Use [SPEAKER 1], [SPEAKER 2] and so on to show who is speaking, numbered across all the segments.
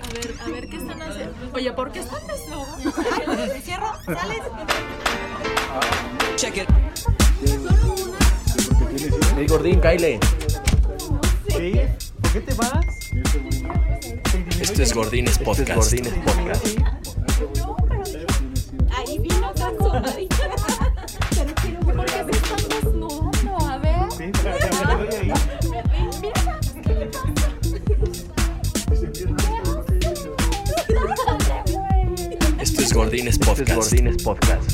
[SPEAKER 1] A ver, a ver, ¿qué están haciendo? Oye, ¿por qué están desnudos?
[SPEAKER 2] ¿Me cierro? ¿Sales?
[SPEAKER 3] Check it.
[SPEAKER 4] Hey, gordín, Kyle.
[SPEAKER 5] ¿Sí? ¿Por qué te vas?
[SPEAKER 4] Esto es Gordines Podcast. Gordines Podcast.
[SPEAKER 1] Ahí vino
[SPEAKER 4] Gordines Podcast.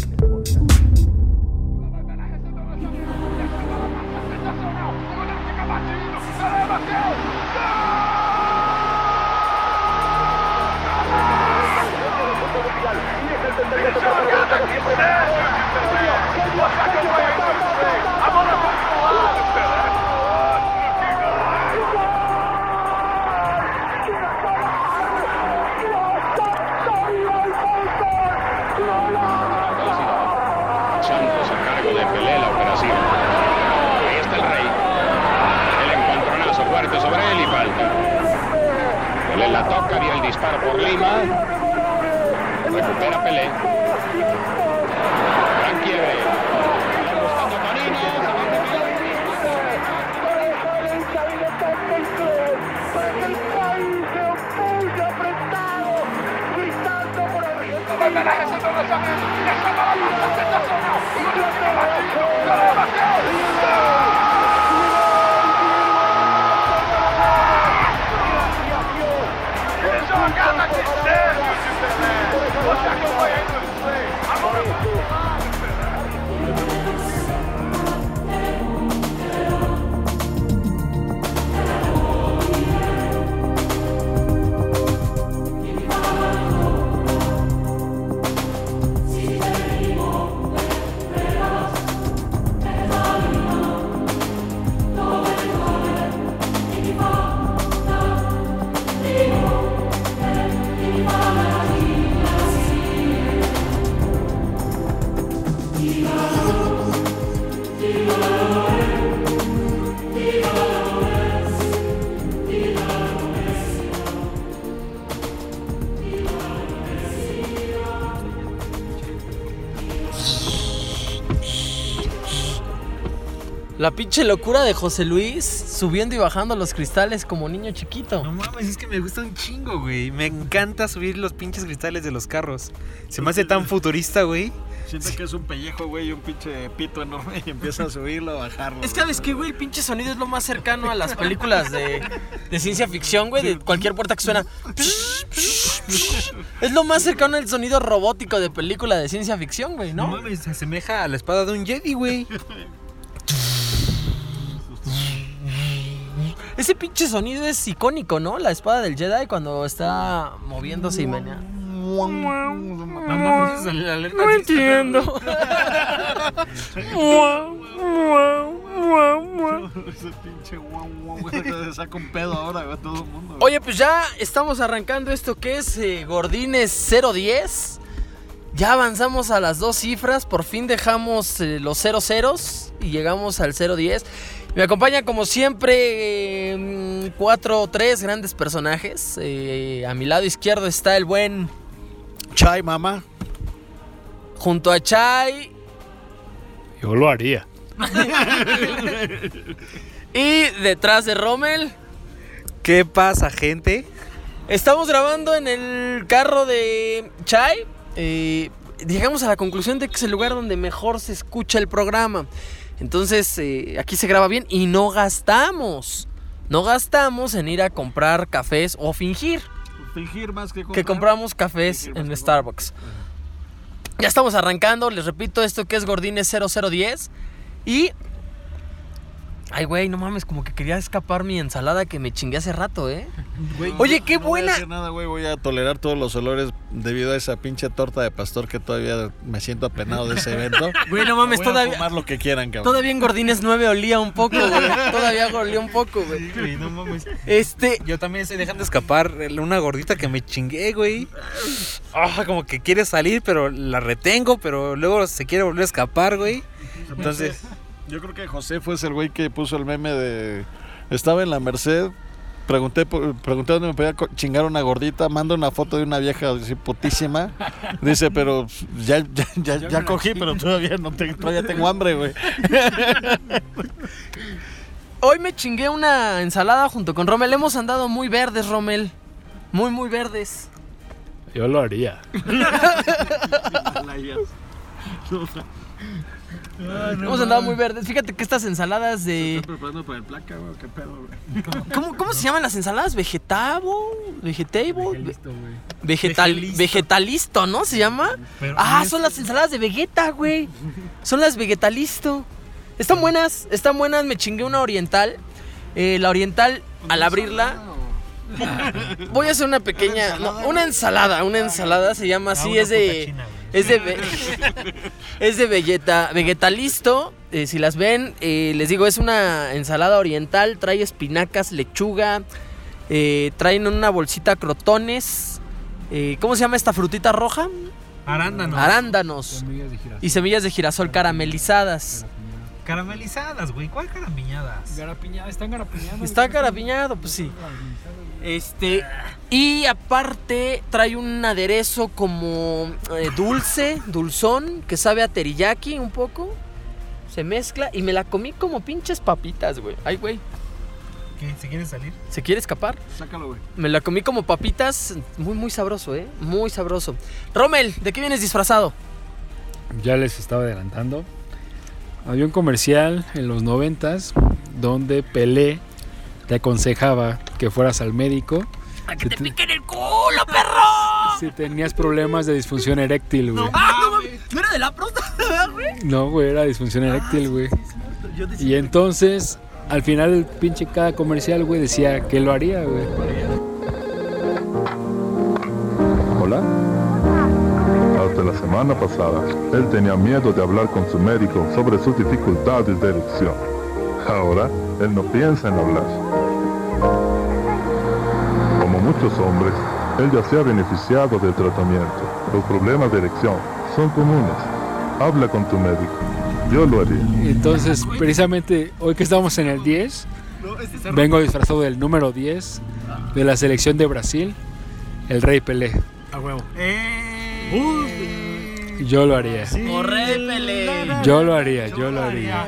[SPEAKER 6] Pinche locura de José Luis subiendo y bajando los cristales como niño chiquito.
[SPEAKER 5] No mames, es que me gusta un chingo, güey. Me encanta subir los pinches cristales de los carros. Se me hace tan futurista, güey.
[SPEAKER 7] Siento que es un pellejo, güey, un pinche pito enorme y empieza a subirlo, a bajarlo.
[SPEAKER 6] Es que, ¿sabes qué, güey? El pinche sonido es lo más cercano a las películas de, de ciencia ficción, güey. De cualquier puerta que suena. Es lo más cercano al sonido robótico de película de ciencia ficción, güey,
[SPEAKER 5] No
[SPEAKER 6] ¿no?
[SPEAKER 5] mames, se asemeja a la espada de un Jedi, güey.
[SPEAKER 6] Ese sonido es icónico, ¿no? La espada del Jedi cuando está moviéndose y menea.
[SPEAKER 5] No
[SPEAKER 6] entiendo.
[SPEAKER 7] Ese pinche guau, guau, güey, se saca un pedo ahora, güey, todo el mundo. güey.
[SPEAKER 6] Oye, pues ya estamos arrancando esto que es eh, Gordines 010. Ya avanzamos a las dos cifras, por fin dejamos eh, los 00 ceros y llegamos al 010. Me acompaña como siempre eh, cuatro o tres grandes personajes. Eh, a mi lado izquierdo está el buen
[SPEAKER 7] Chai, mamá.
[SPEAKER 6] junto a Chai
[SPEAKER 5] Yo lo haría.
[SPEAKER 6] y detrás de Rommel.
[SPEAKER 5] ¿Qué pasa, gente?
[SPEAKER 6] Estamos grabando en el carro de Chai. eh, llegamos a la conclusión de que es el lugar donde mejor se escucha el programa. Entonces, eh, aquí se graba bien y no gastamos. No gastamos en ir a comprar cafés o fingir
[SPEAKER 7] Fingir más que comprar.
[SPEAKER 6] que compramos cafés en Starbucks. Ya estamos arrancando, les repito esto que es Gordines 0010 y Ay, güey, no mames, como que quería escapar mi ensalada que me chingué hace rato, ¿eh?
[SPEAKER 7] Güey,
[SPEAKER 6] Oye,
[SPEAKER 7] no-
[SPEAKER 6] qué
[SPEAKER 7] no voy a
[SPEAKER 6] buena-
[SPEAKER 7] hacer nada, güey. Voy a tolerar todos los olores debido a esa pinche torta de pastor que todavía me siento apenado de ese evento.
[SPEAKER 6] Güey, no mames,
[SPEAKER 7] Voy a
[SPEAKER 6] todavía
[SPEAKER 7] fumar lo que quieran, cabrón.
[SPEAKER 6] Todavía en Gordines 9 olía un poco, güey. Todavía olía un poco, güey.
[SPEAKER 5] Güey, no mames.
[SPEAKER 6] Este,
[SPEAKER 5] Yo también estoy dejando escapar una gordita que me chingué, güey. Ah, como que quiere salir, pero la retengo, pero luego se quiere volver a escapar, güey. Entonces,
[SPEAKER 7] Yo creo que José fue ese el güey que puso el meme de. Estaba en la Merced pregunté, pregunté dónde me podía chingar una gordita, mando una foto de una vieja así putísima. Dice, pero ya, ya, ya, ya cogí, pero todavía no tengo, todavía tengo hambre, güey.
[SPEAKER 6] Hoy me chingué una ensalada junto con Rommel. Hemos andado muy verdes, Rommel. Muy, muy verdes.
[SPEAKER 2] Yo lo haría.
[SPEAKER 6] Hemos andado muy verdes. Fíjate que estas ensaladas de.
[SPEAKER 7] preparando para el placa, güey? ¿Qué pedo, güey?
[SPEAKER 6] ¿Cómo, cómo se llaman las ensaladas? ¿Vegetavo? ¿Vegetable? Vegetal, vegetalisto, ¿no? ¿Se llama? ah, son las ensaladas de Vegeta, güey. Son las vegetalisto. Están buenas, están buenas. Me chingué una oriental. Eh, la oriental, al abrirla. Voy a hacer una pequeña. no, una ensalada, una ensalada se llama así. es de. Es de, ve- es de vegeta, vegetalisto. eh, si las ven, eh, les digo, es una ensalada oriental. Trae espinacas, lechuga. eh, traen en una bolsita crotones. eh, ¿Cómo se llama esta frutita roja?
[SPEAKER 5] Arándanos.
[SPEAKER 6] Arándanos. Y semillas de girasol caramelizadas.
[SPEAKER 5] Caramelizadas, güey. ¿Cuál?
[SPEAKER 3] Garapiñada, están garapiñando.
[SPEAKER 6] Está carapiñado, pues sí. Este. Y aparte trae un aderezo como eh, dulce, dulzón, que sabe a teriyaki un poco. Se mezcla y me la comí como pinches papitas, güey. Ay, güey.
[SPEAKER 5] ¿Qué? ¿Se quiere salir?
[SPEAKER 6] ¿Se quiere escapar?
[SPEAKER 7] Sácalo, güey.
[SPEAKER 6] Me la comí como papitas. Muy, muy sabroso, ¿eh? Muy sabroso. Rommel, ¿de qué vienes disfrazado?
[SPEAKER 2] Ya les estaba adelantando. Había un comercial en los noventas donde Pelé te aconsejaba que fueras al médico.
[SPEAKER 6] ¡A
[SPEAKER 2] que te
[SPEAKER 6] piquen el culo, perro!
[SPEAKER 2] Si tenías problemas de disfunción eréctil, güey.
[SPEAKER 6] ¡Ah, no mames! ¿No era de la próstata, güey?
[SPEAKER 2] No, güey, era disfunción eréctil, güey. Y entonces, al final el pinche cada comercial, güey, decía que lo haría, güey.
[SPEAKER 8] Hola. Hasta la semana pasada, él tenía miedo de hablar con su médico sobre sus dificultades de erección. Ahora, él no piensa en hablar. Como muchos hombres, él ya se ha beneficiado del tratamiento. Los problemas de erección son comunes. Habla con tu médico. Yo lo haría.
[SPEAKER 2] Entonces, precisamente hoy que estamos en el 10, vengo disfrazado del número 10 de la selección de Brasil, el Rey Pelé.
[SPEAKER 5] A huevo.
[SPEAKER 2] Yo lo haría. Yo lo haría, yo lo haría.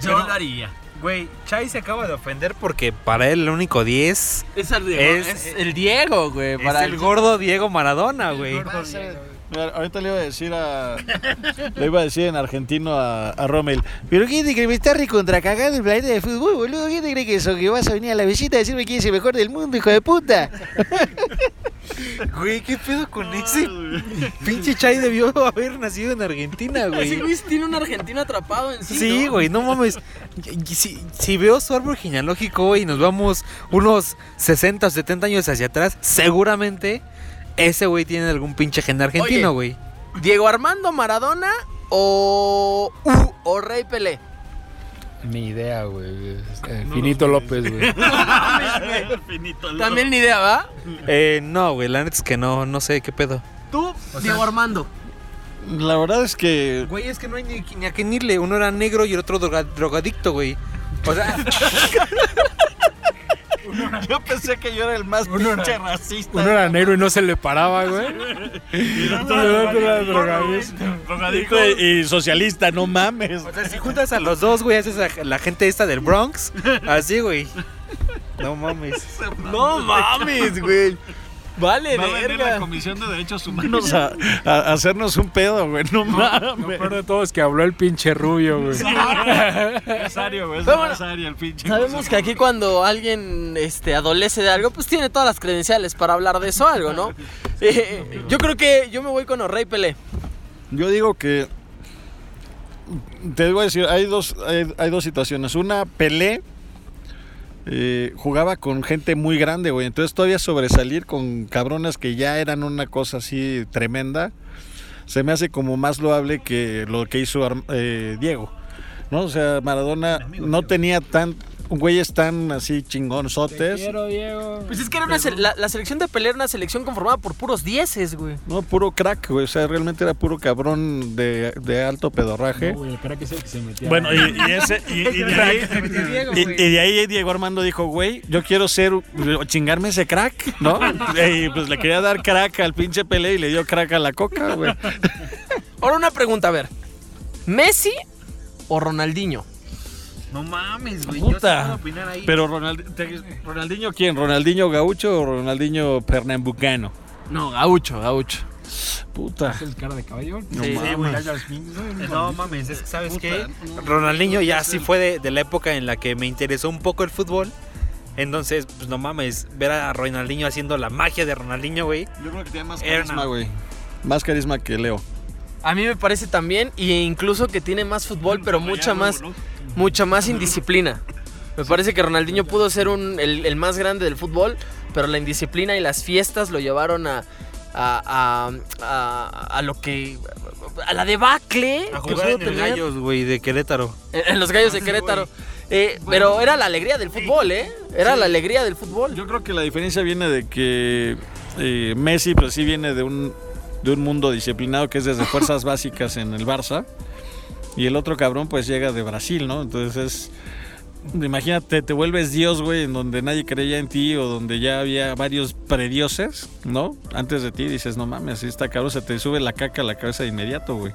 [SPEAKER 6] Yo lo haría.
[SPEAKER 5] Güey, Chai se acaba de ofender porque para él el único 10
[SPEAKER 6] Es el Diego.
[SPEAKER 5] Es-
[SPEAKER 6] Es, el Diego, güey.
[SPEAKER 5] es
[SPEAKER 6] Para
[SPEAKER 5] el gordo Diego Maradona, güey.
[SPEAKER 7] Mira, ahorita le iba a decir a. Le iba a decir en argentino a, a Rommel. Pero ¿quién te cree que me está recontra cagando el planeta de fútbol, boludo? ¿Quién te cree que eso? Que vas a venir a la visita a decirme quién es el mejor del mundo, hijo de puta.
[SPEAKER 5] Güey, ¿qué pedo con ese? Pinche Chai debió haber nacido en Argentina,
[SPEAKER 6] Ese
[SPEAKER 5] güey.
[SPEAKER 6] güey tiene un argentino atrapado en sí.
[SPEAKER 5] Sí,
[SPEAKER 6] ¿no?
[SPEAKER 5] güey, no mames. Si, si veo su árbol genealógico, güey, y nos vamos unos 60 o 70 años hacia atrás, seguramente ese güey tiene algún pinche gen argentino, güey.
[SPEAKER 6] ¿Diego Armando Maradona o. U, o Rey Pelé?
[SPEAKER 2] Ni idea, güey. Eh, Finito López, güey.
[SPEAKER 6] También ni idea, ¿va?
[SPEAKER 5] Eh, no, güey, la neta es que no, no sé qué pedo.
[SPEAKER 6] Tú, Diego Armando.
[SPEAKER 7] La verdad es que.
[SPEAKER 5] Güey, es que no hay ni, ni a quién irle. Uno era negro y el otro droga- drogadicto, güey. O sea,
[SPEAKER 7] Yo pensé que yo era el más pinche racista.
[SPEAKER 2] Uno era negro y no se le paraba, güey. Y el otro era drogadicto.
[SPEAKER 7] drogadicto y socialista, no mames.
[SPEAKER 5] o sea, si juntas a los dos, güey, haces a la gente esta del Bronx. Así, güey. No mames.
[SPEAKER 6] No mames, güey. Vale,
[SPEAKER 7] Va a venir la. Comisión de Derechos Humanos a, a- a hacernos un pedo, güey. No
[SPEAKER 2] Lo
[SPEAKER 7] mames.
[SPEAKER 2] peor de todo es que habló el pinche rubio, güey.
[SPEAKER 7] Es Ario, güey. Es
[SPEAKER 6] Pero bueno,
[SPEAKER 7] Ario el pinche.
[SPEAKER 6] Sabemos que aquí cuando alguien este, adolece de algo, pues tiene todas las credenciales para hablar de eso algo, ¿no? Eh, yo creo que yo me voy con Rey Pelé.
[SPEAKER 7] Yo digo que. Te voy a decir, hay dos, hay, hay dos situaciones. Una, Pelé eh, jugaba con gente muy grande, güey. Entonces todavía sobresalir con cabronas que ya eran una cosa así tremenda, se me hace como más loable que lo que hizo eh, Diego. ¿No? O sea, Maradona no tenía tan güeyes tan así chingonzotes.
[SPEAKER 2] Quiero, Diego.
[SPEAKER 6] Pues es que era una se- la, la selección de Pelé era una selección conformada por puros dieces, güey.
[SPEAKER 7] No, puro crack, güey. O sea, realmente era puro cabrón de, de alto pedorraje.
[SPEAKER 2] No, güey, el crack es el que se metía.
[SPEAKER 7] Bueno, y, y ese, y, y de ahí, y- y de ahí Diego Armando dijo, güey, yo quiero ser, o chingarme ese crack, ¿no? Y pues le quería dar crack al pinche Pelé y le dio crack a la coca, güey.
[SPEAKER 6] Ahora una pregunta, a ver. ¿Messi o Ronaldinho?
[SPEAKER 5] No mames, güey.
[SPEAKER 7] Puta.
[SPEAKER 5] Yo sí puedo opinar ahí.
[SPEAKER 7] Pero Ronald- te- Ronaldinho, ¿quién? ¿Ronaldinho Gaucho o Ronaldinho Pernambucano?
[SPEAKER 6] No, gaucho, gaucho.
[SPEAKER 7] Puta.
[SPEAKER 2] ¿Es el cara de caballo?
[SPEAKER 7] No
[SPEAKER 5] Sí,
[SPEAKER 7] mames.
[SPEAKER 5] güey.
[SPEAKER 2] Smith, ¿no?
[SPEAKER 5] No mames, es que sabes qué? Ronaldinho ya sí fue de, de la época en la que me interesó un poco el fútbol. Entonces, pues no mames, ver a Ronaldinho haciendo la magia de Ronaldinho, güey.
[SPEAKER 7] Yo creo que tiene más
[SPEAKER 5] Era
[SPEAKER 7] carisma,
[SPEAKER 5] una-
[SPEAKER 7] güey. Más carisma que Leo.
[SPEAKER 6] A mí me parece también, e incluso que tiene más fútbol, pero mucha más, mucha más indisciplina. Me parece que Ronaldinho pudo ser un, el, el más grande del fútbol, pero la indisciplina y las fiestas lo llevaron a, a, a- a- lo que... a la debacle
[SPEAKER 5] A jugar en
[SPEAKER 6] tener
[SPEAKER 5] Gallos, güey, de Querétaro.
[SPEAKER 6] en, en los Gallos de Querétaro. Eh, pero era la alegría del fútbol, ¿eh? Era la alegría del fútbol.
[SPEAKER 7] Yo creo que la diferencia viene de que eh, Messi, pues sí viene de un, de un mundo disciplinado que es desde fuerzas básicas en el Barça. Y el otro cabrón, pues llega de Brasil, ¿no? Entonces es. Imagínate, te vuelves Dios, güey, en donde nadie creía en ti o donde ya había varios predioses, ¿no? Antes de ti dices, no mames, esta cabrón se te sube la caca a la cabeza de inmediato, güey.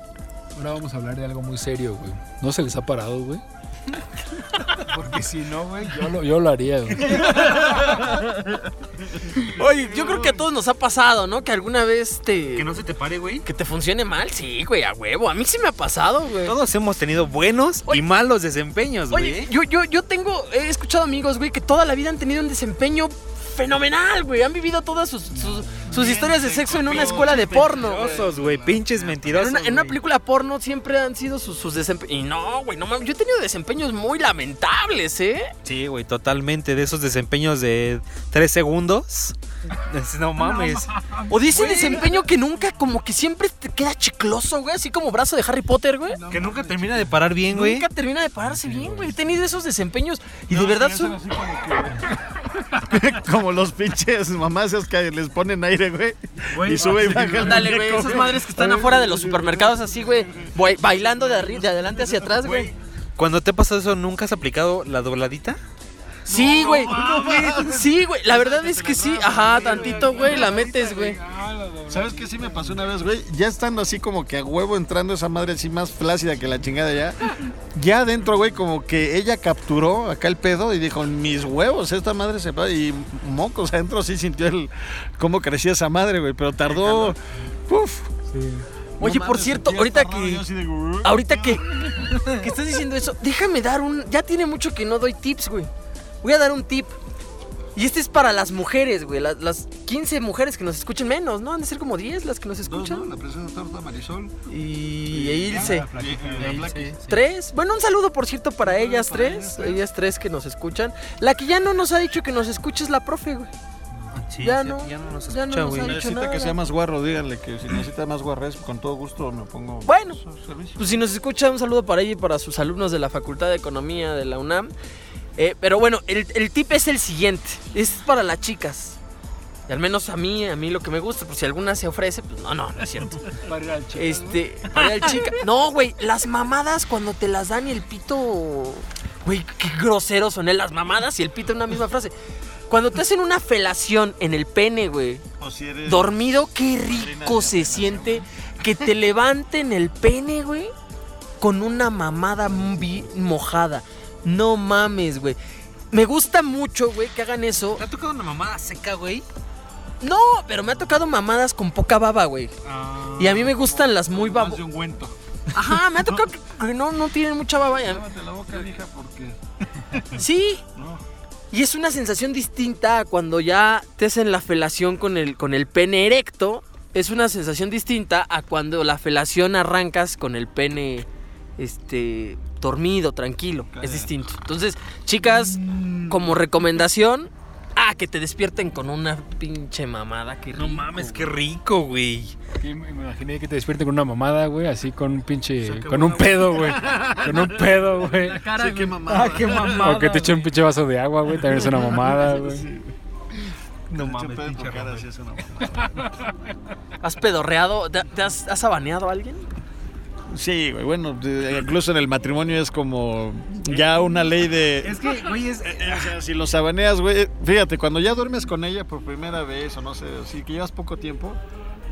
[SPEAKER 2] Ahora vamos a hablar de algo muy serio, güey. ¿No se les ha parado, güey? Porque si no, güey, yo lo, yo lo haría, güey.
[SPEAKER 6] Oye, yo creo que a todos nos ha pasado, ¿no? Que alguna vez te...
[SPEAKER 5] Que no se te pare, güey.
[SPEAKER 6] Que te funcione mal, sí, güey, a huevo. A mí sí me ha pasado, güey.
[SPEAKER 5] Todos hemos tenido buenos
[SPEAKER 6] Oye.
[SPEAKER 5] y malos desempeños, güey.
[SPEAKER 6] Oye, yo, yo, yo tengo, he escuchado amigos, güey, que toda la vida han tenido un desempeño fenomenal, güey. Han vivido todas sus, sus, sus historias de sexo en una escuela de porno.
[SPEAKER 5] Mentirosos, güey, pinches
[SPEAKER 6] En
[SPEAKER 5] mentirosos.
[SPEAKER 6] una, en una película porno siempre han sido sus, sus desempeños. Y no, güey, no mames. Yo he tenido desempeños muy lamentables, ¿eh?
[SPEAKER 5] Sí, güey, totalmente. De esos desempeños de tres segundos. No mames.
[SPEAKER 6] O de ese desempeño que nunca, como que siempre te queda chicloso, güey. Así como brazo de Harry Potter, güey.
[SPEAKER 5] Que nunca termina de parar bien, güey.
[SPEAKER 6] Nunca termina de pararse bien, güey. He tenido esos desempeños. Y de verdad son.
[SPEAKER 7] Como los pinches mamás esas que les ponen aire, güey. Y sube y baja el
[SPEAKER 6] Ándale, güey. Esas madres que están afuera de los supermercados así, güey. Bailando de, arri- de adelante hacia atrás, güey.
[SPEAKER 5] Cuando te pasa eso, ¿nunca has aplicado la dobladita?
[SPEAKER 6] Sí, güey. Sí, güey. La verdad es que sí. Ajá, tantito, güey. La metes, güey.
[SPEAKER 7] ¿Sabes qué sí me pasó una vez, güey? Ya estando así como que a huevo entrando esa madre así más flácida que la chingada ya. Ya adentro, güey, como que ella capturó acá el pedo y dijo, mis huevos, esta madre se va. Y mocos adentro sí sintió el cómo crecía esa madre, güey. Pero tardó. Uf.
[SPEAKER 6] Oye,
[SPEAKER 7] No
[SPEAKER 6] por cierto, ahorita que. Ahorita que, que estás diciendo eso, déjame dar un. Ya tiene mucho que no doy tips, güey. Voy a dar un tip. Y este es para las mujeres, güey. Las, las 15 mujeres que nos escuchen menos, ¿no? Han de ser como 10 las que nos escuchan.
[SPEAKER 7] La presencia torta Marisol.
[SPEAKER 6] Y e Ilse.
[SPEAKER 7] La.
[SPEAKER 6] Tres. Bueno, un saludo, por cierto, para ellas tres. Ellas tres que nos escuchan. La que ya no nos ha dicho que nos escuche es la profe, güey.
[SPEAKER 5] Sí,
[SPEAKER 6] Ya
[SPEAKER 5] sí,
[SPEAKER 6] no,
[SPEAKER 5] ya no nos
[SPEAKER 6] ya no
[SPEAKER 5] escucha, güey.
[SPEAKER 6] dicho
[SPEAKER 7] Necesita
[SPEAKER 6] nada.
[SPEAKER 7] que sea más guarro, díganle que si necesita más guarres, con todo gusto me pongo.
[SPEAKER 6] Bueno.
[SPEAKER 7] a su servicio.
[SPEAKER 6] Pues si nos escucha, un saludo para ella y para sus alumnos de la Facultad de Economía de la UNAM. Eh, pero bueno, el, el tip es el siguiente. Es para las chicas. Y al menos a mí, a mí lo que me gusta, por si alguna se ofrece, pues no, no, no es cierto.
[SPEAKER 2] Para ir al chico,
[SPEAKER 6] Este, para el chica. No, güey, las mamadas cuando te las dan y el pito. Güey, qué groseros son ¿eh? las mamadas y el pito en una misma frase. Cuando te hacen una felación en el pene, güey,
[SPEAKER 7] O si eres.
[SPEAKER 6] dormido, qué rico se siente que te levanten el pene, güey, con una mamada mojada. No mames, güey. Me gusta mucho, güey, que hagan eso.
[SPEAKER 5] ¿Te ha tocado una mamada seca, güey?
[SPEAKER 6] No, pero me ha tocado mamadas con poca baba, güey. Y a mí me gustan las muy
[SPEAKER 7] ungüento.
[SPEAKER 6] Ajá, me ha tocado que, que no, no tienen mucha baba. ya.
[SPEAKER 7] Lávate la boca, hija, porque.
[SPEAKER 6] Sí.
[SPEAKER 7] No.
[SPEAKER 6] Y es una sensación distinta a cuando ya te hacen la felación con el, con el pene erecto. Es una sensación distinta a cuando la felación arrancas con el pene este dormido, tranquilo. Es distinto. Entonces, chicas, como recomendación, Ah, que te despierten con una pinche mamada.
[SPEAKER 5] No mames, qué rico, güey.
[SPEAKER 2] Sí, me imaginé que te despierten con una mamada, güey, así con un pinche. Con un pedo, güey. Con un pedo, güey.
[SPEAKER 7] Sí, qué mamada.
[SPEAKER 5] Ah, qué mamada.
[SPEAKER 2] O que te echen un pinche vaso de agua, güey, también es una mamada, güey.
[SPEAKER 5] No mames, pinche
[SPEAKER 7] cara, sí es una mamada.
[SPEAKER 6] ¿Has pedorreado? ¿Te, te has, has abaneado a alguien?
[SPEAKER 7] Sí, güey, bueno, incluso en el matrimonio es como ya una ley de...
[SPEAKER 5] Es que, güey, es.
[SPEAKER 7] Eh, O sea, si lo sabaneas, güey, fíjate, cuando ya duermes con ella por primera vez o no sé, así que llevas poco tiempo,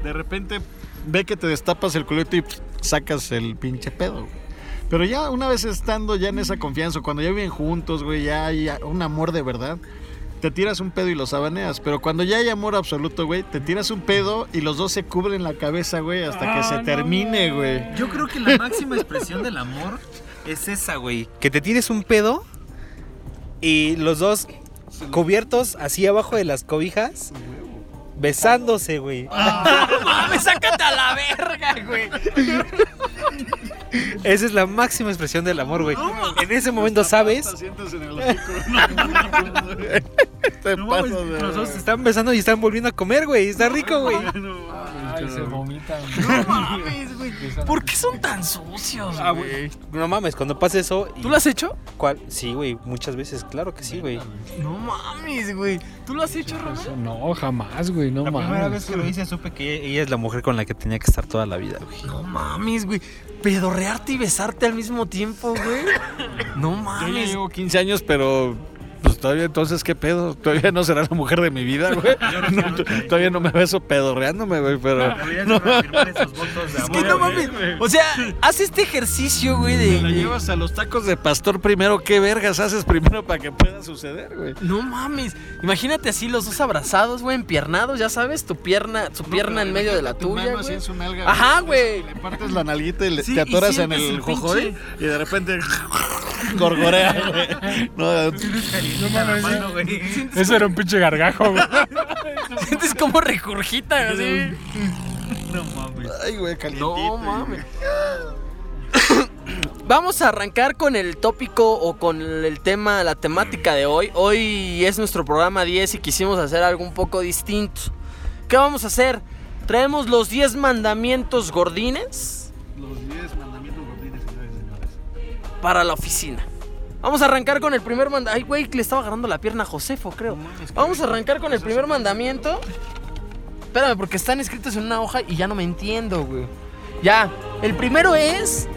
[SPEAKER 7] de repente ve que te destapas el culito y sacas el pinche pedo, güey. Pero ya una vez estando ya en esa confianza, cuando ya viven juntos, güey, ya hay un amor de verdad, te tiras un pedo y lo sabaneas. Pero cuando ya hay amor absoluto, güey, te tiras un pedo y los dos se cubren la cabeza, güey, hasta que se termine, güey.
[SPEAKER 5] Yo creo que la máxima expresión del amor es esa, güey. Que te tires un pedo y los dos cubiertos así abajo de las cobijas, besándose, güey.
[SPEAKER 6] ¡Mames, sácate a la verga, güey!
[SPEAKER 5] Esa es la máxima expresión del amor, güey. En ese momento sabes.
[SPEAKER 7] sientes en el hocico. Te
[SPEAKER 5] No
[SPEAKER 7] pasas
[SPEAKER 5] mames,
[SPEAKER 7] de-
[SPEAKER 5] los dos se están besando y están volviendo a comer, güey. Está rico, güey.
[SPEAKER 2] Ay, se vomitan.
[SPEAKER 6] No mames, güey. ¿Por qué son tan sucios,
[SPEAKER 5] Ah,
[SPEAKER 6] güey?
[SPEAKER 5] No mames, cuando pase eso. y-
[SPEAKER 6] ¿Tú lo has hecho?
[SPEAKER 5] ¿Cuál? Sí, güey, muchas veces, claro que sí, güey.
[SPEAKER 6] No mames, güey. ¿Tú lo has hecho?
[SPEAKER 2] Eso no, jamás, güey, no
[SPEAKER 5] La primera
[SPEAKER 2] mames.
[SPEAKER 5] vez que lo hice supe que ella es la mujer con la que tenía que estar toda la vida, güey.
[SPEAKER 6] No mames, güey. Pedorrearte y besarte al mismo tiempo, güey. No
[SPEAKER 7] Yo
[SPEAKER 6] mames.
[SPEAKER 7] llevo 15 años, pero pues todavía entonces, ¿qué pedo? Todavía no será la mujer de mi vida, güey. No, t- todavía no me beso pedorreándome, güey, pero... No,
[SPEAKER 6] Es que no mames. O sea, haz este ejercicio, güey, de.
[SPEAKER 7] la llevas a los tacos de pastor primero, ¿qué vergas haces primero para que pueda suceder, güey?
[SPEAKER 6] No mames. Imagínate así los dos abrazados, güey, empiernados, ya sabes, tu pierna, su pierna en medio de la tuya, güey. Ajá, güey.
[SPEAKER 7] Le partes la nalguita y le- te atoras en el jojoy y de repente gorgorea, güey. No,
[SPEAKER 2] No mames, Eso era un pinche gargajo, güey.
[SPEAKER 6] Sientes como recurgita, así.
[SPEAKER 7] ay, güey, calientito.
[SPEAKER 6] No mames. Vamos a arrancar con el tópico o con el tema, la temática de hoy. Hoy es nuestro programa 10 y quisimos hacer algo un poco distinto. ¿Qué vamos a hacer? Traemos los 10 mandamientos gordines
[SPEAKER 7] Los 10 mandamientos gordines, señores y señores.
[SPEAKER 6] para la oficina. Vamos a arrancar con el primer mandamiento. Ay, güey, que le estaba agarrando la pierna a Josefo, creo. Vamos a arrancar con el primer mandamiento. Espérame, porque están escritos en una hoja y ya no me entiendo, güey. Ya, el primero es.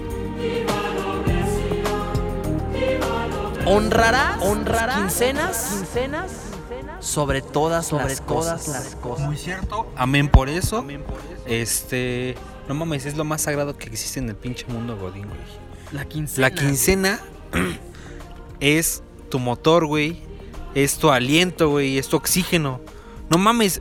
[SPEAKER 6] Honrarás, honrarás quincenas, quincenas sobre todas, sobre las, cosas, las cosas.
[SPEAKER 5] Muy cierto. Amén por eso. Este. No mames, es lo más sagrado que existe en el pinche mundo, Godín, güey.
[SPEAKER 6] La quincena.
[SPEAKER 5] La quincena es tu motor, güey. Es tu aliento, güey. Es tu oxígeno. No mames.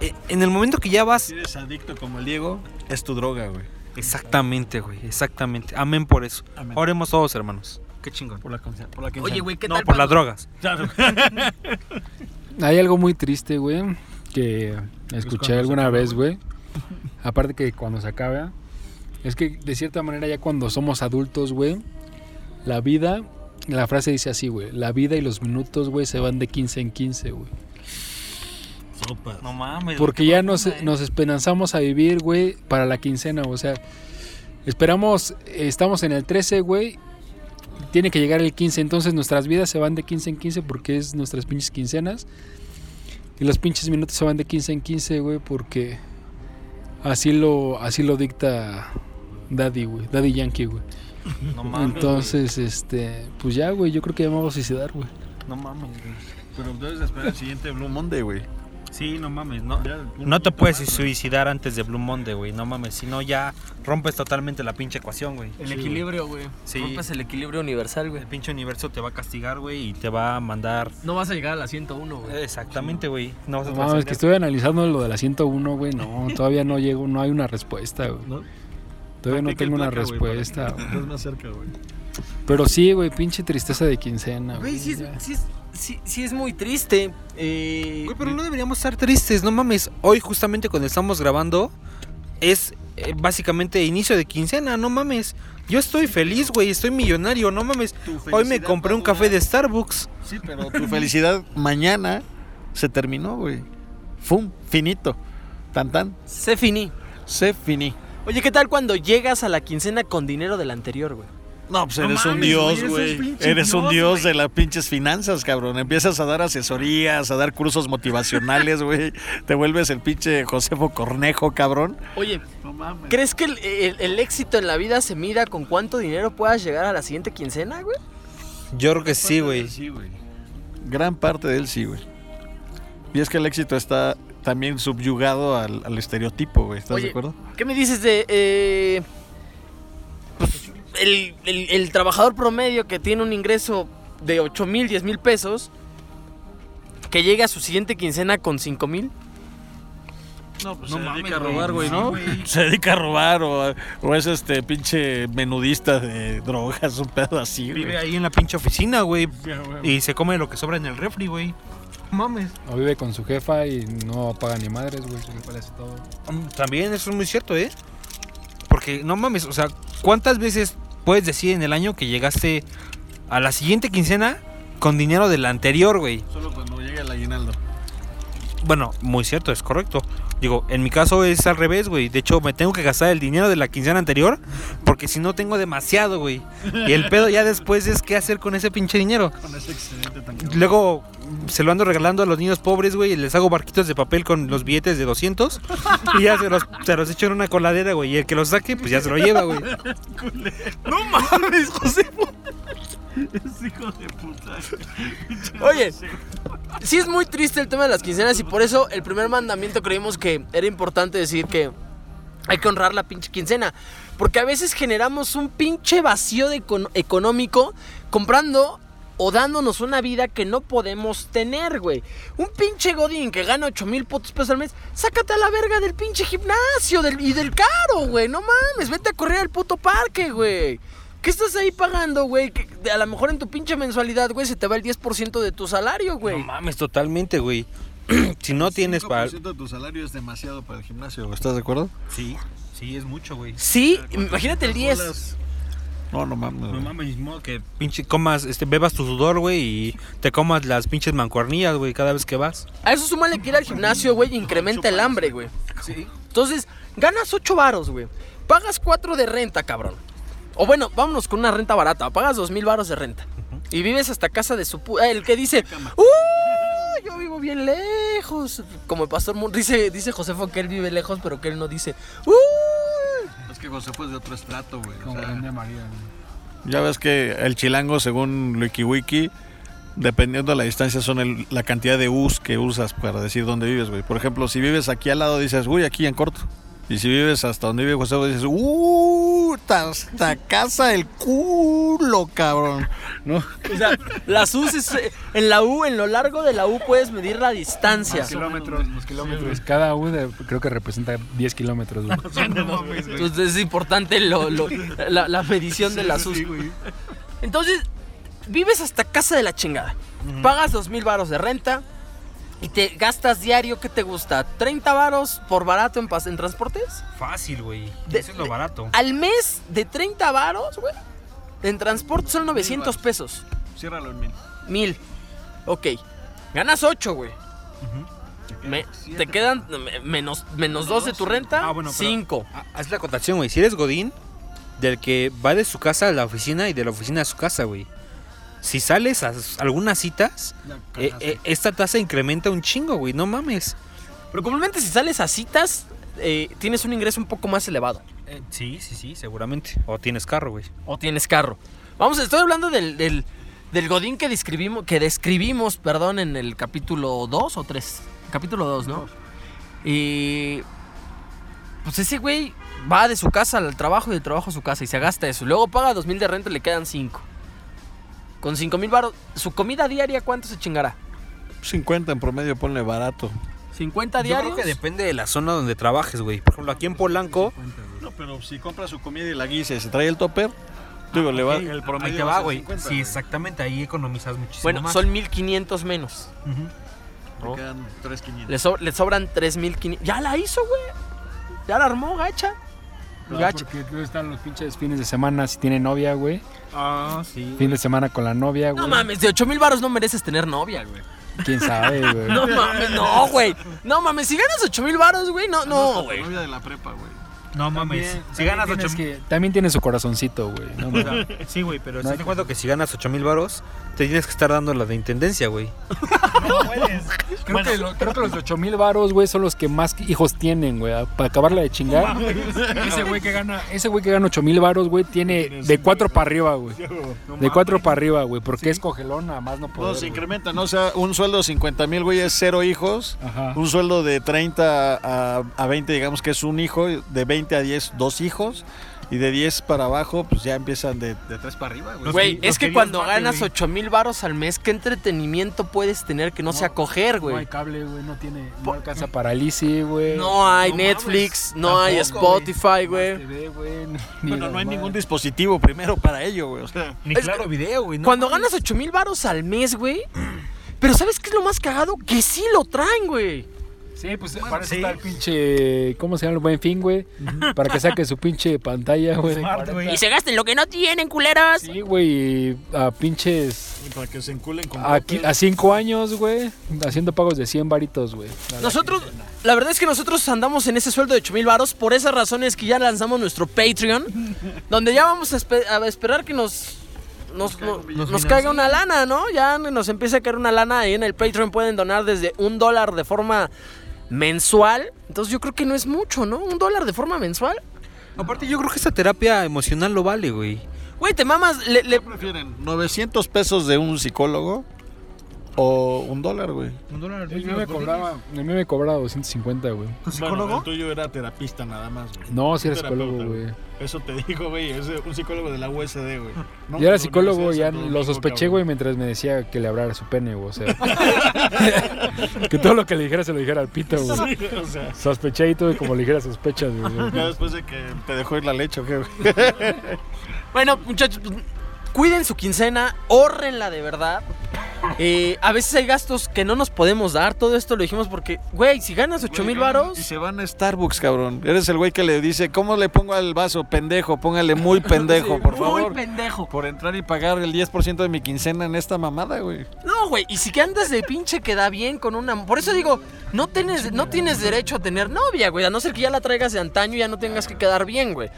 [SPEAKER 5] eh, En el momento que ya vas.
[SPEAKER 7] Si eres adicto como el Diego, es tu droga, güey.
[SPEAKER 5] Exactamente, güey. Exactamente. Amén por eso.
[SPEAKER 7] Amén.
[SPEAKER 5] Oremos todos, hermanos. Qué chingón.
[SPEAKER 7] Por la, por la.
[SPEAKER 6] Oye, güey, ¿qué
[SPEAKER 5] No,
[SPEAKER 6] tal?
[SPEAKER 5] por
[SPEAKER 6] cuando-
[SPEAKER 5] las drogas.
[SPEAKER 2] Hay algo muy triste, güey, que escuché alguna vez, güey. Aparte que cuando se acaba, es que de cierta manera ya cuando somos adultos, güey, la vida, la frase dice así, güey, la vida y los minutos, güey, se van de 15 en 15, güey.
[SPEAKER 5] No mames.
[SPEAKER 2] Porque ya nos, nos esperanzamos a vivir, güey, para la quincena, o sea, esperamos, estamos en el 13, güey, tiene que llegar el 15, entonces nuestras vidas se van de 15 en 15 porque es nuestras pinches quincenas. Y los pinches minutos se van de 15 en 15, güey, porque así lo, así lo dicta Daddy, güey, Daddy Yankee, güey.
[SPEAKER 5] No mames.
[SPEAKER 2] Entonces, este, pues ya, güey, yo creo que ya me vamos a suicidar, güey.
[SPEAKER 5] No mames, güey.
[SPEAKER 7] Pero debes de esperar el siguiente Blue Monday, güey.
[SPEAKER 5] Sí, no mames, no.
[SPEAKER 7] Ya,
[SPEAKER 5] No te puedes suicidar antes de Blue Monday, güey. No mames, si no ya rompes totalmente la pinche ecuación, güey.
[SPEAKER 6] El equilibrio, güey.
[SPEAKER 5] Sí.
[SPEAKER 6] Rompes el equilibrio universal, güey.
[SPEAKER 5] El pinche universo te va a castigar, güey, y te va a mandar.
[SPEAKER 6] No vas a llegar a la 101, güey.
[SPEAKER 5] Exactamente, güey. No vas a
[SPEAKER 2] No mames,
[SPEAKER 5] trascender.
[SPEAKER 2] que estoy analizando lo de la 101, güey, no, todavía no llego, no hay una respuesta, güey.
[SPEAKER 7] ¿No?
[SPEAKER 2] Todavía no tengo una respuesta.
[SPEAKER 7] Estás más cerca, güey.
[SPEAKER 2] Pero sí, güey, pinche tristeza de quincena,
[SPEAKER 6] Güey,
[SPEAKER 2] güey.
[SPEAKER 6] sí sí, sí, sí es muy triste. Eh,
[SPEAKER 5] Güey, pero no deberíamos estar tristes, no mames. Hoy, justamente cuando estamos grabando, es eh, básicamente inicio de quincena, no mames. Yo estoy feliz, güey, estoy millonario, no mames. Hoy me compré un
[SPEAKER 7] a
[SPEAKER 5] café de Starbucks.
[SPEAKER 7] Sí, pero tu felicidad mañana se terminó, güey. Fum, finito. Tan tan,
[SPEAKER 6] Se finí.
[SPEAKER 7] se finí.
[SPEAKER 6] Oye, ¿qué tal cuando llegas a la quincena con dinero del anterior, güey?
[SPEAKER 7] No, pues
[SPEAKER 5] No
[SPEAKER 7] eres un
[SPEAKER 5] mames,
[SPEAKER 7] dios,
[SPEAKER 5] güey, eres un dios,
[SPEAKER 7] de las pinches finanzas, cabrón. Empiezas a dar asesorías, a dar cursos motivacionales, güey. Te vuelves el pinche Josefo Cornejo, cabrón.
[SPEAKER 6] Oye, ¿crees que el, el- el éxito en la vida se mida con cuánto dinero puedas llegar a la siguiente quincena, güey?
[SPEAKER 5] Yo creo que sí, güey.
[SPEAKER 7] Sí, güey. Gran parte de él sí, güey. Y es que el éxito está también subyugado al, al estereotipo, güey. ¿Estás
[SPEAKER 6] Oye,
[SPEAKER 7] de acuerdo?
[SPEAKER 6] ¿Qué me dices de eh, pues, el, el- el trabajador promedio que tiene un ingreso de 8 mil, 10 mil pesos, que llega a su siguiente quincena con 5 mil?
[SPEAKER 7] No, pues
[SPEAKER 5] No
[SPEAKER 7] se
[SPEAKER 5] mames,
[SPEAKER 7] dedica a robar, güey, ¿no? Se dedica a robar o, o es este pinche menudista de drogas, un pedo así, güey.
[SPEAKER 5] Vive ahí en la pinche oficina, güey. Y se come lo que sobra en el refri, güey. No Mames.
[SPEAKER 2] O vive con su jefa y no paga ni madres, güey. Jefa le hace todo.
[SPEAKER 5] Mm, También eso es muy cierto, ¿eh? Porque no mames, o sea, ¿cuántas veces puedes decir en el año que llegaste a la siguiente quincena con dinero de la anterior, güey?
[SPEAKER 7] Solo cuando llega el aguinaldo.
[SPEAKER 5] Bueno, muy cierto, es correcto. Digo, en mi caso es al revés, güey. De hecho, me tengo que gastar el dinero de la quincena anterior porque si no tengo demasiado, güey. Y el pedo ya después es qué hacer con ese pinche dinero.
[SPEAKER 7] Con ese excedente tan
[SPEAKER 5] Luego se lo ando regalando a los niños pobres, güey, y les hago barquitos de papel con los billetes de 200 y ya se los, se los echo en una coladera, güey, y el que los saque, pues ya se lo lleva, güey. no mames, José.
[SPEAKER 7] Hijo de puta.
[SPEAKER 6] Oye, sí es muy triste el tema de las quincenas y por eso el primer mandamiento creímos que era importante decir que hay que honrar la pinche quincena. Porque a veces generamos un pinche vacío económico comprando o dándonos una vida que no podemos tener, güey. Un pinche Godín que gana 8 mil putos pesos al mes, sácate a la verga del pinche gimnasio y del caro, güey. No mames, vete a correr al puto parque, güey. ¿Qué estás ahí pagando, güey? Que a lo mejor en tu pinche mensualidad, güey, se te va el 10% de tu salario, güey.
[SPEAKER 5] No mames, totalmente, güey. si no tienes para...
[SPEAKER 7] 5% de tu salario es demasiado para el gimnasio, güey. ¿Estás de acuerdo?
[SPEAKER 5] Sí, sí, es mucho, güey.
[SPEAKER 6] sí, imagínate el 10.
[SPEAKER 7] No, no mames.
[SPEAKER 5] No mames, ni modo que pinche comas, este, bebas tu sudor, güey, y te comas las pinches mancuernillas, güey, cada vez que vas.
[SPEAKER 6] A eso súmale que ir al gimnasio, güey, incrementa el hambre, güey.
[SPEAKER 5] Sí.
[SPEAKER 6] Entonces, ganas 8 varos, güey. Pagas 4 de renta, cabrón. O bueno, vámonos con una renta barata. Pagas 2 mil varos de renta. Y vives hasta casa de su pu- eh, El que dice, ¡Uh! Yo vivo bien lejos. Como el pastor dice, dice Josefo que él vive lejos, pero que él no dice, ¡Uh!
[SPEAKER 7] Es que José fue de otro estrato, güey. o
[SPEAKER 2] Como
[SPEAKER 7] sea,
[SPEAKER 2] la India María, güey.
[SPEAKER 7] ya ves que el chilango, según WikiWiki, dependiendo de la distancia, son el- la cantidad de U's que usas para decir dónde vives, güey. Por ejemplo, si vives aquí al lado, dices, uy, aquí en corto. Y si vives hasta donde vive José, dices, uh, hasta casa el culo, cabrón. ¿No?
[SPEAKER 6] O sea, las U's es, eh, en la U, en lo largo de la U puedes medir la distancia.
[SPEAKER 2] kilómetros, los kilómetros. Cada U de- creo que representa 10 kilómetros, güey.
[SPEAKER 6] Entonces es importante lo- lo- la, la medición de las U's. Entonces, vives hasta casa de la chingada. Pagas dos mil varos de renta y te gastas diario, ¿qué te gusta? ¿30 varos por barato en, pas- en transportes?
[SPEAKER 5] Fácil, güey.
[SPEAKER 6] De-
[SPEAKER 5] Eso es lo barato.
[SPEAKER 6] Al mes de 30 varos, güey. En transporte son 900 pesos.
[SPEAKER 7] Ciérralo en mil.
[SPEAKER 6] Mil. Ok. Ganas 8, güey. Me- te quedan me- menos, menos 2 de tu renta,
[SPEAKER 5] Ah, bueno,
[SPEAKER 6] 5.
[SPEAKER 5] Ah, Haz la acotación, güey. Si eres Godín, del que va de su casa a la oficina y de la oficina a su casa, güey. Si sales a algunas citas, eh, eh, esta tasa incrementa un chingo, güey. No mames.
[SPEAKER 6] Pero comúnmente si sales a citas, eh, tienes un ingreso un poco más elevado.
[SPEAKER 5] Eh, sí, sí, sí, seguramente. O tienes carro, güey.
[SPEAKER 6] O tienes carro. Vamos, estoy hablando del, del, del Godín que describimos, que describimos, perdón, en el capítulo 2 o 3. Capítulo 2, ¿no? Y... Pues ese güey va de su casa al trabajo y del trabajo a su casa y se gasta eso. Luego paga dos mil de renta y le quedan 5. Con 5 mil baros, ¿su comida diaria cuánto se chingará?
[SPEAKER 7] 50 en promedio, ponle barato.
[SPEAKER 6] ¿50
[SPEAKER 5] Yo
[SPEAKER 6] diarios?
[SPEAKER 5] creo que depende de la zona donde trabajes, güey. Por ejemplo, aquí en Polanco,
[SPEAKER 7] No, pero si compra su comida y la guisa y se trae el topper, digo, le va, el promedio
[SPEAKER 5] ahí te
[SPEAKER 7] va
[SPEAKER 5] güey.
[SPEAKER 7] 50,
[SPEAKER 5] Sí, exactamente. Ahí economizas muchísimo
[SPEAKER 6] Bueno,
[SPEAKER 5] más.
[SPEAKER 6] son 1500 menos.
[SPEAKER 7] Le quedan 3,500.
[SPEAKER 6] Le, so- le sobran 3500. Ya la hizo, güey. Ya la armó, gacha.
[SPEAKER 2] No,
[SPEAKER 6] Gacha.
[SPEAKER 2] porque están los pinches fines de semana si tiene novia, güey.
[SPEAKER 5] Ah, sí.
[SPEAKER 2] Fin de semana con la novia, güey.
[SPEAKER 6] No mames, de 8 mil baros no mereces tener novia, güey.
[SPEAKER 2] quién sabe, güey.
[SPEAKER 6] No mames, no, güey. No mames, si ganas 8 mil baros, güey, no, no, güey.
[SPEAKER 7] novia de la prepa, güey.
[SPEAKER 5] No mames.
[SPEAKER 2] También-
[SPEAKER 5] Si ganas
[SPEAKER 2] también
[SPEAKER 5] 8
[SPEAKER 2] tienes que- También tiene su corazoncito, güey. No mames.
[SPEAKER 5] Sí, güey, pero
[SPEAKER 2] No
[SPEAKER 5] estás de acuerdo que si ganas 8 mil varos, te tienes que estar dando la de intendencia, güey.
[SPEAKER 2] Creo, que lo- creo que los 8 mil varos, güey, son los que más hijos tienen, güey. Para acabarla de chingar. ese güey que gana, ese güey que gana 8 mil varos, güey, tiene de 4 para arriba, güey. De 4 para arriba, güey. Porque es cogelón, nada más no puede.
[SPEAKER 7] No, se incrementa, ¿no? O sea, un sueldo de 50 mil, güey, es cero hijos.
[SPEAKER 2] Ajá.
[SPEAKER 7] Un sueldo de 30 a, a 20, digamos que es un hijo. De 20 a 10, dos hijos. Y de 10 para abajo, pues ya empiezan de, de 3 para arriba, güey.
[SPEAKER 6] Güey, es que cuando
[SPEAKER 5] mate,
[SPEAKER 6] ganas
[SPEAKER 5] güey.
[SPEAKER 6] 8 mil baros al mes, ¿qué entretenimiento puedes tener que no, sea coger,
[SPEAKER 2] No hay
[SPEAKER 6] güey?
[SPEAKER 2] cable, güey. No tiene. No alcanza para güey.
[SPEAKER 6] No hay
[SPEAKER 7] No
[SPEAKER 6] Netflix, no hay Spotify, güey.
[SPEAKER 2] TV, güey.
[SPEAKER 7] Bueno, no hay
[SPEAKER 2] madre.
[SPEAKER 7] ningún dispositivo primero para ello, güey. O sea,
[SPEAKER 5] Ni
[SPEAKER 6] Es
[SPEAKER 5] claro video, güey. no
[SPEAKER 6] Cuando
[SPEAKER 5] mames.
[SPEAKER 6] ganas 8 mil baros al mes, güey. Pero ¿sabes qué es lo más cagado? Que sí lo traen, güey.
[SPEAKER 2] Sí, pues para eso
[SPEAKER 5] sí.
[SPEAKER 2] está el pinche. ¿Cómo se llama el buen fin, güey? Para que saque su pinche pantalla, güey.
[SPEAKER 5] Smart, güey.
[SPEAKER 6] Y se gasten lo que no tienen, culeras.
[SPEAKER 2] Sí, güey. y A pinches.
[SPEAKER 7] y para que se enculen con
[SPEAKER 2] A, cinco años, güey. Haciendo pagos de 100 varitos, güey.
[SPEAKER 6] Nosotros, la verdad es que nosotros andamos en ese sueldo de 8 mil baros. Por esas razones que ya lanzamos nuestro Patreon. donde ya vamos a, espe- a esperar que nos. Nos, no- nos caiga una lana, ¿no? Ya nos empieza a caer una lana ahí en el Patreon. Pueden donar desde un dólar de forma mensual. Entonces yo creo que no es mucho, ¿no? Un dólar de forma mensual.
[SPEAKER 5] Aparte, yo creo que esta terapia emocional lo vale, güey.
[SPEAKER 6] Güey, te mamas. Le, le-
[SPEAKER 7] ¿Qué prefieren? ¿900 pesos de un psicólogo o un dólar, güey?
[SPEAKER 5] Un dólar.
[SPEAKER 2] El mío me cobraba, el mío me cobraba 250, güey.
[SPEAKER 5] ¿Tu
[SPEAKER 7] Bueno,
[SPEAKER 5] psicólogo?
[SPEAKER 7] el tuyo era terapista nada más, güey.
[SPEAKER 2] No, sí era
[SPEAKER 7] Un
[SPEAKER 2] psicólogo, güey.
[SPEAKER 7] Eso te digo, güey. Es un psicólogo de la USD, güey. No,
[SPEAKER 2] Yo era psicólogo, ya lo sospeché, güey, mientras me decía que le hablara su pene, güey. O sea, que todo lo que le dijera se lo dijera al pito, güey.
[SPEAKER 7] Sí, o sea,
[SPEAKER 2] Sospeché y tuve como ligera sospechas, güey.
[SPEAKER 7] ya después de que te dejó ir la leche, ¿o qué, güey?
[SPEAKER 6] Bueno, muchachos, pues, cuiden su quincena, ahorrenla de verdad. Eh, a veces hay gastos que no nos podemos dar. Todo esto lo dijimos porque, güey, si ganas 8 mil
[SPEAKER 7] Y
[SPEAKER 6] varos.
[SPEAKER 7] se van a Starbucks, cabrón. Eres el güey que le dice, ¿cómo le pongo al vaso? Pendejo, póngale muy pendejo, por
[SPEAKER 6] Muy
[SPEAKER 7] favor.
[SPEAKER 6] pendejo.
[SPEAKER 7] Por entrar y pagar el 10% de mi quincena en esta mamada, güey.
[SPEAKER 6] No, güey, y si que andas de pinche queda bien con una. Por eso digo, no tienes, no tienes derecho a tener novia, güey. A no ser que ya la traigas de antaño y ya no tengas que quedar bien, güey.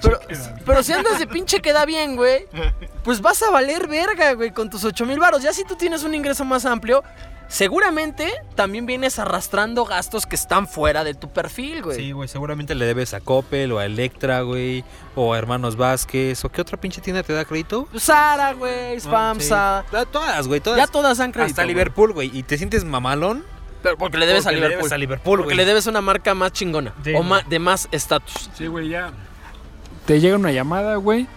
[SPEAKER 6] Pero, pero si andas de pinche queda bien, güey, pues vas a valer verga, güey, con tus 8 mil varos. Ya si tú tienes un ingreso más amplio, seguramente también vienes arrastrando gastos que están fuera de tu perfil, güey.
[SPEAKER 5] Sí, güey, seguramente le debes a Coppel o a Electra, güey, o a Hermanos Vázquez, o qué otra pinche tienda te da crédito.
[SPEAKER 6] Sara, güey, FAMSA.
[SPEAKER 5] Sí. Todas, güey, todas.
[SPEAKER 6] Ya todas han crédito.
[SPEAKER 5] Hasta
[SPEAKER 6] güey.
[SPEAKER 5] Liverpool, güey, y te sientes mamalón.
[SPEAKER 6] Pero porque le debes
[SPEAKER 5] porque
[SPEAKER 6] a
[SPEAKER 5] le
[SPEAKER 6] Liverpool.
[SPEAKER 5] debes a Liverpool,
[SPEAKER 6] Porque
[SPEAKER 5] güey.
[SPEAKER 6] le debes una marca más chingona.
[SPEAKER 5] Sí,
[SPEAKER 6] o de más estatus.
[SPEAKER 2] Sí, güey, ya. Te llega una llamada, güey.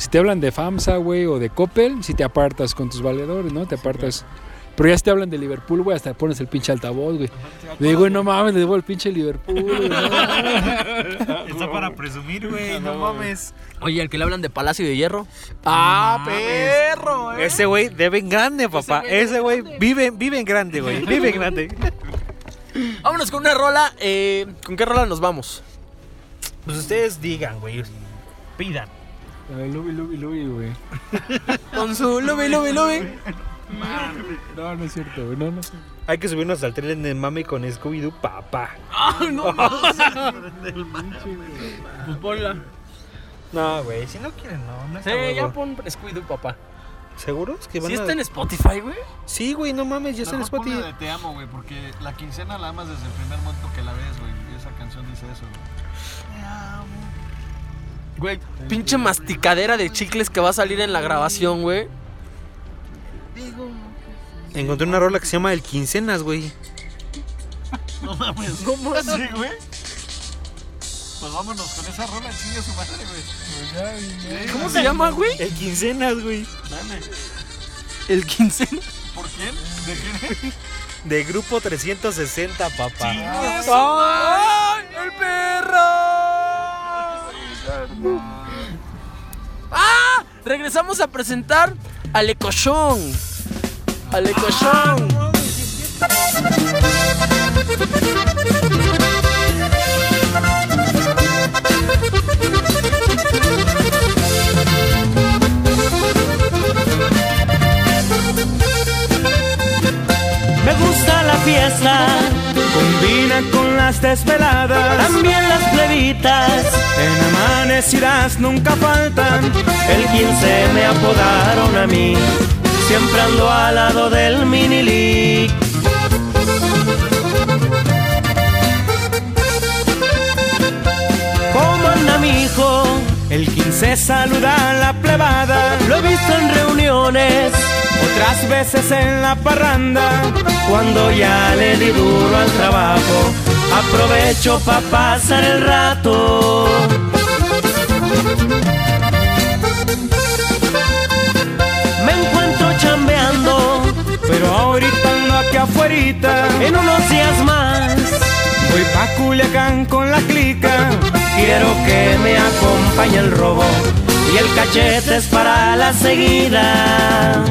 [SPEAKER 2] Si te hablan de FAMSA, güey, o de Coppel, si te apartas con tus valedores, ¿no? Te apartas. Pero ya si te hablan de Liverpool, güey, hasta pones el pinche altavoz, güey. Le digo, güey, no mames, le debo el pinche Liverpool, güey. no.
[SPEAKER 5] Está para presumir, güey, no mames.
[SPEAKER 6] Oye, el que le hablan de Palacio de Hierro. ¡Ah,
[SPEAKER 5] mames.
[SPEAKER 6] perro! ¿eh?
[SPEAKER 5] Ese güey debe en grande, papá.
[SPEAKER 6] güey debe
[SPEAKER 5] Ese
[SPEAKER 6] en
[SPEAKER 5] güey
[SPEAKER 6] grande.
[SPEAKER 5] vive, vive en grande, güey. Vive en grande.
[SPEAKER 6] Vámonos con una rola. eh, ¿Con qué rola nos vamos?
[SPEAKER 5] Pues ustedes digan, güey. Pidan.
[SPEAKER 2] Ay, Lubi, lubi, lubi, güey.
[SPEAKER 6] Con su Lubi Lubi Lubi.
[SPEAKER 2] No, no es cierto, güey. No, no.
[SPEAKER 5] Hay que subirnos al tren de mami con Scooby-Doo, papá.
[SPEAKER 6] ¡Ay, no! pues ponla.
[SPEAKER 5] No, güey, si no quieren, no. no
[SPEAKER 6] Sí,
[SPEAKER 5] está huevo.
[SPEAKER 6] ya pon Scooby-Doo, papá.
[SPEAKER 5] ¿Seguros que van
[SPEAKER 6] ¿Sí
[SPEAKER 5] a...?
[SPEAKER 6] está en Spotify, güey?
[SPEAKER 5] Sí, güey, no mames, ya está en
[SPEAKER 7] Mejor ponle
[SPEAKER 5] Spotify.
[SPEAKER 7] de Te amo, güey, porque la quincena la amas desde el primer momento que la ves, güey. Y esa canción dice eso, güey.
[SPEAKER 6] Güey, pinche masticadera de chicles que va a salir en la grabación, güey.
[SPEAKER 5] Encontré una rola que se llama El Quincenas, güey.
[SPEAKER 7] No mames. ¿Cómo así, güey? Pues vámonos con esa rola, chinga su madre, güey.
[SPEAKER 6] ¿Cómo se llama, güey?
[SPEAKER 5] El Quincenas, güey.
[SPEAKER 7] Dale.
[SPEAKER 6] El 15.
[SPEAKER 7] ¿Por quién? ¿De quién?
[SPEAKER 5] De Grupo 360, papá.
[SPEAKER 6] ¡Ay, el perro! ¡Ah! Regresamos a presentar al Ecochón. Al Ecochón. fiesta.
[SPEAKER 3] Combina con las desveladas,
[SPEAKER 9] también las plebitas.
[SPEAKER 3] En amanecidas nunca faltan.
[SPEAKER 9] El 15 me apodaron a mí, siempre ando al lado del minilic. ¿Cómo anda mi hijo?
[SPEAKER 3] El 15 saluda a la plebada,
[SPEAKER 9] Lo he visto en reuniones,
[SPEAKER 3] otras veces en la parranda.
[SPEAKER 9] cuando ya le di duro al trabajo. Aprovecho para pasar el rato. Me encuentro chambeando
[SPEAKER 3] Pero ahorita ando aquí afuerita,
[SPEAKER 9] en unos días más.
[SPEAKER 3] voy pa' Culiacán con la clica.
[SPEAKER 9] Quiero que me acompañe el robo y el cachete es para la seguida.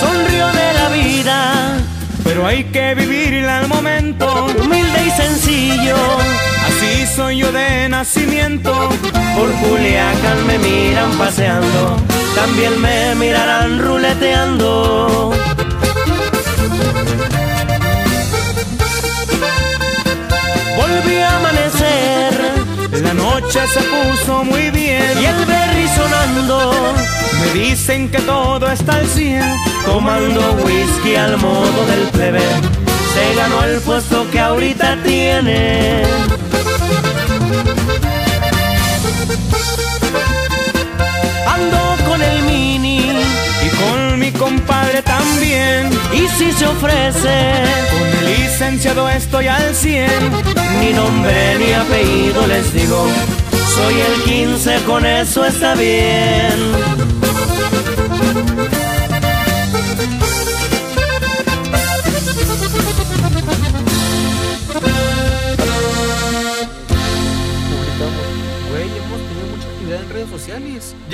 [SPEAKER 9] Sonrío de la vida,
[SPEAKER 3] Pero hay que vivirla al momento,
[SPEAKER 9] humilde y sencillo.
[SPEAKER 3] Así soy yo de nacimiento.
[SPEAKER 9] Por Culiacán me miran paseando, también me mirarán ruleteando. Volví a amanecer
[SPEAKER 3] La noche se puso muy bien
[SPEAKER 9] y el berry sonando,
[SPEAKER 3] Me dicen que todo está al 100
[SPEAKER 9] tomando whisky al modo del plebe. Se ganó el puesto que ahorita tiene. Ando con el mini
[SPEAKER 3] Y con mi compadre también
[SPEAKER 9] y si se ofrece.
[SPEAKER 3] Con el licenciado estoy al 100
[SPEAKER 9] Ni nombre ni apellido les digo. Soy el 15, con eso está bien.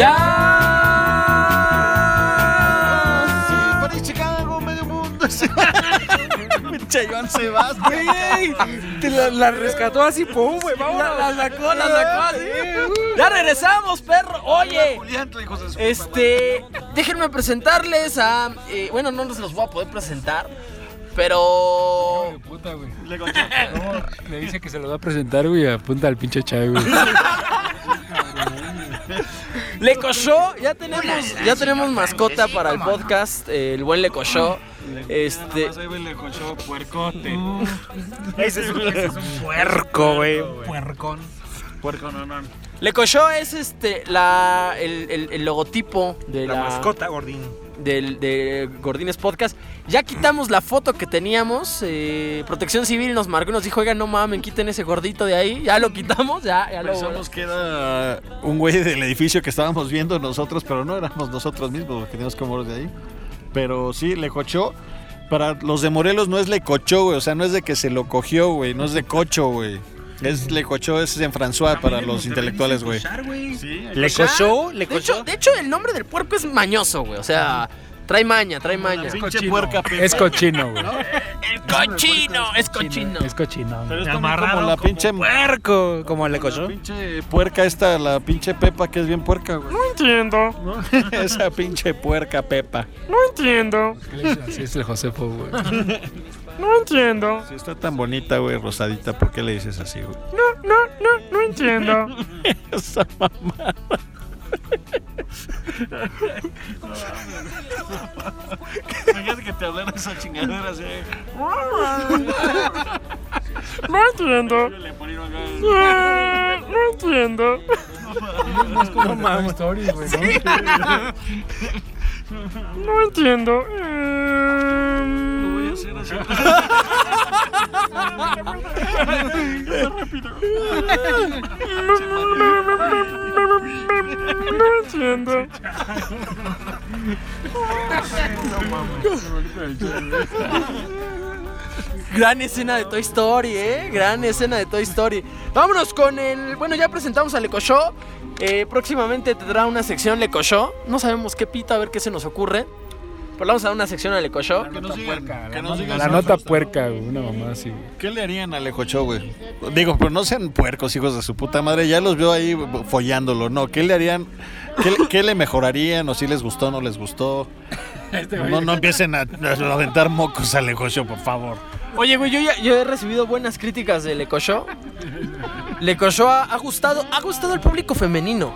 [SPEAKER 7] ¡Ya! Sí, París, Chicago, medio mundo. Pinche Joan Sebas, güey.
[SPEAKER 2] Te la, la rescató así, pum, güey.
[SPEAKER 6] La,
[SPEAKER 2] Vámonos.
[SPEAKER 6] la sacó, la sacó así. Ya regresamos, perro. Oye, este, déjenme presentarles a, eh, bueno, no se los voy a poder presentar, pero
[SPEAKER 2] Puta, güey.
[SPEAKER 7] Le.
[SPEAKER 2] No, dice que se lo va a presentar, güey. Apunta al pinche Chai, güey.
[SPEAKER 6] Le Cochó, ya tenemos, ya tenemos mascota para el podcast, eh, el buen Le Cochó. Este,
[SPEAKER 7] Ahí ve, le cochó puercote.
[SPEAKER 5] Ese es un, ese es un puerco, güey. Puercón.
[SPEAKER 7] Puerco, no, no.
[SPEAKER 6] Le Cochó es este la el, el- el logotipo de
[SPEAKER 5] La
[SPEAKER 6] la,
[SPEAKER 5] mascota, Gordín.
[SPEAKER 6] Del de Gordines Podcast. Ya quitamos la foto que teníamos. eh, Protección Civil nos marcó y nos dijo, oigan, no mamen, quiten ese gordito de ahí. Ya lo quitamos, ya, ya lo...
[SPEAKER 7] Pensamos que era un güey del edificio que estábamos viendo nosotros, pero no éramos nosotros mismos, porque teníamos que mover de ahí. Pero sí, le cochó. Para los de Morelos no es le cochó, güey. O sea, no es de que se lo cogió, güey. No es de cocho, güey. Es le cochó, es en François para los intelectuales, güey. Sí,
[SPEAKER 5] ¿Le cochó? ¿Le
[SPEAKER 6] De hecho,
[SPEAKER 5] cochó?
[SPEAKER 6] de hecho, el nombre del puerco es mañoso, güey. O sea, trae maña, trae maña.
[SPEAKER 7] puerca Pepe.
[SPEAKER 2] Es cochino, güey.
[SPEAKER 6] El cochino, es cochino.
[SPEAKER 2] Es cochino.
[SPEAKER 7] Pero es como la
[SPEAKER 5] como
[SPEAKER 7] pinche
[SPEAKER 5] puerco. Como le
[SPEAKER 7] la
[SPEAKER 5] cochó.
[SPEAKER 7] pinche puerca esta, la pinche Pepa que es bien puerca, güey.
[SPEAKER 10] No entiendo,
[SPEAKER 7] ¿no? Esa pinche puerca Pepa.
[SPEAKER 10] no entiendo,
[SPEAKER 2] Así es el Josefo, güey.
[SPEAKER 10] no entiendo.
[SPEAKER 7] Si está tan bonita, güey, rosadita, ¿por qué le dices así, güey?
[SPEAKER 10] No, no, no, no entiendo.
[SPEAKER 7] Esa mamá. Imagínate que te hablara esa chingadera así.
[SPEAKER 10] No entiendo. Eh, No entiendo.
[SPEAKER 2] No mames. Güey, ¿no?
[SPEAKER 10] Entiendo. Eh,
[SPEAKER 7] Voy a hacer así.
[SPEAKER 10] No entiendo.
[SPEAKER 6] Gran escena de Toy Story, ¿eh? Gran escena de Toy Story. Vámonos con el... Bueno, ya presentamos a Le Cochó. Eh, próximamente tendrá una sección Le Cochó. No sabemos qué pita, a ver qué se nos ocurre. Pues vamos a dar una sección al Ecoshop.
[SPEAKER 7] Que nos digan, que nos digan
[SPEAKER 2] La nota puerca, güey, una mamá así, güey.
[SPEAKER 7] ¿Qué le harían al Ecocho, güey? Digo, pero no sean puercos, hijos de su puta madre. Ya los veo ahí follándolo. No, ¿qué le harían? ¿Qué, qué le mejorarían? ¿O si les gustó no les gustó? No, no empiecen a, a aventar mocos al Ecocho, por favor.
[SPEAKER 6] Oye, güey, yo, ya- yo he recibido buenas críticas del Ecoshop. El Ecoshop ha, ha gustado, ha gustado al público femenino.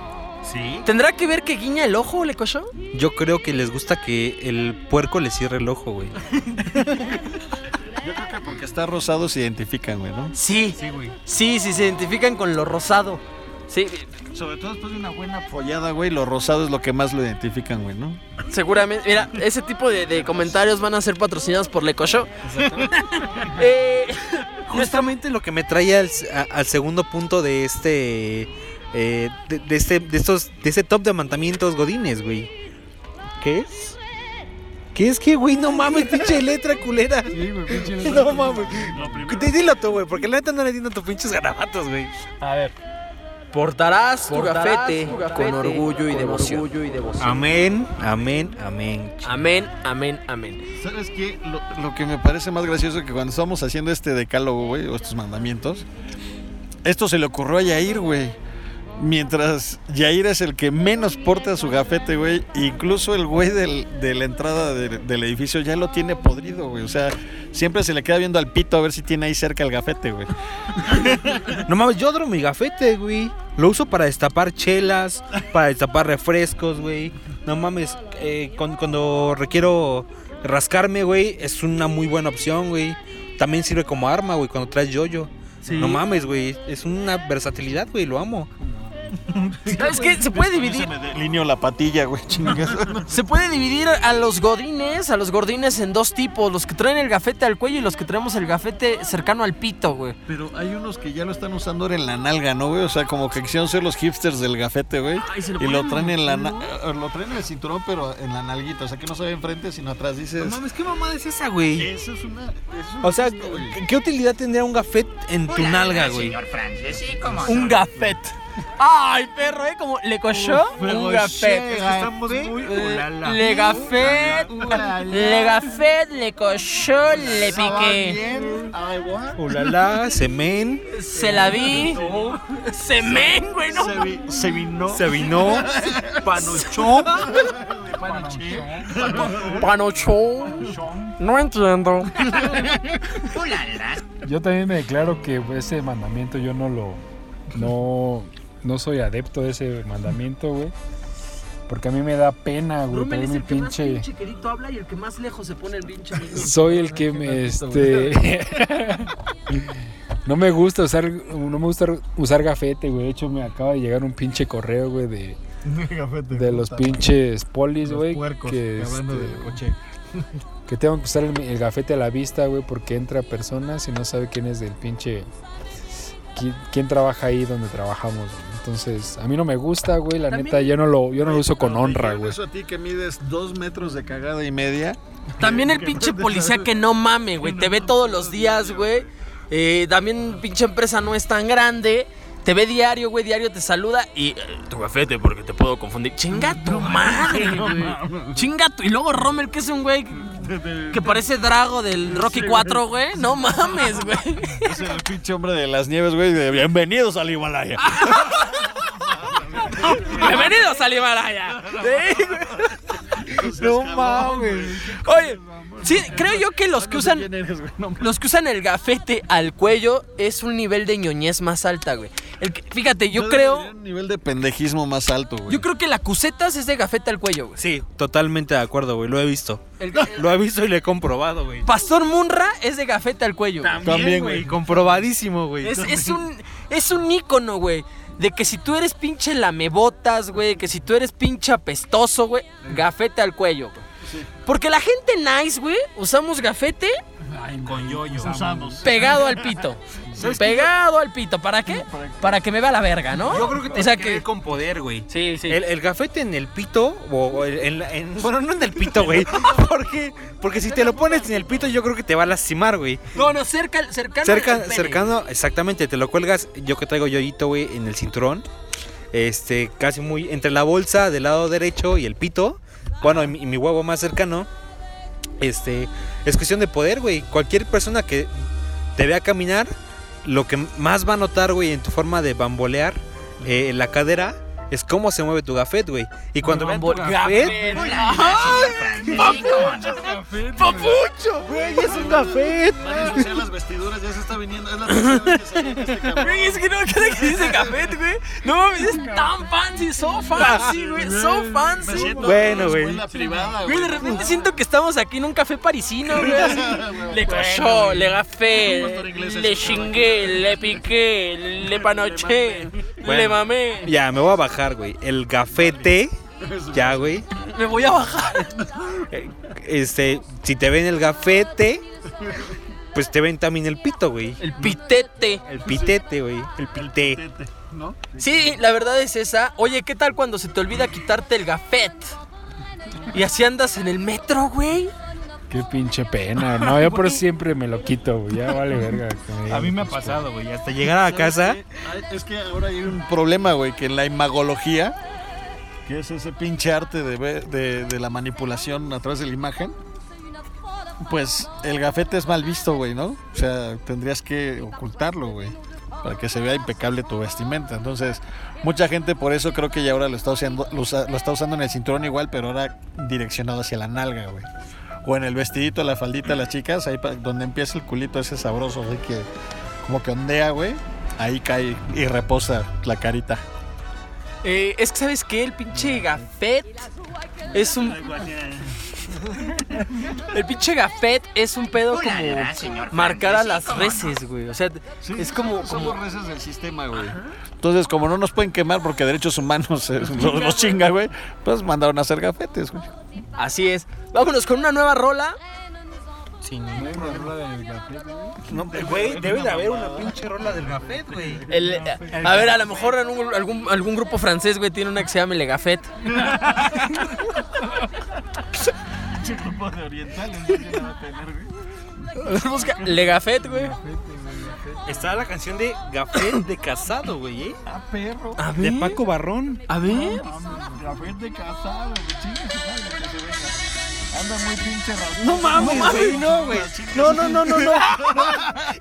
[SPEAKER 5] Sí.
[SPEAKER 6] ¿Tendrá que ver que guiña el ojo el Ecoshop?
[SPEAKER 5] Yo creo que les gusta que el puerco le cierre el ojo, güey.
[SPEAKER 7] Yo creo que porque está rosado se identifican, güey, ¿no?
[SPEAKER 6] Sí. Sí, güey. Sí, sí, se identifican con lo rosado. Sí,
[SPEAKER 7] Sobre todo después de una buena follada, güey, lo rosado es lo que más lo identifican, güey, ¿no?
[SPEAKER 6] seguramente. Mira, ese tipo de, de comentarios van a ser patrocinados por el Ecoshop. Eh,
[SPEAKER 5] Justamente lo que me trae al, a- al segundo punto de este. eh, de, de este de estos de este top de mandamientos godines, güey. ¿Qué es? ¿Qué es que, güey? No mames, pinche letra culera. No mames. Di- Dilo tú, güey, porque la neta no le entiendo tus pinches garabatos, güey.
[SPEAKER 6] A ver. Portarás tu
[SPEAKER 1] Portarás
[SPEAKER 6] gafete,
[SPEAKER 1] tu gafete
[SPEAKER 6] con orgullo y
[SPEAKER 1] con
[SPEAKER 6] devoción.
[SPEAKER 1] orgullo y devoción.
[SPEAKER 5] Amén, amén, amén.
[SPEAKER 6] Amén, amén, amén.
[SPEAKER 7] ¿Sabes qué? Lo, lo que me parece más gracioso que cuando estamos haciendo este decálogo, güey, o estos mandamientos, esto se le ocurrió a Yair, güey. Mientras Yair es el que menos porta su gafete, güey. Incluso el güey del- de la entrada de- del edificio ya lo tiene podrido, güey. O sea, siempre se le queda viendo al pito a ver si tiene ahí cerca el gafete, güey.
[SPEAKER 5] No mames, yo adoro mi gafete, güey. Lo uso para destapar chelas, para destapar refrescos, güey. No mames, eh, cuando, cuando requiero rascarme, güey, es una muy buena opción, güey. También sirve como arma, güey, cuando traes yoyo. No mames, güey, es una versatilidad, güey, lo amo.
[SPEAKER 6] Es que se puede dividir.
[SPEAKER 7] Lineo la patilla, güey, chingas.
[SPEAKER 6] Se puede dividir a los godines, a los gordines en dos tipos, los que traen el gafete al cuello y los que traemos el gafete cercano al pito, güey.
[SPEAKER 7] Pero hay unos que ya lo están usando ahora en la nalga, ¿no, güey? O sea, como que quisieron ser los hipsters del gafete, güey.
[SPEAKER 6] Ay, se lo
[SPEAKER 7] Y lo traen en la eh, lo traen en el cinturón, pero en la nalguita. O sea, que no se ve enfrente, sino atrás. Dices.
[SPEAKER 5] No mames, ¿qué mamada es esa, güey?
[SPEAKER 7] Eso es una.
[SPEAKER 5] O sea, ¿qué- ¿qué utilidad tendría un gafete en tu nalga, güey?
[SPEAKER 6] Un gafet. Ay, perro, ¿eh? Como le cochó un gafet.
[SPEAKER 7] Estamos muy.
[SPEAKER 6] Eh, Le gafet, le gafet, le cochó, le piqué.
[SPEAKER 5] Ulala, semen,
[SPEAKER 6] Se la vi. Semen, güey, no.
[SPEAKER 7] Se, vi- se vino.
[SPEAKER 5] se vino,
[SPEAKER 7] Panochón.
[SPEAKER 6] Panochón. No entiendo.
[SPEAKER 2] Yo también me declaro que ese mandamiento yo no lo. No, no soy adepto de ese mandamiento, güey. Porque a mí me da pena, güey.
[SPEAKER 6] Rommel
[SPEAKER 2] traer
[SPEAKER 6] es
[SPEAKER 2] mi
[SPEAKER 6] el que más
[SPEAKER 2] pinche.
[SPEAKER 6] pinche quedito habla y el que más lejos se pone el pinche amigo.
[SPEAKER 2] Soy el que me este No me gusta usar no me gusta usar gafete, güey. De hecho me acaba de llegar un pinche correo, güey, de de los pinches polis, güey, que este, que tengo que usar el, el gafete a la vista, güey, porque entra personas y no sabe quién es del pinche quién, quién trabaja ahí donde trabajamos, güey. Entonces, a mí no me gusta, güey, la neta, yo no lo yo no lo uso con honra, güey.
[SPEAKER 7] Eso a ti que mides dos metros de cagada y media.
[SPEAKER 6] También el pinche policía que no mame, güey. Te ve todos los días, güey. Eh, también pinche empresa no es tan grande. Te ve diario, güey, diario te saluda y... eh, tu gafete porque te puedo confundir. Chinga tu madre, güey. Chinga tu... Y luego Rommel, que es un güey que parece Drago del Rocky 4, güey. No mames, güey.
[SPEAKER 7] Es el pinche hombre de las nieves, güey. De bienvenidos al Himalaya.
[SPEAKER 6] Bienvenidos al Himalaya. Sí, güey. No mames. Oye, sí, creo yo que los que usan los que usan el gafete al cuello es un nivel de ñoñez más alta, güey. El que- fíjate, yo creo
[SPEAKER 7] Un nivel de pendejismo más alto, güey.
[SPEAKER 6] yo creo que la cusetas es de gafete al cuello, güey.
[SPEAKER 5] Sí, totalmente de acuerdo, güey. Lo he visto.
[SPEAKER 6] El-
[SPEAKER 5] Lo he visto y lo he comprobado, güey.
[SPEAKER 6] Pastor Munra es de gafete al cuello. güey.
[SPEAKER 7] También,
[SPEAKER 5] güey.
[SPEAKER 7] güey.
[SPEAKER 5] Comprobadísimo, güey.
[SPEAKER 6] Es, es un es un ícono, güey. De que si tú eres pinche lamebotas, güey, que si tú eres pinche apestoso, güey, gafete al cuello, güey. Porque la gente nice, güey, usamos gafete
[SPEAKER 5] Con yoyo.
[SPEAKER 6] pegado al pito. Pegado al pito. ¿Para qué? Para que me vea la verga, ¿no?
[SPEAKER 5] Yo creo que
[SPEAKER 6] o
[SPEAKER 5] tiene
[SPEAKER 6] sea
[SPEAKER 5] que ver con poder, güey.
[SPEAKER 6] Sí, sí.
[SPEAKER 5] El, el gafete en el pito, o, o el- en, la- en- bueno, no en el pito, güey. ¿Por qué? Porque si te lo pones en el pito, yo creo que te va a lastimar, güey.
[SPEAKER 6] No, no, cerca, cercano.
[SPEAKER 5] Cerca, cercano, exactamente, te lo cuelgas, yo que traigo yoyito, güey, en el cinturón. Este, casi muy, entre la bolsa del lado derecho y el pito. Bueno, y mi, y mi huevo más cercano. Este, es cuestión de poder, güey. Cualquier persona que te vea caminar, lo que más va a notar, güey, en tu forma de bambolear eh, la cadera es cómo se mueve tu gafet, güey. Y cuando vean tu gafet,
[SPEAKER 6] ¡Papucho!
[SPEAKER 5] güey, es un gafet.
[SPEAKER 7] las vestiduras, ya se está viniendo. Es la tercera que sale en este.
[SPEAKER 6] Güey, es que no, que dice café, güey. No mames, es tan fancy, so fancy, güey. So fancy.
[SPEAKER 5] Bueno, güey.
[SPEAKER 7] Escuela privada,
[SPEAKER 6] Güey, de repente siento que estamos aquí en un café parisino, güey. Le cochó, le gafé, le chingué, le piqué, le panoché, le mamé.
[SPEAKER 5] Ya, me voy a bajar, güey. El gafete, ya, güey.
[SPEAKER 6] Me voy a bajar.
[SPEAKER 5] Este, si te ven el gafete, pues te ven también el pito, güey.
[SPEAKER 6] El pitete.
[SPEAKER 5] El pitete, güey. El pité.
[SPEAKER 7] ¿No?
[SPEAKER 6] Sí, la verdad es esa. Oye, ¿qué tal cuando se te olvida quitarte el gafet? Y así andas en el metro, güey.
[SPEAKER 2] Qué pinche pena. No, yo por eso siempre me lo quito, güey. Ya vale verga.
[SPEAKER 5] A mí me ha pasado, güey. Hasta llegar a casa.
[SPEAKER 7] Es que ahora hay un problema, güey, que en la imagología, que es ese pinche arte de, ver- de, de la manipulación a través de la imagen, pues el gafete es mal visto, güey, ¿no? O sea, tendrías que ocultarlo, güey, para que se vea impecable tu vestimenta. Entonces, mucha gente por eso creo que ya ahora lo está usando, lo, usa- lo está usando en el cinturón igual, pero ahora direccionado hacia la nalga, güey. O en el vestidito, la faldita, las chicas, ahí donde empieza el culito ese sabroso, güey, que como que ondea, güey. Ahí cae y reposa la carita.
[SPEAKER 6] Eh, es que, ¿sabes qué? El pinche gafet es un. El pinche gafet es un pedo como marcar a las reses, güey. O sea, es como. como...
[SPEAKER 7] Somos reces del sistema, güey. Entonces, como no nos pueden quemar porque derechos humanos eh, los, los chinga, güey, pues mandaron a hacer gafetes, güey.
[SPEAKER 6] Así es. Vámonos con una nueva rola.
[SPEAKER 5] Sí,
[SPEAKER 2] ¿No hay una rola del gafete, güey?
[SPEAKER 5] no, güey, debe de haber una pinche rola del gafet, güey.
[SPEAKER 6] El- a ver, a lo mejor algún, algún, algún grupo francés, güey, tiene una que se llama Le Gafet.
[SPEAKER 7] grupo de orientales, no va a tener, güey.
[SPEAKER 6] Busca Le Gafet, güey.
[SPEAKER 5] Está la canción de Gafet de Casado, güey, ¿eh?
[SPEAKER 7] Ah, perro.
[SPEAKER 6] A
[SPEAKER 5] De
[SPEAKER 6] ver.
[SPEAKER 5] Paco Barrón.
[SPEAKER 6] A ver.
[SPEAKER 7] Gafete casado, güey. Chingue su madre que se venga. Anda muy pinche rasposo.
[SPEAKER 5] No mames, güey, no, güey. No, no, no, no, no.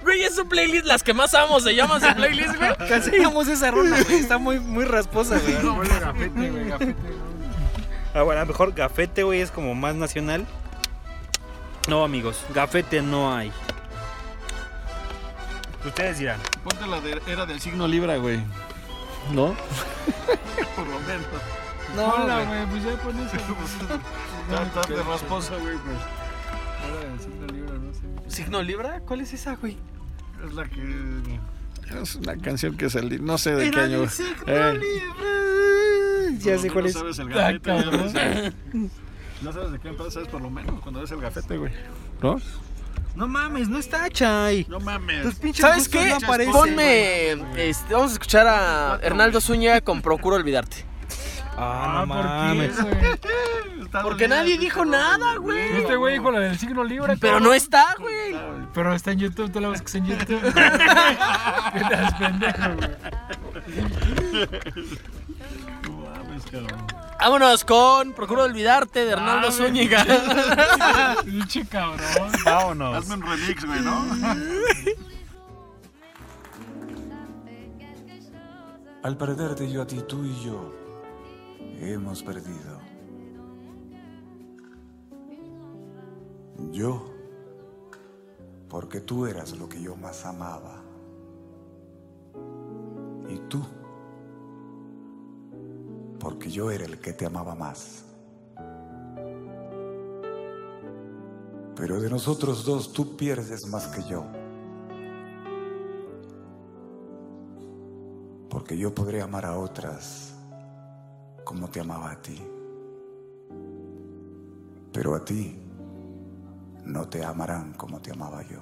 [SPEAKER 6] Güey, es su playlist, las que más amo, se llama su playlist, güey.
[SPEAKER 5] Cancelamos esa rola, güey. Está muy, muy rasposa, güey.
[SPEAKER 2] Ponle gafete, güey, gafete.
[SPEAKER 5] Ah, bueno, a lo mejor Gafete, güey, es como más nacional. No, amigos, Gafete no hay. Ustedes dirán.
[SPEAKER 7] Ponte la de, era del signo Libra, güey. ¿No? Por lo menos.
[SPEAKER 5] No,
[SPEAKER 2] Hola,
[SPEAKER 5] güey.
[SPEAKER 2] pues ya pon eso.
[SPEAKER 7] Está tan de rasposa, güey, pues.
[SPEAKER 2] Ahora del signo libro, no sé.
[SPEAKER 6] ¿Signo Libra? ¿Cuál es esa, güey?
[SPEAKER 7] Es la que. Es una canción que salió. No sé de qué año. güey. Eh,
[SPEAKER 5] Ya sé
[SPEAKER 7] tú
[SPEAKER 5] cuál
[SPEAKER 7] no
[SPEAKER 5] es.
[SPEAKER 7] sabes el
[SPEAKER 2] Ah,
[SPEAKER 7] gafete. ves el- No sabes de qué empresa sabes por lo menos cuando ves el gafete, güey. ¿No?
[SPEAKER 5] No mames, no está Chay.
[SPEAKER 7] No mames.
[SPEAKER 6] ¿Sabes qué?
[SPEAKER 5] no aparecen.
[SPEAKER 6] Ponme. Este, vamos a escuchar a Hernaldo Zúñiga con Procuro Olvidarte.
[SPEAKER 5] Ah, no
[SPEAKER 2] ¿por qué,
[SPEAKER 5] mames.
[SPEAKER 2] güey?
[SPEAKER 6] Porque nadie dijo nada, güey.
[SPEAKER 2] Este güey dijo la del signo libra.
[SPEAKER 6] Pero no está, güey.
[SPEAKER 2] Pero está en YouTube, tú la buscas en YouTube. ¿Qué te das pendejo, güey?
[SPEAKER 7] Mames, cabrón.
[SPEAKER 6] Vámonos con Procuro Olvidarte de Hernaldo
[SPEAKER 2] güey.
[SPEAKER 6] Zúñiga.
[SPEAKER 2] Pinche cabrón.
[SPEAKER 5] Vámonos.
[SPEAKER 7] Hazme un remix, güey, ¿no?
[SPEAKER 11] Al perderte yo a ti, tú y yo hemos perdido. Yo, porque tú eras lo que yo más amaba. Y tú, porque yo era el que te amaba más. Pero de nosotros dos tú pierdes más que yo. Porque yo podré amar a otras como te amaba a ti. Pero a ti no te amarán como te amaba yo.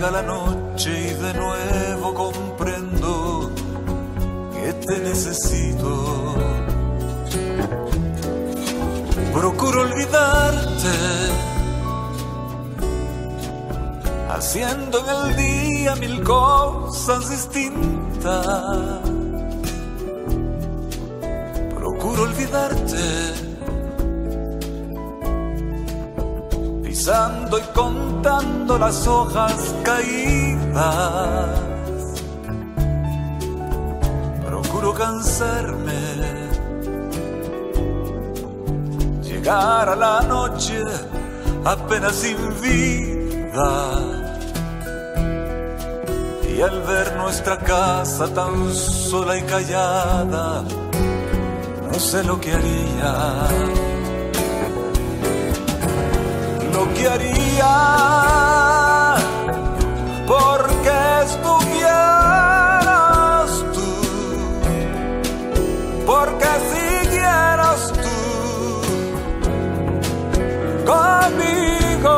[SPEAKER 11] La noche y de nuevo comprendo que te necesito. Procuro olvidarte, haciendo en el día mil cosas distintas. Procuro olvidarte, pisando y contando las hojas caídas. Procuro cansarme, llegar a la noche apenas sin vida. Y al ver nuestra casa tan sola y callada, no sé lo que haría. Lo que haría porque estuvieras tú, porque siguieras tú conmigo.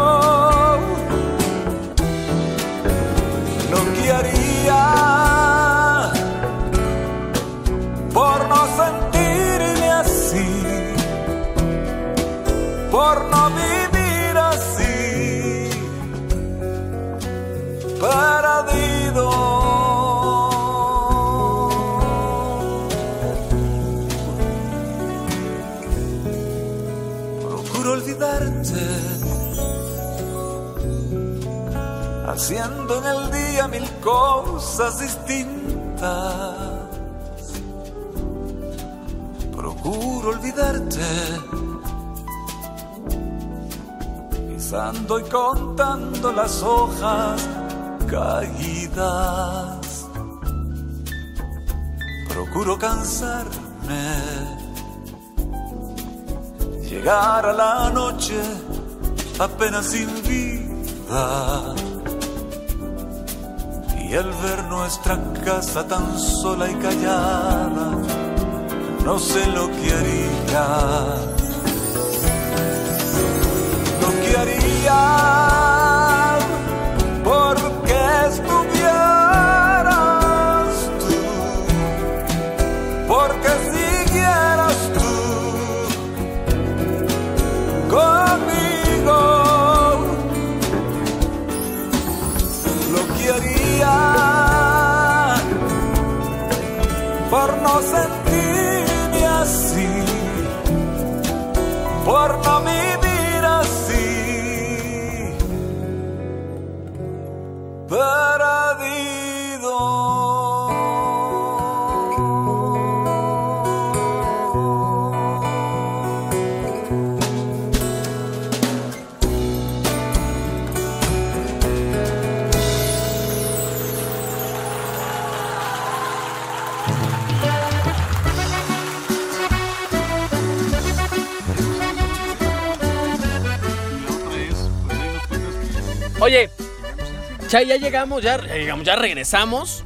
[SPEAKER 11] Lo que haría por no sentirme así, por no vivir cosas distintas. Procuro olvidarte, pisando y contando las hojas caídas. Procuro cansarme, llegar a la noche apenas sin vida. Y al ver nuestra casa tan sola y callada, no sé lo que haría. Lo que haría porque estuvieras
[SPEAKER 6] ya, ya llegamos, ya, ya llegamos, ya regresamos.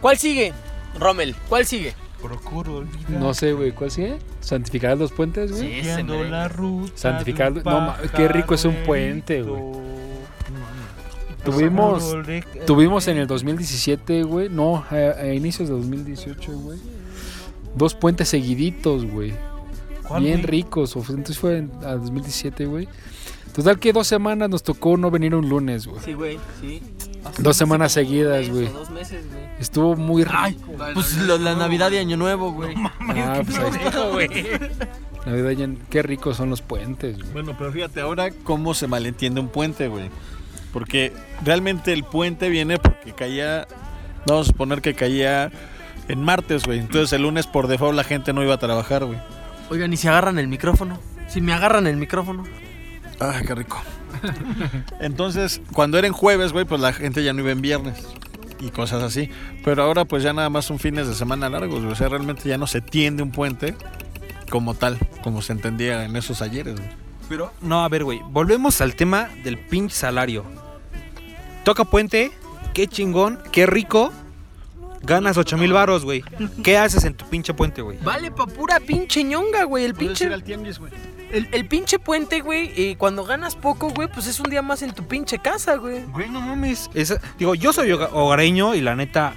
[SPEAKER 6] ¿Cuál sigue, Rommel? ¿Cuál sigue?
[SPEAKER 5] Procuro olvidar.
[SPEAKER 2] No sé, güey, ¿cuál sigue? ¿Santificar los puentes, güey?
[SPEAKER 6] Sí,
[SPEAKER 5] la ruta.
[SPEAKER 2] Santificar,
[SPEAKER 5] de un
[SPEAKER 2] no, ma- qué rico es un puente, güey. Tuvimos, tuvimos en el 2017, güey, no, a, a inicios de 2018, güey, dos puentes seguiditos, güey,
[SPEAKER 5] ¿Cuál,
[SPEAKER 2] bien
[SPEAKER 5] güey?
[SPEAKER 2] ricos, o entonces fue en a 2017, güey. Total que dos semanas nos tocó no venir un lunes, güey.
[SPEAKER 6] Sí, güey, sí.
[SPEAKER 2] Dos semanas seguidas, güey.
[SPEAKER 6] Dos meses, güey.
[SPEAKER 2] Estuvo muy rico.
[SPEAKER 6] Ay, pues la Navidad y Año Nuevo, güey.
[SPEAKER 2] Ah, pues ahí está. Navidad ya- qué ricos son los puentes, güey.
[SPEAKER 7] Bueno, pero fíjate ahora cómo se malentiende un puente, güey. Porque realmente el puente viene porque caía, vamos a suponer que caía en martes, güey. Entonces el lunes por default la gente no iba a trabajar, güey.
[SPEAKER 6] Oigan, ¿y si agarran el micrófono? Si me agarran el micrófono.
[SPEAKER 7] Ay, qué rico. Entonces, cuando era en jueves, güey, pues la gente ya no iba en viernes y cosas así. Pero ahora pues ya nada más son fines de semana largos, güey. O sea, realmente ya no se tiende un puente como tal, como se entendía en esos ayeres, güey.
[SPEAKER 5] Pero, no, a ver, güey. Volvemos al tema del pinche salario. Toca puente, qué chingón, qué rico. Ganas 8 mil varos, güey. ¿Qué haces en tu pinche puente, güey?
[SPEAKER 6] Vale, pa' pura pinche ñonga, güey. El pinche. El, el pinche puente, güey, eh, cuando ganas poco, güey, pues es un día más en tu pinche casa, güey.
[SPEAKER 5] Güey, no mames. Esa- digo, yo soy hoga- hogareño y la neta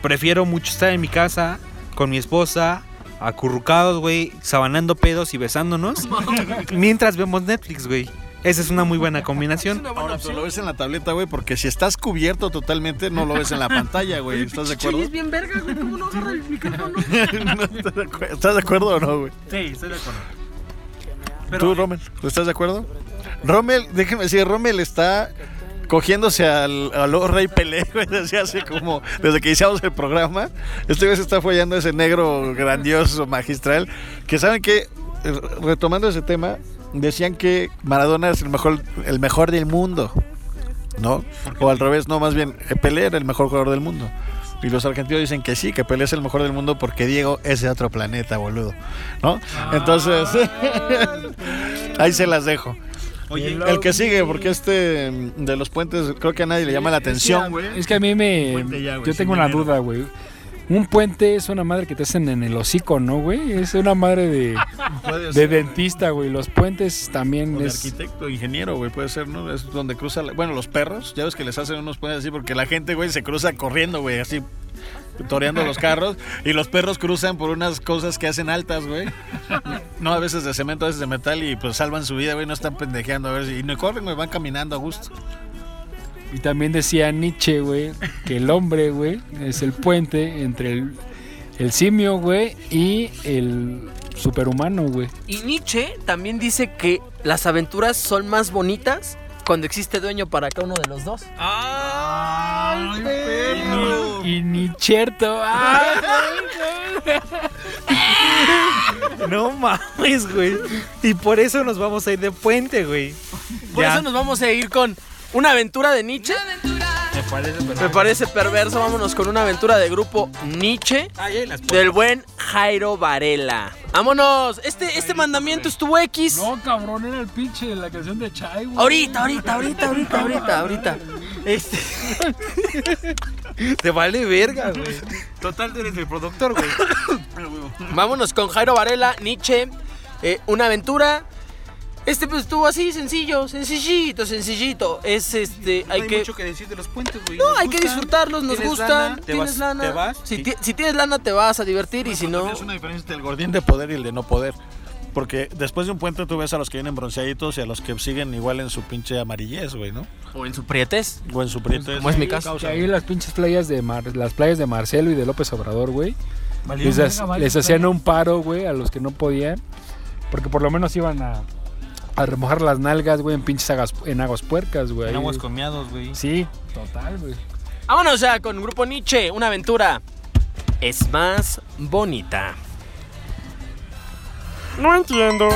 [SPEAKER 5] prefiero mucho estar en mi casa con mi esposa, acurrucados, güey, sabanando pedos y besándonos mientras vemos Netflix, güey. Esa es una muy buena combinación.
[SPEAKER 7] Ahora, pero lo ves en la tableta, güey, porque si estás cubierto totalmente, no lo ves en la pantalla, güey. ¿Estás de acuerdo?
[SPEAKER 6] es bien verga, güey. ¿Cómo no agarra el micrófono?
[SPEAKER 7] No estás de acuerdo. ¿Estás de acuerdo o no, güey?
[SPEAKER 5] Sí, estoy de acuerdo.
[SPEAKER 7] ¿Tú, Rommel? ¿Estás de acuerdo? Rommel, déjeme decir, Rommel está cogiéndose al, al Rey Pelé, desde hace como, desde que iniciamos el programa. Este vez está follando ese negro grandioso, magistral, que saben que, retomando ese tema, decían que Maradona es el mejor, el mejor del mundo, ¿no? O al revés, no, más bien, Pelé era el mejor jugador del mundo. Y los argentinos dicen que sí, que Pelé es el mejor del mundo porque Diego es de otro planeta, boludo. ¿No? Entonces, ahí se las dejo.
[SPEAKER 5] Oye,
[SPEAKER 7] el que sigue, porque este mm, de los puentes creo que a nadie le llama la atención, güey.
[SPEAKER 2] Es que a mí me. Yo tengo una
[SPEAKER 7] dinero.
[SPEAKER 2] duda, güey. Un puente es una madre que te hacen en el hocico, ¿no, güey? Es una madre de,
[SPEAKER 7] Puede
[SPEAKER 2] de
[SPEAKER 7] ser.
[SPEAKER 2] dentista, güey. Los puentes también es.
[SPEAKER 7] arquitecto, ingeniero, güey, puede ser, ¿no? Es donde cruza, la- bueno, los perros, ya ves que les hacen unos puentes así porque la gente, güey, se cruza corriendo, güey, así toreando los carros y los perros cruzan por unas cosas que hacen altas, güey. No, a veces de cemento, a veces de metal y pues salvan su vida, güey, no están pendejeando a ver si y no corren, güey, van caminando a gusto.
[SPEAKER 2] Y también decía Nietzsche, güey, que el hombre, güey, es el puente entre el, el simio, güey, y el superhumano, güey.
[SPEAKER 6] Y Nietzsche también dice que las aventuras son más bonitas cuando existe dueño para cada uno de los dos.
[SPEAKER 2] Y ni cierto. ¡Ay,
[SPEAKER 5] No mames, güey. Y por eso nos vamos a ir de puente, güey.
[SPEAKER 6] Por
[SPEAKER 5] Ya.
[SPEAKER 6] eso nos vamos a ir con una aventura de Nietzsche.
[SPEAKER 5] Me parece
[SPEAKER 6] Me parece perverso. Vámonos con una aventura de grupo Nietzsche del buen Jairo Varela. ¡Vámonos! Este, este mandamiento estuvo X.
[SPEAKER 2] No, cabrón, era el pinche de la canción de Chai, güey.
[SPEAKER 6] Ahorita, ahorita, ahorita, ahorita, ahorita, ahorita. Este.
[SPEAKER 5] Te vale verga, güey. Total, tú eres el productor, güey.
[SPEAKER 6] Vámonos con Jairo Varela, Nietzsche, eh, una aventura. Este pues estuvo así, sencillo, sencillito, sencillito. Es este, hay,
[SPEAKER 5] hay
[SPEAKER 6] que.
[SPEAKER 5] mucho que decir de los puentes, güey.
[SPEAKER 6] No,
[SPEAKER 5] Nos
[SPEAKER 6] hay que disfrutarlos, nos
[SPEAKER 5] ¿Tienes
[SPEAKER 6] gustan. ¿Tienes
[SPEAKER 5] vas-
[SPEAKER 6] lana?
[SPEAKER 5] te vas?
[SPEAKER 6] Si,
[SPEAKER 5] Sí.
[SPEAKER 6] ti- si tienes lana, te vas a divertir y si no.
[SPEAKER 7] Es una diferencia entre el gordín de poder y el de no poder. Porque después de un puente tú ves a los que vienen bronceaditos y a los que siguen igual en su pinche amarillez, güey, ¿no?
[SPEAKER 6] O en su prietez.
[SPEAKER 7] O en su prietez.
[SPEAKER 6] Como es mi caso.
[SPEAKER 2] Que ahí las pinches playas de Mar- las playas de Marcelo y de López Obrador, güey. Les, les hacían un paro, güey, a los que no podían. Porque por lo menos iban a, a remojar las nalgas, güey, en pinches agas- en aguas puercas, güey.
[SPEAKER 5] En aguas con miados, güey.
[SPEAKER 2] Sí, total, güey.
[SPEAKER 6] Vámonos ya con Grupo Nietzsche, una aventura. Es más bonita.
[SPEAKER 10] No entiendo.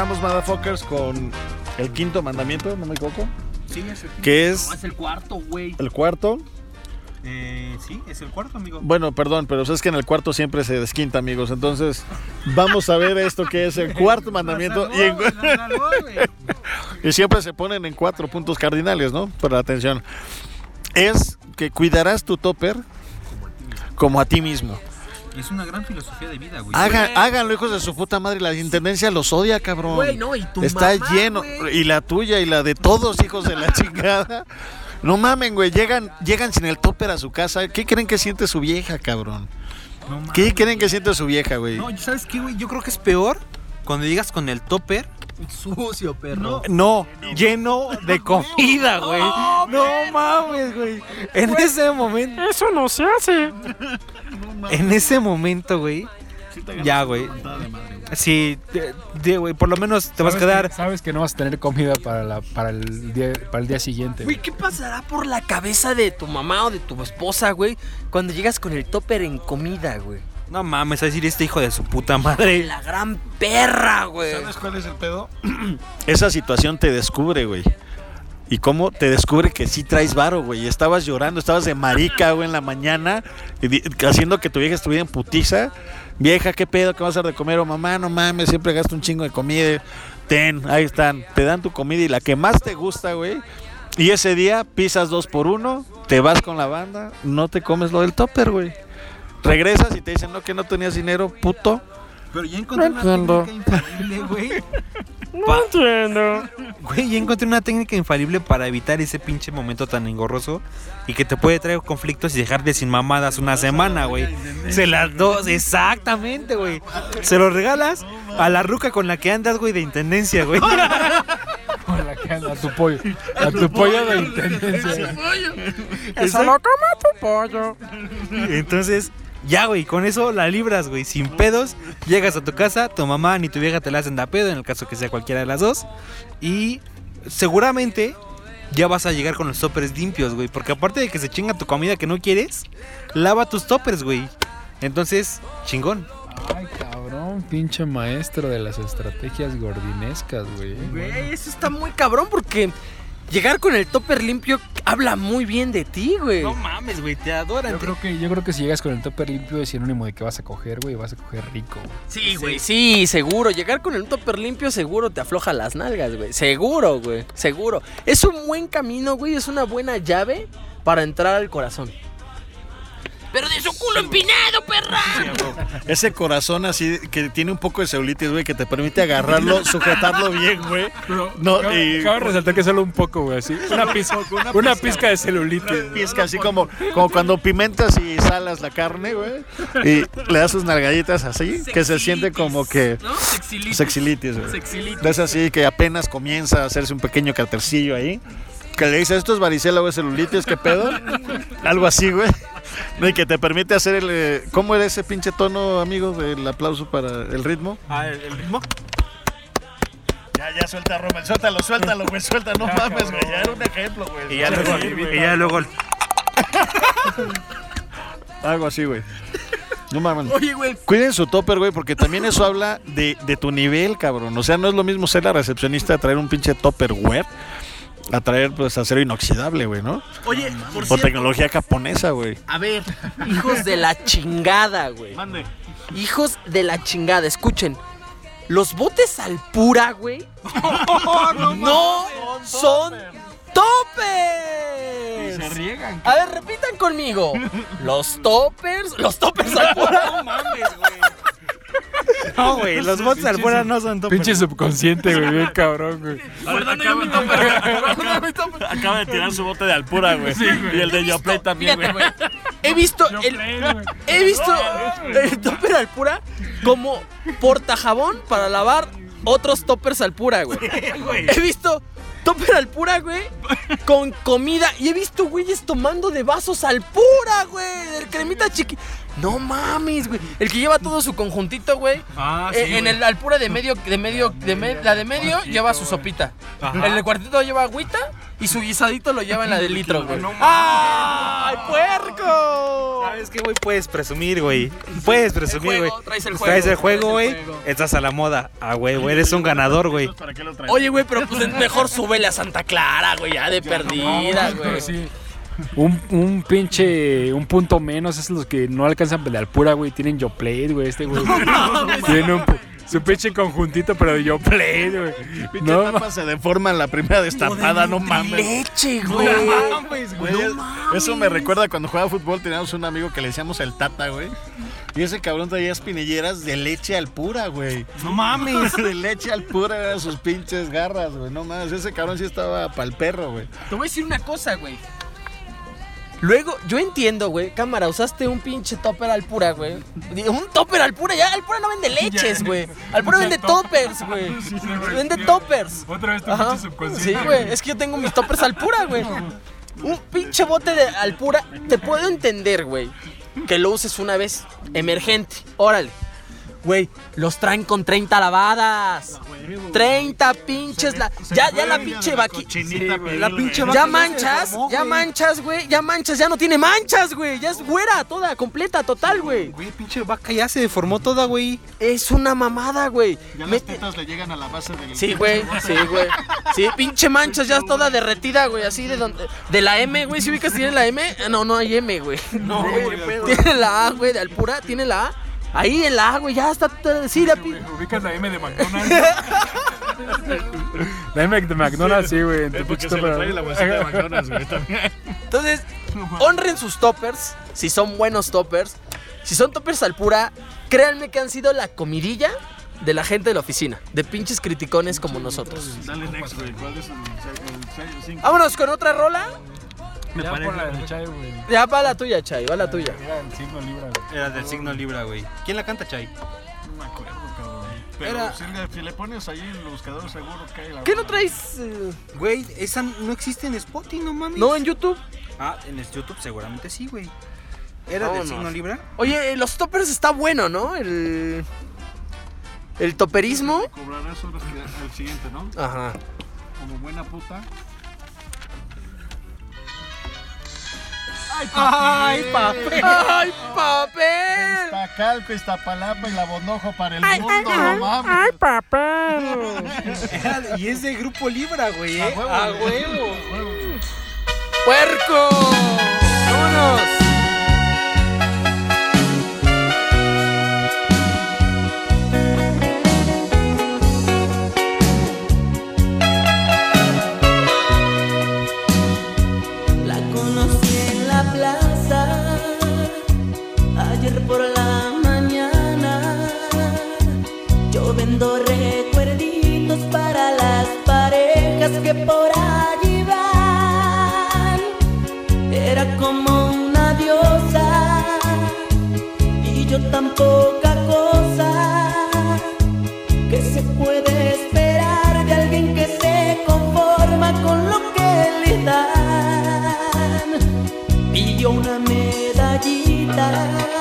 [SPEAKER 7] Regresamos, motherfuckers, con el quinto mandamiento, no me equivoco.
[SPEAKER 5] Sí, es el
[SPEAKER 7] ¿Qué es?
[SPEAKER 5] No, es el cuarto, güey.
[SPEAKER 7] El cuarto.
[SPEAKER 5] Eh, sí, es el cuarto, amigo.
[SPEAKER 7] Bueno, perdón, pero es que en el cuarto siempre se desquinta, amigos. Entonces, vamos a ver esto que es el cuarto mandamiento. Y, en- y siempre se ponen en cuatro puntos cardinales, ¿no? Para la atención. Es que cuidarás tu topper como a ti mismo.
[SPEAKER 5] Es una gran filosofía de vida, güey.
[SPEAKER 7] Hagan, háganlo, hijos de su puta madre. La intendencia los odia, cabrón.
[SPEAKER 5] Güey, no, y tu
[SPEAKER 7] Está
[SPEAKER 5] mamá,
[SPEAKER 7] lleno. Y la tuya y la de todos, hijos de la chingada. No mamen, güey. Llegan, llegan sin el topper a su casa. ¿Qué creen que siente su vieja, cabrón? ¿Qué creen que siente su vieja, güey?
[SPEAKER 5] No, ¿sabes qué, güey? Yo creo que es peor cuando llegas con el topper.
[SPEAKER 6] Sucio, perro.
[SPEAKER 5] No, lleno de comida, güey. No mames, güey. En ese momento.
[SPEAKER 10] Eso no se hace.
[SPEAKER 5] En ese momento, güey. Ya, güey. Sí, de- de, güey, por lo menos te vas a
[SPEAKER 2] Sabes
[SPEAKER 5] quedar.
[SPEAKER 2] que- sabes que no vas a tener comida para, la, para, el, día, para el día siguiente.
[SPEAKER 6] Güey, ¿qué pasará por la cabeza de tu mamá o de tu esposa, güey, cuando llegas con el topper en comida, güey?
[SPEAKER 5] No mames, a decir este hijo de su puta madre.
[SPEAKER 6] La gran perra, güey.
[SPEAKER 7] ¿Sabes cuál es el pedo? Esa situación te descubre, güey. ¿Y cómo te descubre que sí traes varo, güey? Y Estabas llorando, estabas de marica, güey, en la mañana, haciendo que tu vieja estuviera en putiza. Vieja, ¿qué pedo? ¿Qué vas a dar de comer? O mamá, no mames, siempre gasto un chingo de comida. Ten, ahí están. Te dan tu comida y la que más te gusta, güey. Y ese día pisas dos por uno, te vas con la banda, no te comes lo del topper, güey. Regresas y te dicen, no, que no tenías dinero, puto.
[SPEAKER 5] Pero ya encontré
[SPEAKER 7] No
[SPEAKER 5] una
[SPEAKER 7] entiendo.
[SPEAKER 5] técnica infalible, güey.
[SPEAKER 10] No entiendo.
[SPEAKER 5] Güey, ya encontré una técnica infalible para evitar ese pinche momento tan engorroso y que te puede traer conflictos y dejarte sin mamadas una semana, güey. Se las dos, exactamente, güey. Se lo regalas a la ruca con la que andas, güey, de intendencia, güey.
[SPEAKER 2] Con la que andas. A tu pollo. A tu pollo de intendencia.
[SPEAKER 5] Eso
[SPEAKER 6] lo come tu pollo.
[SPEAKER 5] Entonces, ya, güey, con eso la libras, güey, sin pedos. Llegas a tu casa, tu mamá ni tu vieja te la hacen da pedo, en el caso que sea cualquiera de las dos. Y seguramente ya vas a llegar con los toppers limpios, güey. Porque aparte de que se chinga tu comida que no quieres, lava tus toppers, güey. Entonces, chingón.
[SPEAKER 2] Ay, cabrón, pinche maestro de las estrategias gordinescas, güey.
[SPEAKER 6] Güey, eso está muy cabrón porque llegar con el topper limpio habla muy bien de ti, güey.
[SPEAKER 5] No mames, güey, te adoran.
[SPEAKER 2] Yo creo que, yo creo que si llegas con el topper limpio es sinónimo de que vas a coger, güey, vas a coger rico. güey.
[SPEAKER 6] Sí, güey, sí, seguro. Llegar con el topper limpio seguro te afloja las nalgas, güey. Seguro, güey, seguro. Es un buen camino, güey, es una buena llave para entrar al corazón. Pero de su culo empinado, perra.
[SPEAKER 7] Ese corazón así que tiene un poco de celulitis, güey, que te permite agarrarlo, sujetarlo bien, güey. No, y
[SPEAKER 2] Cabe resaltar que solo un poco, güey, así. Una pizca, una pizca de celulitis.
[SPEAKER 7] pizca así como, como cuando pimentas y salas la carne, güey. Y le das sus nalgaditas así, que se siente como que
[SPEAKER 6] ¿No? Sexilitis.
[SPEAKER 7] sexilitis, güey.
[SPEAKER 6] Sexilitis.
[SPEAKER 7] Es así que apenas comienza a hacerse un pequeño catercillo ahí. Que le dice, esto es varicela o es celulitis, ¿qué pedo? Algo así, güey. No, Y que te permite hacer el... eh, ¿Cómo era ese pinche tono, amigo, del aplauso para el ritmo?
[SPEAKER 5] Ah, ¿el, el ritmo?
[SPEAKER 7] Ya, ya, suelta, Rommel, suéltalo, suéltalo, güey, suelta, no mames, güey, ya era un ejemplo, güey.
[SPEAKER 5] Y ya luego, y ya luego el-
[SPEAKER 7] Algo así, güey. No mames.
[SPEAKER 6] Oye, güey.
[SPEAKER 7] Cuiden su topper, güey, porque también eso habla de, de tu nivel, cabrón. O sea, no es lo mismo ser la recepcionista, traer un pinche topperware, a traer, pues, acero inoxidable, güey, ¿no?
[SPEAKER 6] Oye, por
[SPEAKER 7] O
[SPEAKER 6] cierto,
[SPEAKER 7] tecnología japonesa, güey.
[SPEAKER 6] a ver, hijos de la chingada, güey.
[SPEAKER 7] Mande.
[SPEAKER 6] Hijos de la chingada, escuchen. Los botes al pura, güey. no son toppers.
[SPEAKER 7] riegan.
[SPEAKER 6] A ver, repitan conmigo. Los toppers, los toppers al pura. No mames, güey.
[SPEAKER 5] No, güey, los bots al fuera no son toppers.
[SPEAKER 2] Pinche subconsciente, güey, bien cabrón, güey.
[SPEAKER 6] Topper.
[SPEAKER 7] Acaba de tirar su bote de alpura, güey. Y el de Yoplay también, güey.
[SPEAKER 6] güey. He visto el, he visto el topper al pura como portajabón para lavar otros toppers al pura, güey. He visto topper al pura, güey, con comida y he visto güeyes tomando de vasos al pura, güey, del cremita chiqui. No mames, güey. El que lleva todo su conjuntito, güey.
[SPEAKER 5] Ah,
[SPEAKER 6] eh,
[SPEAKER 5] sí,
[SPEAKER 6] en
[SPEAKER 5] güey.
[SPEAKER 6] el alpura de medio, de medio, de me- la de medio lleva su sopita.
[SPEAKER 5] Ajá.
[SPEAKER 6] En el cuartito lleva agüita y su guisadito lo lleva en la de litro, güey. ¡Ay, puerco!
[SPEAKER 5] ¿Sabes qué, güey? Puedes presumir, güey. Puedes presumir, güey.
[SPEAKER 6] traes el juego,
[SPEAKER 5] Traes el juego, güey. Estás a la moda. Ah, güey, güey, eres un ganador, güey.
[SPEAKER 6] Oye, güey, pero pues mejor súbele a Santa Clara, güey, ya de perdida, güey.
[SPEAKER 2] Sí. Un, un pinche, un punto menos es los que no alcanzan de alpura, güey. Tienen yo plate, güey, este güey. Tiene un, su pinche conjuntito, pero de yo plate, güey.
[SPEAKER 7] Pinche
[SPEAKER 2] No,
[SPEAKER 7] tapa se deforma en la primera destapada, no mames.
[SPEAKER 6] Leche,
[SPEAKER 7] No
[SPEAKER 6] güey.
[SPEAKER 7] mames, güey. Eso me recuerda cuando jugaba fútbol, teníamos un amigo que le decíamos el Tata, güey. Y ese cabrón traía espinilleras de leche al pura, güey.
[SPEAKER 5] No mames.
[SPEAKER 7] De leche al pura eran sus pinches garras, güey. No mames, ese cabrón sí estaba pa'l perro, güey.
[SPEAKER 6] Te voy a decir una cosa, güey. Luego, yo entiendo, güey. Cámara, usaste un pinche topper al pura, güey. Un topper al pura, ya. Al pura no vende leches, güey. Al pura vende toppers, güey. Vende toppers.
[SPEAKER 2] Otra vez tu pinche subconsciente.
[SPEAKER 6] Sí, güey. Es que yo tengo mis toppers al pura, güey. Un pinche bote de al pura. Te puedo entender, güey. Que lo uses una vez. Emergente. Órale. Güey, los traen con 30 lavadas. 30 pinches. La... Ya, ya la pinche vaqui.
[SPEAKER 5] La pinche
[SPEAKER 6] Ya manchas, ya manchas, güey. Ya manchas, ya no tiene manchas, güey. Ya es güera, toda, completa, total, güey.
[SPEAKER 5] Güey, pinche vaca ya se deformó toda, güey.
[SPEAKER 6] Es una mamada, güey.
[SPEAKER 7] Ya
[SPEAKER 6] Me-
[SPEAKER 7] las tetas le llegan a la base del.
[SPEAKER 6] Sí, güey, sí, güey. Sí, pinche manchas ya toda derretida, güey. Así de donde. De la M, güey. Si ubicas, tiene la M. Ah, No, no hay M, güey. No, Tiene la A, güey, de Alpura, tiene la A. Ahí en la A, güey, ya está. Sí, la pi-
[SPEAKER 2] Ubicas la M de McDonald's. la M de McDonald's, sí, güey.
[SPEAKER 7] también.
[SPEAKER 6] Entonces, honren sus toppers, si son buenos toppers. Si son toppers al pura, créanme que han sido la comidilla de la gente de la oficina, de pinches criticones como nosotros.
[SPEAKER 7] Dale next, güey. ¿Cuál es el, el, el?
[SPEAKER 6] Vámonos con otra rola.
[SPEAKER 5] Me
[SPEAKER 2] Ya
[SPEAKER 5] parece.
[SPEAKER 2] la del Chai, güey.
[SPEAKER 6] Ya va la tuya, Chay, va la tuya.
[SPEAKER 2] Era el signo Libra, güey.
[SPEAKER 5] Era del signo Libra, güey. ¿Quién la canta, Chay?
[SPEAKER 7] Pero
[SPEAKER 5] Era-
[SPEAKER 7] si, le, si le pones ahí en el buscador seguro cae la
[SPEAKER 12] ¿Qué no traes? eh?
[SPEAKER 5] Güey, esa no existe en Spotify, no mames.
[SPEAKER 12] No, en YouTube.
[SPEAKER 5] Ah, en el YouTube seguramente sí, güey. ¿Era
[SPEAKER 12] Vámonos.
[SPEAKER 5] del signo Libra?
[SPEAKER 12] Oye, los toppers está bueno, ¿no? El. El toperismo.
[SPEAKER 7] Cobrarás horas que- al siguiente, ¿no?
[SPEAKER 12] Ajá.
[SPEAKER 7] Como buena puta.
[SPEAKER 5] ¡Ay, papel!
[SPEAKER 12] ¡Ay, papel!
[SPEAKER 7] Iztacalco, Iztapalapa y la Bonojo para el
[SPEAKER 10] Ay,
[SPEAKER 7] mundo,
[SPEAKER 10] ay,
[SPEAKER 7] no
[SPEAKER 10] ay,
[SPEAKER 7] mames.
[SPEAKER 10] ay, papel.
[SPEAKER 5] Y es de Grupo Libra, güey,
[SPEAKER 7] A
[SPEAKER 5] ¿eh?
[SPEAKER 7] huevo,
[SPEAKER 5] A huevo.
[SPEAKER 7] A huevo.
[SPEAKER 12] ¡Puerco! ¡Vámonos!
[SPEAKER 6] Que por allí van. Era como una diosa y yo tan poca cosa que se puede esperar de alguien que se conforma con lo que le dan. Pidió una medallita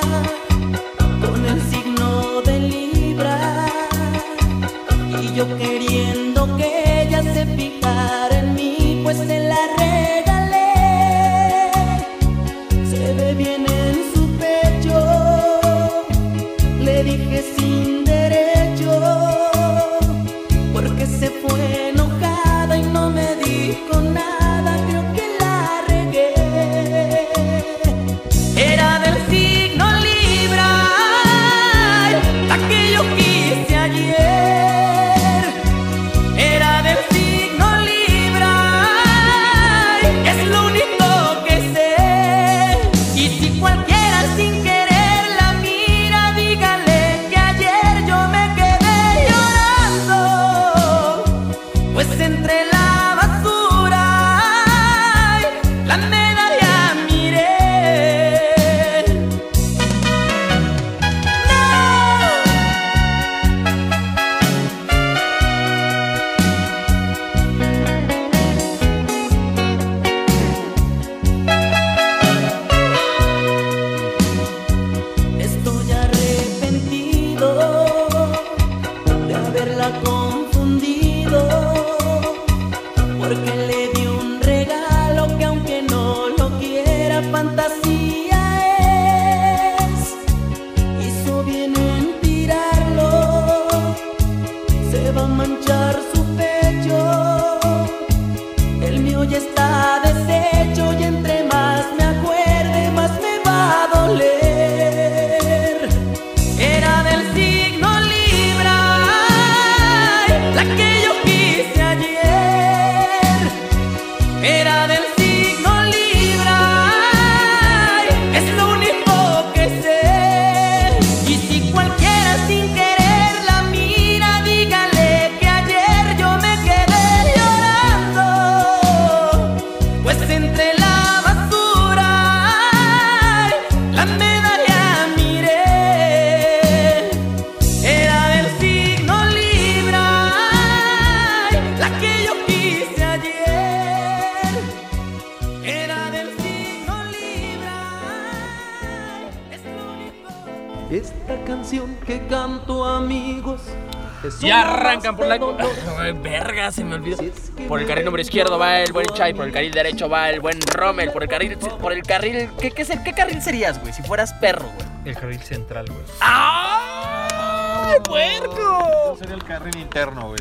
[SPEAKER 12] izquierdo va el buen Chai, por el carril derecho va el buen Rommel, por el carril. Por el carril. ¿Qué, qué, carril serías, güey? Si fueras perro, güey.
[SPEAKER 5] El carril central, güey.
[SPEAKER 12] ¡Ay, puerco!
[SPEAKER 7] Sería el carril interno, güey.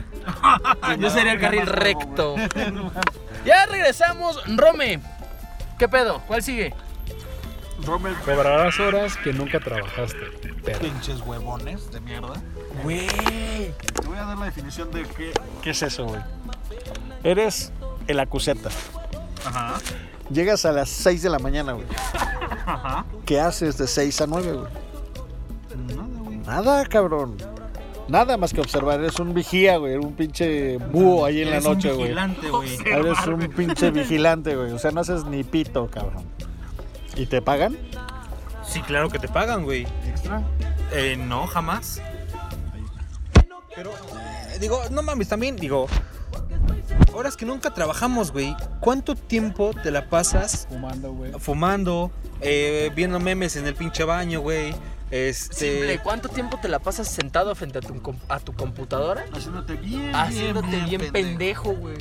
[SPEAKER 12] Yo sería el carril recto. Ya regresamos. Rome, ¿qué pedo? ¿Cuál sigue?
[SPEAKER 7] Rommel,
[SPEAKER 2] Cobrarás horas que nunca trabajaste. perro.
[SPEAKER 7] pinches huevones de mierda.
[SPEAKER 12] Güey.
[SPEAKER 7] Te voy a dar la definición de qué, qué es eso, güey. Eres el acuseta.
[SPEAKER 5] Ajá.
[SPEAKER 7] Llegas a las 6 de la mañana, güey.
[SPEAKER 5] Ajá.
[SPEAKER 7] ¿Qué haces de 6 a 9, güey?
[SPEAKER 5] Nada, güey.
[SPEAKER 7] Nada, cabrón. Nada más que observar. Eres un vigía, güey. Un pinche búho ahí en
[SPEAKER 5] Eres
[SPEAKER 7] la noche, güey.
[SPEAKER 5] vigilante, güey.
[SPEAKER 7] Eres un pinche vigilante, güey. O sea, no haces ni pito, cabrón. ¿Y te pagan?
[SPEAKER 5] Sí, claro que te pagan, güey.
[SPEAKER 7] ¿Extra?
[SPEAKER 5] Eh, no, jamás. Pero, eh, digo, no mames, también, digo, horas que nunca trabajamos, güey. ¿Cuánto tiempo te la pasas
[SPEAKER 2] Fumando, güey.
[SPEAKER 5] fumando, eh, viendo memes en el pinche baño, güey? Este.
[SPEAKER 6] Simple, ¿cuánto tiempo te la pasas sentado frente a tu, a tu computadora?
[SPEAKER 7] Haciéndote bien,
[SPEAKER 6] Haciéndote
[SPEAKER 7] bien,
[SPEAKER 6] bien, pendejo, güey.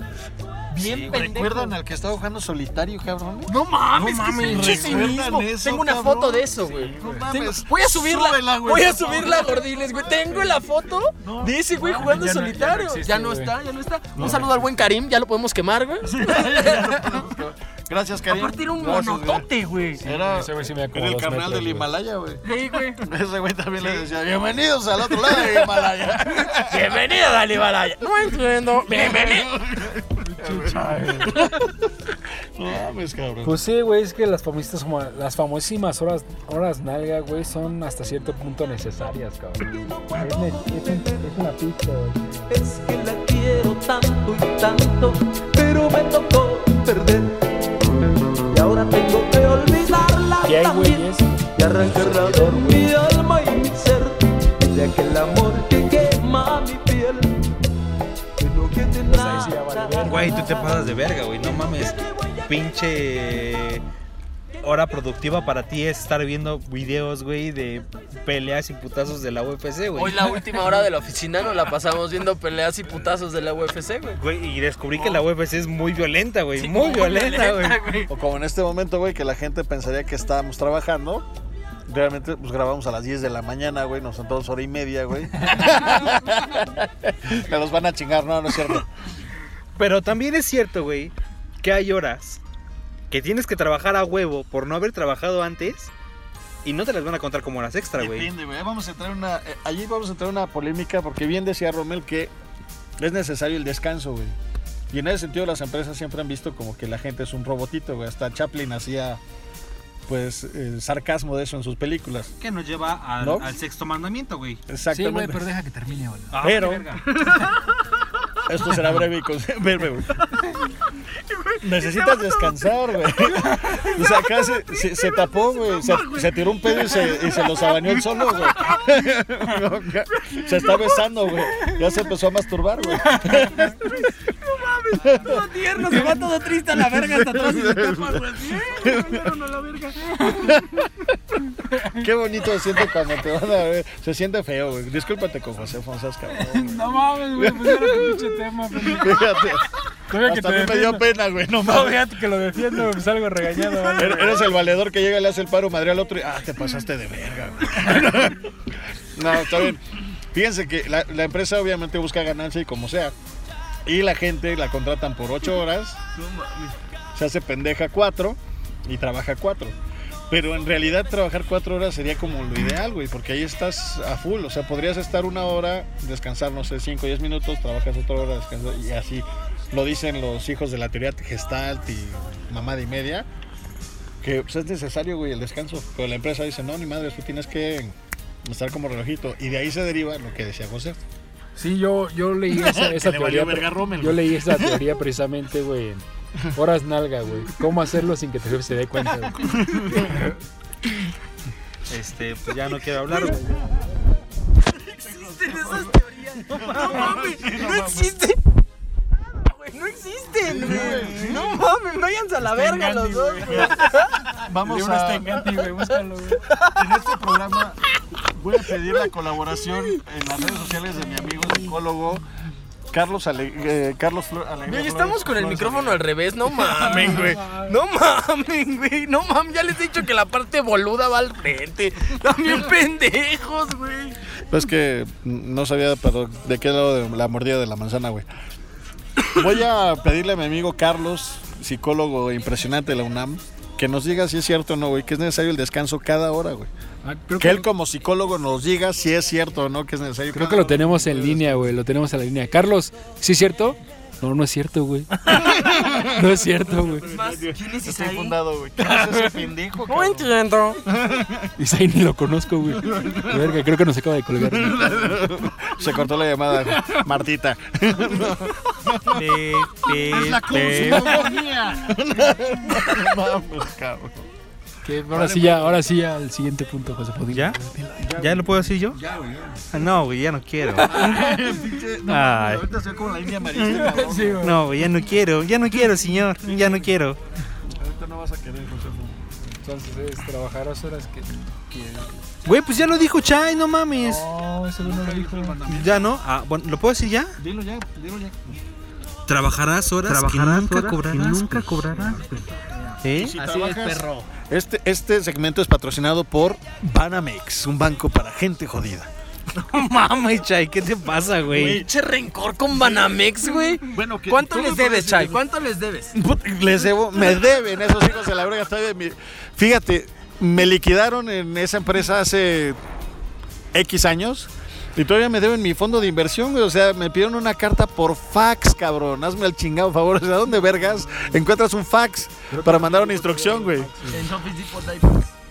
[SPEAKER 6] Bien
[SPEAKER 7] Sí,
[SPEAKER 6] pendejo.
[SPEAKER 7] ¿Recuerdan al que estaba jugando solitario, cabrón?
[SPEAKER 6] No mames,
[SPEAKER 7] No mames,
[SPEAKER 6] es un chisimismo.
[SPEAKER 7] ¿recuerdan eso,
[SPEAKER 6] Tengo una
[SPEAKER 7] cabrón?
[SPEAKER 6] foto de eso, güey.
[SPEAKER 7] No
[SPEAKER 6] Tengo-
[SPEAKER 7] mames.
[SPEAKER 6] Voy a subirla.
[SPEAKER 7] Súbela, güey,
[SPEAKER 6] voy a subirla, Gordines, güey. Tengo la foto de ese güey jugando
[SPEAKER 2] ya no- ya no
[SPEAKER 6] solitario. Ya no, está, ya no está. Un saludo al buen Karim, ya lo podemos quemar, güey.
[SPEAKER 7] Gracias, Karim.
[SPEAKER 6] Aparte era un
[SPEAKER 7] Gracias,
[SPEAKER 6] monotote, güey.
[SPEAKER 7] Era,
[SPEAKER 2] Ese güey sí me
[SPEAKER 7] era el carnal
[SPEAKER 2] metros,
[SPEAKER 7] del. Himalaya, güey.
[SPEAKER 6] Sí, güey.
[SPEAKER 7] Ese güey también le decía, bienvenidos al otro lado del Himalaya.
[SPEAKER 6] Bienvenido al Himalaya. No entiendo. Bienvenido.
[SPEAKER 7] No mames, cabrón.
[SPEAKER 2] Pues sí, güey, es que las famosísimas, las famosísimas horas, horas nalga, güey, son hasta cierto punto necesarias, cabrón. Es, es una pizza, güey.
[SPEAKER 13] Es que la quiero tanto y tanto, pero me tocó perder. Y
[SPEAKER 2] hay
[SPEAKER 13] también
[SPEAKER 2] güeyes
[SPEAKER 13] y arrancarla de mi alma y mi ser, de aquel amor que quema mi piel. Que no quede
[SPEAKER 2] Pues
[SPEAKER 13] nada.
[SPEAKER 5] Güey, tú te pasas de verga, güey. No mames. Pinche hora productiva para ti es estar viendo videos, güey, de peleas y putazos de la UFC, güey.
[SPEAKER 6] Hoy la última hora de la oficina nos la pasamos viendo peleas y putazos de la UFC, güey.
[SPEAKER 5] Güey, y descubrí que la UFC es muy violenta, güey. muy, violenta, güey.
[SPEAKER 7] O como en este momento, güey, que la gente pensaría que estábamos trabajando. Realmente, pues grabamos a las 10 de la mañana, güey. Nos sentamos hora y media, güey. Me los van a chingar, no, no es cierto.
[SPEAKER 5] Pero también es cierto, güey, que hay horas que tienes que trabajar a huevo por no haber trabajado antes y no te las van a contar como horas extra, güey.
[SPEAKER 7] Depende, güey. Vamos a entrar en una. eh, allí vamos a entrar en una polémica porque bien decía Rommel que es necesario el descanso, güey. Y en ese sentido las empresas siempre han visto como que la gente es un robotito, güey. Hasta Chaplin hacía pues el sarcasmo de eso en sus películas.
[SPEAKER 5] Que nos lleva al,
[SPEAKER 7] ¿No?
[SPEAKER 5] al sexto mandamiento, güey.
[SPEAKER 2] Sí, güey,
[SPEAKER 7] Exactamente.
[SPEAKER 2] pero deja que termine, güey.
[SPEAKER 5] Ah,
[SPEAKER 7] Pero-
[SPEAKER 5] qué verga.
[SPEAKER 7] Esto será breve y con- breve, güey. Necesitas descansar, güey. O sea, acá se, se- se tapó, güey. Se, se tiró un pedo y se, y se los abañó el solo, güey. Se está besando, güey. Ya se empezó a masturbar, güey.
[SPEAKER 6] Todo tierno, se va todo triste a la verga hasta atrás y se tapa, güey. Bien, a la verga.
[SPEAKER 7] Qué bonito se siente cuando te van a ver. Se siente feo, güey. Discúlpate con José Fonsas, cabrón.
[SPEAKER 2] No mames, güey, pues era tu pinche tema, pendejo.
[SPEAKER 7] Fíjate.
[SPEAKER 2] Todavía que
[SPEAKER 7] Hasta a mí me dio pena, güey. No mames.
[SPEAKER 2] fíjate que lo defiendo, pues algo regañado, güey.
[SPEAKER 7] Er- Eres el valedor que llega y le hace el paro madre al otro y. Ah, te pasaste de verga, güey. No, está bien. Fíjense que la, la empresa obviamente busca ganancia y como sea. Y la gente la contratan por 8 horas. Se hace pendeja 4 y trabaja 4. Pero en realidad trabajar 4 horas sería como lo ideal, güey, porque ahí estás a full. O sea, podrías estar una hora, descansar, no sé, 5 o 10 minutos, trabajas otra hora, descansar y así. Lo dicen los hijos de la teoría Gestalt y mamada y media. Que pues, es necesario, güey, el descanso. Pero la empresa dice, no, ni madre, tú tienes que estar como relojito. Y de ahí se deriva lo que decía José.
[SPEAKER 2] Sí, yo, yo leí esa, esa
[SPEAKER 7] Que le valió
[SPEAKER 2] teoría.
[SPEAKER 7] Rommel,
[SPEAKER 2] yo leí esa teoría precisamente, güey. Horas nalga, güey. ¿Cómo hacerlo sin que tu jefe se dé cuenta, güey?
[SPEAKER 5] Este, pues ya no quiero hablar, güey.
[SPEAKER 6] existen esas teorías. No mames, no existen. Güey, No existen, güey. No mames, váyanse a la verga los dos, güey.
[SPEAKER 7] Vamos a...
[SPEAKER 2] está en Gandhi, güey, búscalo, güey.
[SPEAKER 7] En este programa voy a pedir la colaboración en las redes sociales de mi amigo psicólogo Carlos Ale eh, Carlos Flor Alegría
[SPEAKER 6] estamos con el
[SPEAKER 7] Flores
[SPEAKER 6] micrófono al revés, no mamen, güey. No mamen, güey. No mamen, ya les he dicho que la parte boluda va al frente. También pendejos, güey.
[SPEAKER 7] Pues que no sabía pero de qué lado de la mordida de la manzana, güey. Voy a pedirle a mi amigo Carlos, psicólogo impresionante de la UNAM, que nos diga si es cierto o no, güey, que es necesario el descanso cada hora, güey.
[SPEAKER 2] Ah, creo
[SPEAKER 7] Que
[SPEAKER 2] que,
[SPEAKER 7] él como psicólogo nos diga si es cierto o no que es necesario.
[SPEAKER 2] creo que lo
[SPEAKER 7] hora.
[SPEAKER 2] tenemos en línea, güey. Lo tenemos en la línea. Carlos, ¿sí es cierto? No, no es cierto, güey. No es cierto, güey.
[SPEAKER 6] ¿Quién es
[SPEAKER 7] Estoy fundado, güey. ¿Qué hace ese pendejo,
[SPEAKER 6] No
[SPEAKER 7] cabrón?
[SPEAKER 6] entiendo.
[SPEAKER 2] Isaí ni lo conozco, güey. Verga, creo que nos acaba de colgar.
[SPEAKER 7] Se cortó la llamada, güey. Martita.
[SPEAKER 5] Es
[SPEAKER 7] la cosmogonía. Mames, cabrón.
[SPEAKER 2] Que ahora sí ya, ahora sí ya al siguiente punto, José Podín.
[SPEAKER 5] ¿Ya? ¿Ya lo puedo decir yo?
[SPEAKER 7] Ya, güey.
[SPEAKER 5] Ah, No, güey, ya no quiero.
[SPEAKER 7] No,
[SPEAKER 5] Ay.
[SPEAKER 7] ahorita se ve como la India Marista, cabrón.
[SPEAKER 2] Sí, güey.
[SPEAKER 5] No, güey, ya no quiero, ya no quiero, señor, ya no quiero.
[SPEAKER 7] Ahorita no vas a querer, José.
[SPEAKER 2] Entonces es trabajarás horas que...
[SPEAKER 5] Güey, pues ya lo dijo Chay, no mames.
[SPEAKER 2] No, ese no lo dijo.
[SPEAKER 5] Ya no, ah, bueno, ¿lo puedo decir ya?
[SPEAKER 7] Dilo ya, dilo ya.
[SPEAKER 5] Trabajarás horas que nunca cobrarás.
[SPEAKER 6] nunca
[SPEAKER 5] güey.
[SPEAKER 6] cobrarás.
[SPEAKER 7] Si
[SPEAKER 6] Así es, perro.
[SPEAKER 7] Este, este segmento es patrocinado por Banamex, un banco para gente jodida.
[SPEAKER 5] No mames, Chay, ¿qué te pasa, güey?
[SPEAKER 6] Pinche rencor con Banamex, güey.
[SPEAKER 7] Bueno, que
[SPEAKER 6] ¿Cuánto les debes, Chay? ¿Cuánto les debes?
[SPEAKER 7] Les debo, me deben esos hijos de la verga. todavía mi- Fíjate, me liquidaron en esa empresa hace X años y todavía me deben mi fondo de inversión, güey. O sea, me pidieron una carta por fax, cabrón. Hazme el chingado favor. O sea, ¿dónde vergas encuentras un fax para mandar una instrucción, güey?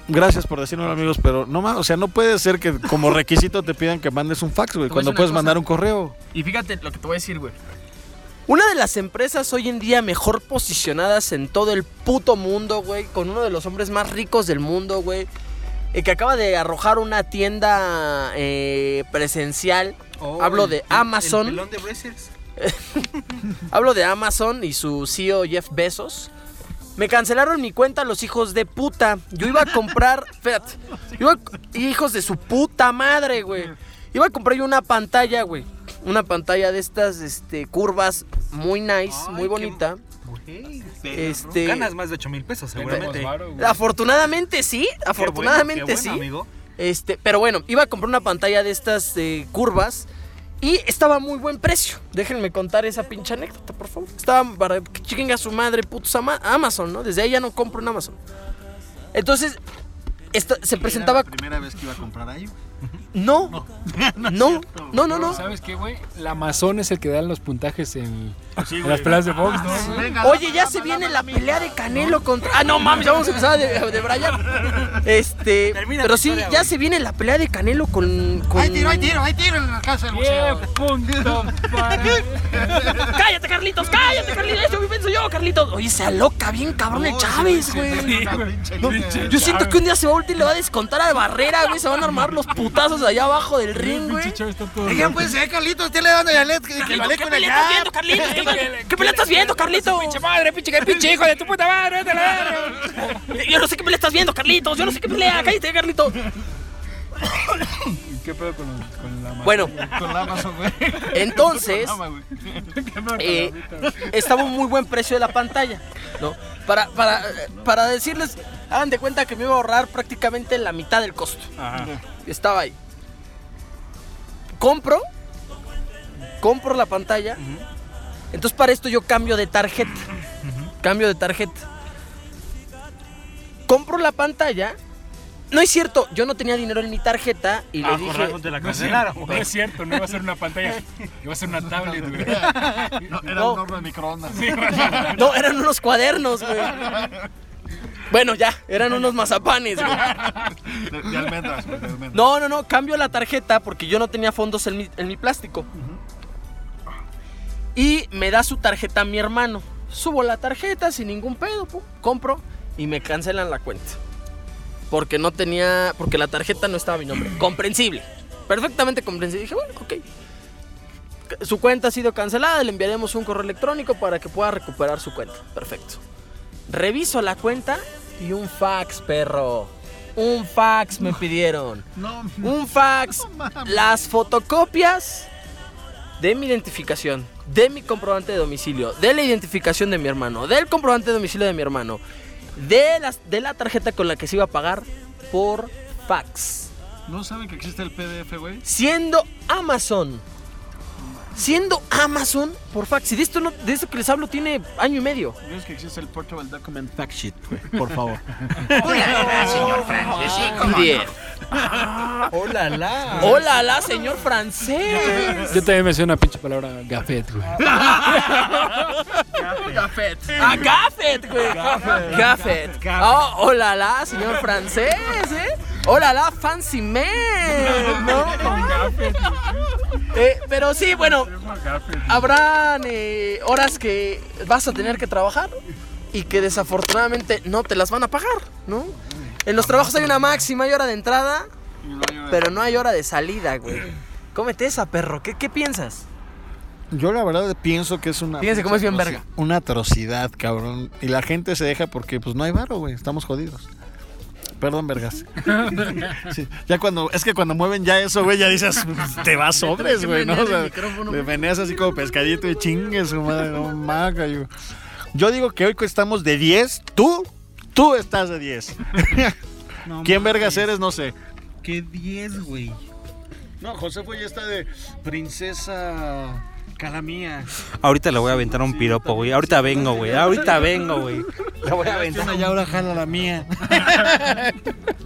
[SPEAKER 7] Gracias por decirlo, amigos, pero no más, o sea, no puede ser que como requisito te pidan que mandes un fax, güey, cuando puedes mandar un correo.
[SPEAKER 6] Y fíjate lo que te voy a decir, güey. Una de las empresas hoy en día mejor posicionadas en todo el puto mundo, güey, con uno de los hombres más ricos del mundo, güey, eh, que acaba de arrojar una tienda eh, presencial. Hablo de Amazon.
[SPEAKER 5] Oh, de.
[SPEAKER 6] Hablo de Amazon y su CEO Jeff Bezos. Me cancelaron mi cuenta los hijos de puta. Yo iba a comprar. Espérate. Iba hijos de su puta madre, güey. Iba a comprar yo una pantalla, güey. Una pantalla de estas este, curvas muy nice, muy bonita. Este-
[SPEAKER 5] Ganas más de 8 mil pesos, seguramente.
[SPEAKER 6] Afortunadamente sí, afortunadamente
[SPEAKER 5] qué bueno,
[SPEAKER 6] sí.
[SPEAKER 5] amigo.
[SPEAKER 6] Este, pero bueno, iba a comprar una pantalla de estas eh, curvas y estaba a muy buen precio. Déjenme contar esa pinche anécdota, por favor. Estaba para que chiquen a su madre, putos ama- Amazon, ¿no? Desde ahí ya no compro en Amazon. Entonces, esta- se presentaba.
[SPEAKER 7] primera vez que iba a comprar ahí.
[SPEAKER 6] No, no, no, no, no.
[SPEAKER 2] ¿Sabes qué, güey? La Amazon es el que da los puntajes en,
[SPEAKER 7] Sí,
[SPEAKER 2] en
[SPEAKER 7] güey.
[SPEAKER 2] las peleas de box, ¿no?
[SPEAKER 6] Oye, ya se viene la pelea de Canelo contra. Ah, no mames, ya vamos a empezar de, de Brian. Este.
[SPEAKER 5] Termina
[SPEAKER 6] pero sí,
[SPEAKER 5] historia,
[SPEAKER 6] ya se viene la pelea de Canelo con. con...
[SPEAKER 7] hay tiro en la casa del
[SPEAKER 2] ¡Qué punto para...
[SPEAKER 6] ¡Cállate, Carlitos! ¡Cállate, Carlitos! Eso pienso yo, Carlitos. Oye, se aloca bien cabrón el Chávez, güey. No, yo siento que un día se va a voltear y le va a descontar a Barrera, güey. Se van a armar los putazos allá abajo del ring, güey.
[SPEAKER 7] Ya puede ser, Carlitos, usted le dando ya let, que que
[SPEAKER 6] Carlitos,
[SPEAKER 7] vale
[SPEAKER 6] ¿Qué
[SPEAKER 7] con
[SPEAKER 6] pelea
[SPEAKER 7] el
[SPEAKER 6] estás viendo, Carlitos? ¿Qué, pe- ¿Qué pelea estás viendo, Carlitos?
[SPEAKER 2] ¡Pinche madre, pinche, qué pinche hijo de tu puta madre! a!
[SPEAKER 6] Yo no sé qué pelea estás viendo, Carlitos. Yo no sé qué pelea. Cállate, Carlitos.
[SPEAKER 2] ¿Qué pedo con, los- con la Amazon?
[SPEAKER 6] Bueno,
[SPEAKER 7] con la Amazon, güey.
[SPEAKER 6] entonces.
[SPEAKER 7] Con la Amazon, güey.
[SPEAKER 2] ¿Qué pedo con
[SPEAKER 6] eh, estaba un muy buen precio de la pantalla, ¿no? Para, para, para decirles, hagan de cuenta que me iba a ahorrar prácticamente la mitad del costo. Estaba ahí. Compro, compro la pantalla. Entonces para esto yo cambio de tarjeta. Cambio de tarjeta. Compro la pantalla. No es cierto, yo no tenía dinero en mi tarjeta y le dije...
[SPEAKER 5] te la
[SPEAKER 2] No es, cierto, no es cierto, no iba a ser una pantalla, iba a ser una tablet, güey.
[SPEAKER 7] No, era
[SPEAKER 6] No.
[SPEAKER 7] un horno de microondas.
[SPEAKER 6] No, eran unos cuadernos, güey. Bueno, ya, eran unos mazapanes, güey.
[SPEAKER 7] De, de almendras, güey, de almendras.
[SPEAKER 6] No, no, no, cambio la tarjeta porque yo no tenía fondos en mi, en mi plástico. Y me da su tarjeta a mi hermano. Subo la tarjeta sin ningún pedo, pum, compro y me cancelan la cuenta. Porque no tenía, porque la tarjeta no estaba a mi nombre. Comprensible. Perfectamente comprensible. Dije, bueno, ok. Su cuenta ha sido cancelada, le enviaremos un correo electrónico para que pueda recuperar su cuenta. Perfecto. Reviso la cuenta y un fax, perro. Un fax me pidieron.
[SPEAKER 7] No,
[SPEAKER 6] Un fax. Las fotocopias de mi identificación, de mi comprobante de domicilio, de la identificación de mi hermano, del comprobante de domicilio de mi hermano, de, las, de la tarjeta con la que se iba a pagar por fax.
[SPEAKER 7] ¿No saben que existe el PDF, güey?
[SPEAKER 6] Siendo Amazon. Siendo Amazon por fax. Y de esto, no, de esto que les hablo tiene año y medio.
[SPEAKER 7] ¿Sabes que existe el Portable Document Fact Sheet, güey? Por favor.
[SPEAKER 14] señor Francis, sí, cómo
[SPEAKER 6] Bien.
[SPEAKER 5] ¡Hola, la!
[SPEAKER 6] Hola, la señor francés.
[SPEAKER 2] Yo también me sé una pinche palabra gafet, güey.
[SPEAKER 6] Gafet. Ah, Gafet, güey. Gafet. Oh, hola, la señor francés, ¿eh? Hola, la fancy man, ¿no? Eh, pero sí, bueno, habrán eh, horas que vas a tener que trabajar y que desafortunadamente no te las van a pagar, ¿no? En los trabajos hay una máxima, hay hora de entrada, pero no hay hora de salida, güey. Cómete esa, perro. ¿Qué, qué piensas?
[SPEAKER 7] Yo la verdad pienso que es una...
[SPEAKER 6] Fíjense cómo es bien verga.
[SPEAKER 7] Una atrocidad, cabrón. Y la gente se deja porque pues no hay varo, güey. Estamos jodidos. Perdón, vergas. Sí, Ya cuando, es que cuando mueven ya eso, güey, ya dices, te vas sobres, güey, ¿no? O sea, te meneas así como pescadito y chingue su madre, no maga, yo. Yo digo que hoy que estamos de 10, tú, tú estás de 10. ¿Quién vergas eres? No sé.
[SPEAKER 5] ¿Qué 10, güey?
[SPEAKER 7] No, Josefo ya está de princesa calamía.
[SPEAKER 5] Ahorita le voy a aventar un piropo, güey. Ahorita vengo, güey. Ahorita vengo, güey. Le voy a aventar.
[SPEAKER 7] Y ahora jala la mía.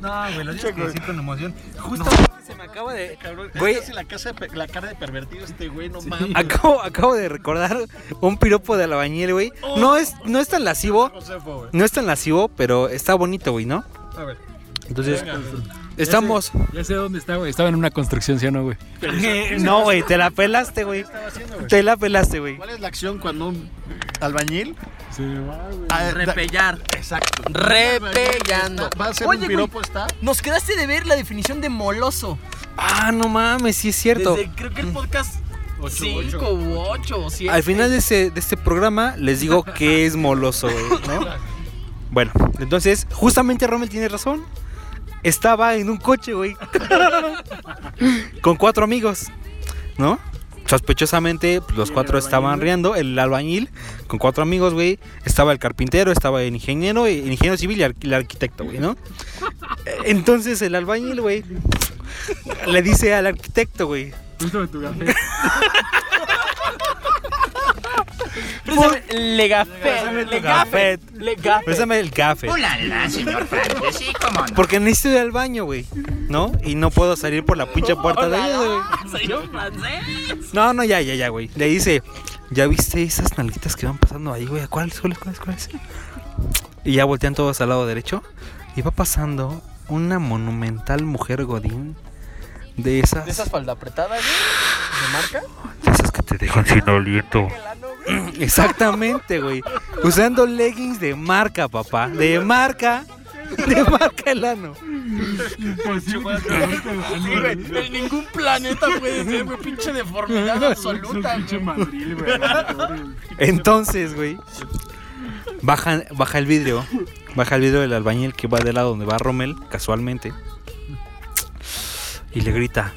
[SPEAKER 5] No, güey, lo digo que sí con emoción. Justo se me acaba de.
[SPEAKER 7] Güey,
[SPEAKER 5] Güey,
[SPEAKER 7] es la, casa de la cara de pervertido este güey, no mames.
[SPEAKER 5] acabo, acabo de recordar un piropo de albañil, güey. No es, no es tan lascivo.
[SPEAKER 7] Josefo.
[SPEAKER 5] No es tan lascivo, pero está bonito, güey, ¿no?
[SPEAKER 7] A ver.
[SPEAKER 5] Entonces,
[SPEAKER 7] Venga.
[SPEAKER 5] Estamos.
[SPEAKER 2] Ya sé dónde está, güey. Estaba en una construcción, ¿sí o no, güey?
[SPEAKER 5] No, güey, te la pelaste, güey. Te la pelaste, güey.
[SPEAKER 7] ¿Cuál es la acción cuando un albañil
[SPEAKER 2] Se va, güey.
[SPEAKER 7] Da-
[SPEAKER 6] Repellar.
[SPEAKER 7] Exacto.
[SPEAKER 6] Repellando.
[SPEAKER 7] Va a ser
[SPEAKER 6] Oye,
[SPEAKER 7] un
[SPEAKER 6] güey,
[SPEAKER 7] piropo, ¿está?
[SPEAKER 6] Nos quedaste de ver la definición de moloso.
[SPEAKER 5] Ah, no mames, sí es cierto.
[SPEAKER 6] Desde, creo que el podcast 5 u 8 o 7.
[SPEAKER 5] Al final de, ese, de este programa les digo que es moloso, güey, ¿no? Bueno, entonces, justamente Rommel tiene razón. Estaba en un coche, güey. con cuatro amigos, ¿no? Sospechosamente, pues, los cuatro estaban riendo. El albañil, con cuatro amigos, güey. Estaba el carpintero, estaba el ingeniero, el ingeniero civil y ar- el arquitecto, güey, ¿no? Eh, Entonces, el albañil, güey, le dice al arquitecto, güey.
[SPEAKER 2] Préstame tu café.
[SPEAKER 6] Préstame Le
[SPEAKER 5] tu
[SPEAKER 6] Le
[SPEAKER 5] gafet.
[SPEAKER 6] Le
[SPEAKER 5] el café.
[SPEAKER 15] señor Francis, sí, cómo no.
[SPEAKER 5] Porque necesito ir al baño, güey. ¿No? Y no puedo salir por la pinche puerta de ahí, güey.
[SPEAKER 6] Señor francés.
[SPEAKER 5] No, no, ya, ya, ya, güey. Le dice, ¿ya viste esas nalguitas que van pasando ahí, güey? ¿Cuáles, cuáles, cuáles, cuáles? Y ya voltean todos al lado derecho. Y va pasando una monumental mujer godín de esas,
[SPEAKER 6] ¿De esas falda apretada, güey? ¿De marca?
[SPEAKER 5] de esas que te dejan sin aliento. Exactamente, güey. Usando leggings de marca, papá. De marca. De marca el ano.
[SPEAKER 6] Sí, güey. En ningún planeta puede ser, güey. Pinche deformidad absoluta, güey.
[SPEAKER 5] Entonces, güey, baja, baja el vidrio. Baja el vidrio del albañil que va del lado donde va Rommel, casualmente. Y le grita: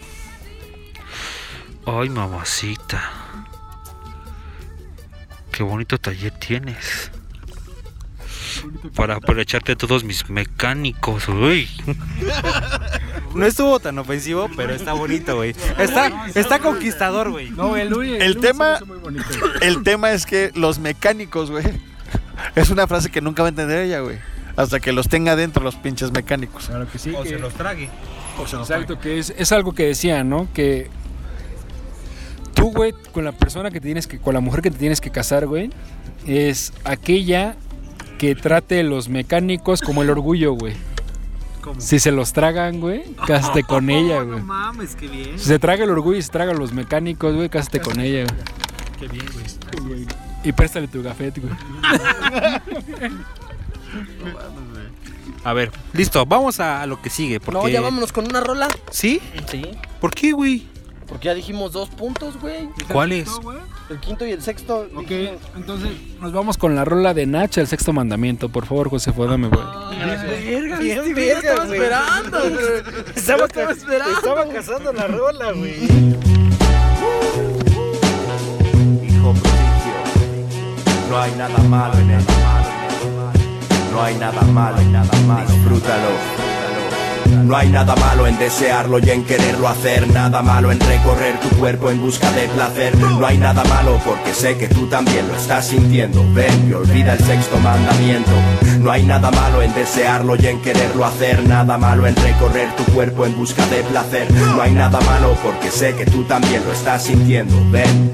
[SPEAKER 5] Ay, mamacita. Qué bonito taller tienes. Para aprovecharte todos mis mecánicos, uy. No estuvo tan ofensivo, pero está bonito, güey. Está, está conquistador, güey.
[SPEAKER 2] No, el Luis.
[SPEAKER 7] El tema,
[SPEAKER 2] muy bonito.
[SPEAKER 7] el tema es que los mecánicos, güey, es una frase que nunca va a entender ella, güey. Hasta que los tenga dentro los pinches mecánicos.
[SPEAKER 2] Claro que sí.
[SPEAKER 5] O
[SPEAKER 2] que-
[SPEAKER 5] se los trague.
[SPEAKER 7] O se los
[SPEAKER 2] Exacto, que es, es algo que decía, ¿no? Que tú, güey, con la persona que te tienes que, con la mujer que te tienes que casar, güey, es aquella que trate los mecánicos como el orgullo, güey. Si se los tragan, güey, cásate con ella, güey.
[SPEAKER 5] mames, qué bien.
[SPEAKER 2] Si se traga el orgullo y se tragan los mecánicos, güey, cásate con ella, güey.
[SPEAKER 5] Qué bien, güey.
[SPEAKER 2] Y préstale tu gafet, güey.
[SPEAKER 5] A ver, listo, vamos a, a lo que sigue. Porque...
[SPEAKER 6] No, ya vámonos con una rola.
[SPEAKER 5] ¿Sí?
[SPEAKER 6] Sí.
[SPEAKER 5] ¿Por qué, güey?
[SPEAKER 6] Porque ya dijimos dos puntos, güey.
[SPEAKER 5] ¿Cuáles?
[SPEAKER 6] El quinto y el sexto.
[SPEAKER 2] Ok, entonces nos vamos con la rola de Nacha, el sexto mandamiento. Por favor, Josefo, dame, güey.
[SPEAKER 6] Verga,
[SPEAKER 5] Bien,
[SPEAKER 6] verga, estaba esperando. güey.
[SPEAKER 5] Estaba,
[SPEAKER 6] estaba esperando.
[SPEAKER 5] Estaba cazando la rola, güey.
[SPEAKER 16] Hijo prodigio, no hay nada malo en él. No hay nada malo, nada malo. Disfrútalo. No hay nada malo en desearlo y en quererlo hacer, nada malo en recorrer tu cuerpo en busca de placer. No hay nada malo porque sé que tú también lo estás sintiendo. Ven y olvida el sexto mandamiento. No hay nada malo en desearlo y en quererlo hacer, nada malo en recorrer tu cuerpo en busca de placer. No hay nada malo porque sé que tú también lo estás sintiendo. Ven.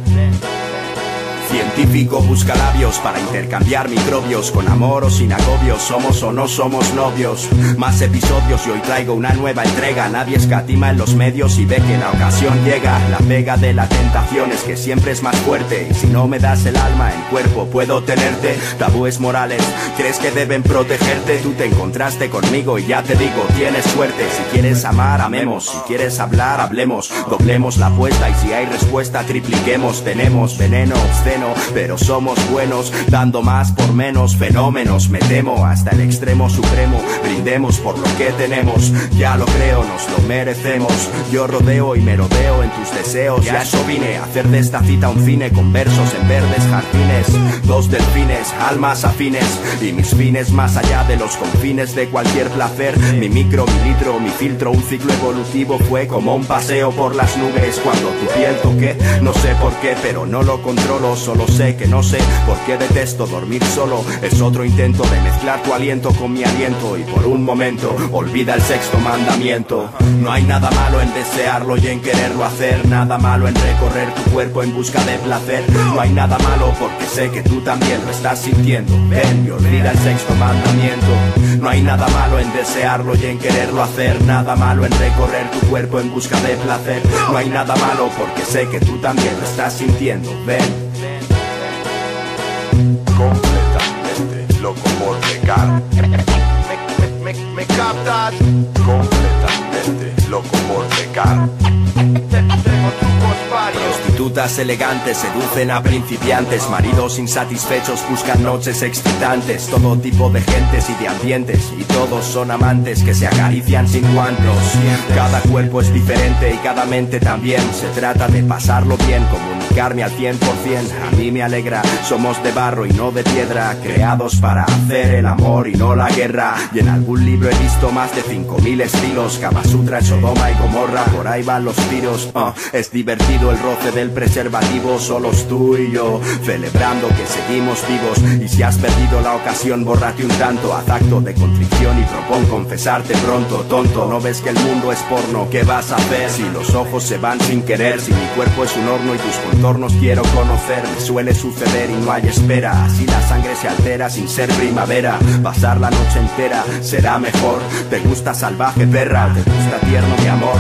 [SPEAKER 16] Científico busca labios para intercambiar microbios con amor o sin agobios. Somos o no somos novios. Más episodios y hoy traigo una nueva entrega. Nadie escatima en los medios y ve que la ocasión llega. La pega de la tentación es que siempre es más fuerte. Y si no me das el alma, el cuerpo puedo tenerte. Tabúes morales, crees que deben protegerte. Tú te encontraste conmigo y ya te digo, tienes suerte. Si quieres amar, amemos. Si quieres hablar, hablemos. Doblemos la apuesta y si hay respuesta, tripliquemos. Tenemos veneno obsceno, pero somos buenos. Dando más por menos fenómenos. Me temo hasta el extremo supremo. Brindemos por lo que tenemos. Ya lo creo, nos lo merecemos. Yo rodeo y me rodeo en tus deseos. Ya eso vine a hacer de esta cita un cine con versos en verdes jardines. Dos delfines, almas afines. Y mis fines más allá de los confines de cualquier placer. Mi micro, mi litro, mi filtro, un ciclo evolutivo fue como un paseo por las nubes cuando tu piel toqué. No sé por qué, pero no lo controlo. Solo sé que no sé por qué detesto dormir solo. Es otro intento de mezclar tu aliento con mi aliento. Y por un momento olvida el sexto mandamiento. No hay nada malo en desearlo y en quererlo hacer. Nada malo en recorrer tu cuerpo en busca de placer. No hay nada malo porque sé que tú también lo estás sintiendo. Ven olvida el sexto mandamiento. No hay nada malo en desearlo y en quererlo hacer. Nada malo en recorrer tu cuerpo en busca de placer. No hay nada malo porque sé que tú también lo estás sintiendo. Ven.
[SPEAKER 17] completamente loco por pecar. Me, me- me captas completamente loco por pecar. Tengo trucos.
[SPEAKER 16] Prostitutas elegantes seducen a principiantes, maridos insatisfechos buscan noches excitantes, todo tipo de gentes y de ambientes, y todos son amantes que se acarician sin guantes. Cada cuerpo es diferente y cada mente también, se trata de pasarlo bien, comunicarme al 100%, a mí me alegra, somos de barro y no de piedra, creados para hacer el amor y no la guerra, y en algún libro he visto más de 5000 estilos, Kama Sutra, Sodoma y Gomorra, por ahí van los tiros, ah, es divertido el roce del preservativo, solos tú y yo, celebrando que seguimos vivos, y si has perdido la ocasión, bórrate un tanto, haz acto de contrición y propón confesarte pronto, tonto, no ves que el mundo es porno, ¿qué vas a hacer si los ojos se van sin querer, si mi cuerpo es un horno y tus contornos quiero conocer, me suele suceder y no hay espera, así la sangre se altera sin ser primavera, pasar la noche entera será mejor, te gusta salvaje perra, te gusta tierno mi amor,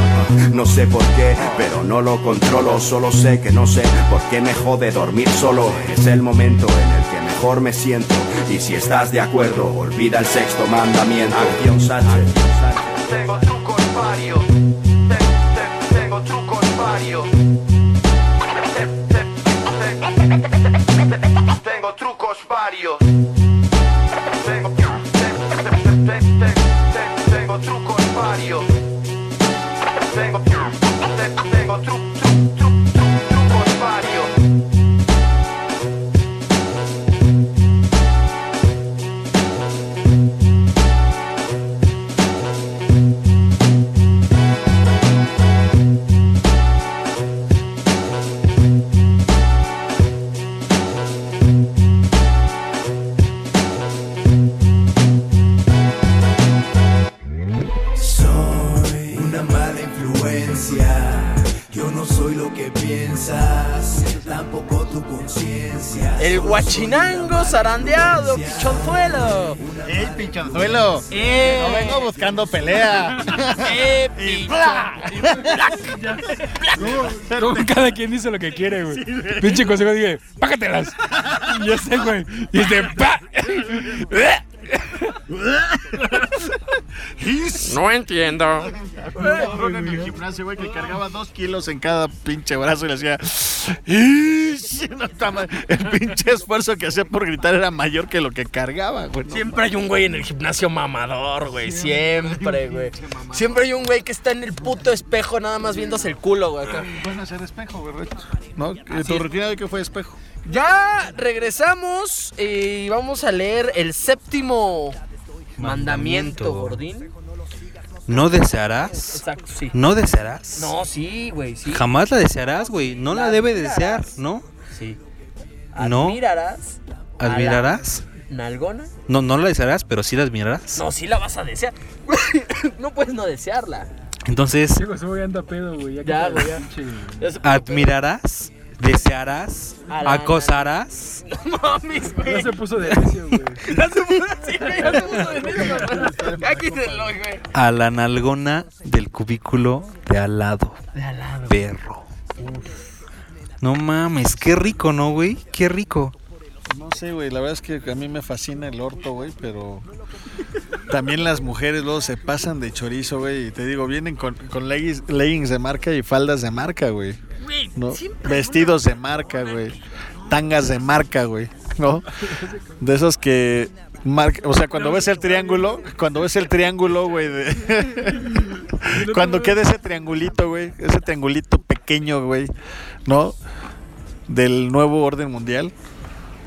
[SPEAKER 16] no sé por qué, pero no lo controlo, solo sé que no sé por qué me jode dormir solo, es el momento en el que mejor me siento, y si estás de acuerdo, olvida el sexto mandamiento, acción Sánchez.
[SPEAKER 17] Tengo trucos varios.
[SPEAKER 6] Zarandeado, pichonzuelo.
[SPEAKER 7] ¡Ey, pinchonzuelo!
[SPEAKER 6] ¡Eh!
[SPEAKER 7] No vengo buscando pelea.
[SPEAKER 6] ¡Eh,
[SPEAKER 2] Como cada quien dice lo que quiere, güey. Pinche consejo, dije, págatelas. Y ya sé, güey. Y este, pa.
[SPEAKER 10] No entiendo.
[SPEAKER 7] Cabrón en el gimnasio, güey, que cargaba dos kilos en cada pinche brazo y le hacía. El pinche esfuerzo que hacía por gritar era mayor que lo que cargaba, güey. No
[SPEAKER 6] Siempre hay un güey en el gimnasio mamador, güey. Siempre, güey. Siempre hay un güey que está en el puto espejo nada más viéndose el culo, güey.
[SPEAKER 7] Van a hacer espejo, güey. ¿Tu rutina de qué fue espejo?
[SPEAKER 6] Ya regresamos y vamos a leer el séptimo mandamiento, Gordín.
[SPEAKER 5] ¿No desearás?
[SPEAKER 6] Exacto, sí.
[SPEAKER 5] ¿No desearás?
[SPEAKER 6] No, sí, güey, sí.
[SPEAKER 5] Jamás la desearás, güey. No la,
[SPEAKER 6] La
[SPEAKER 5] debe desear. ¿no?
[SPEAKER 6] Sí.
[SPEAKER 5] No.
[SPEAKER 6] ¿Admirarás?
[SPEAKER 5] ¿Admirarás?
[SPEAKER 6] ¿Nalgona?
[SPEAKER 5] No, no la desearás, pero sí la admirarás.
[SPEAKER 6] No, sí la vas a desear. no puedes no desearla.
[SPEAKER 5] Entonces,
[SPEAKER 2] Digo, se voy anda pedo, güey.
[SPEAKER 6] Ya, güey,
[SPEAKER 5] ¿admirarás? Desearás,
[SPEAKER 6] A la
[SPEAKER 5] acosarás.
[SPEAKER 6] No mames, güey.
[SPEAKER 2] Ya se puso de necio, güey.
[SPEAKER 6] Ya se puso así, güey. Ya se puso de necio, güey. Ya quítenlo, güey.
[SPEAKER 5] A la nalgona del cubículo de al lado.
[SPEAKER 6] De al lado.
[SPEAKER 5] Perro. No mames, qué rico, ¿no, güey? Qué rico.
[SPEAKER 7] No sé, güey, la verdad es que a mí me fascina el orto, güey, pero también las mujeres luego se pasan de chorizo, güey, y te digo, vienen con, con leggings, leggings de marca y faldas de marca, güey. ¿No? Vestidos de marca, güey. Tangas de marca, güey, ¿no? De esos que marca, o sea, cuando ves el triángulo, cuando ves el triángulo, güey, de cuando queda ese triangulito, güey, ese triangulito pequeño, güey, ¿no? Del nuevo orden mundial.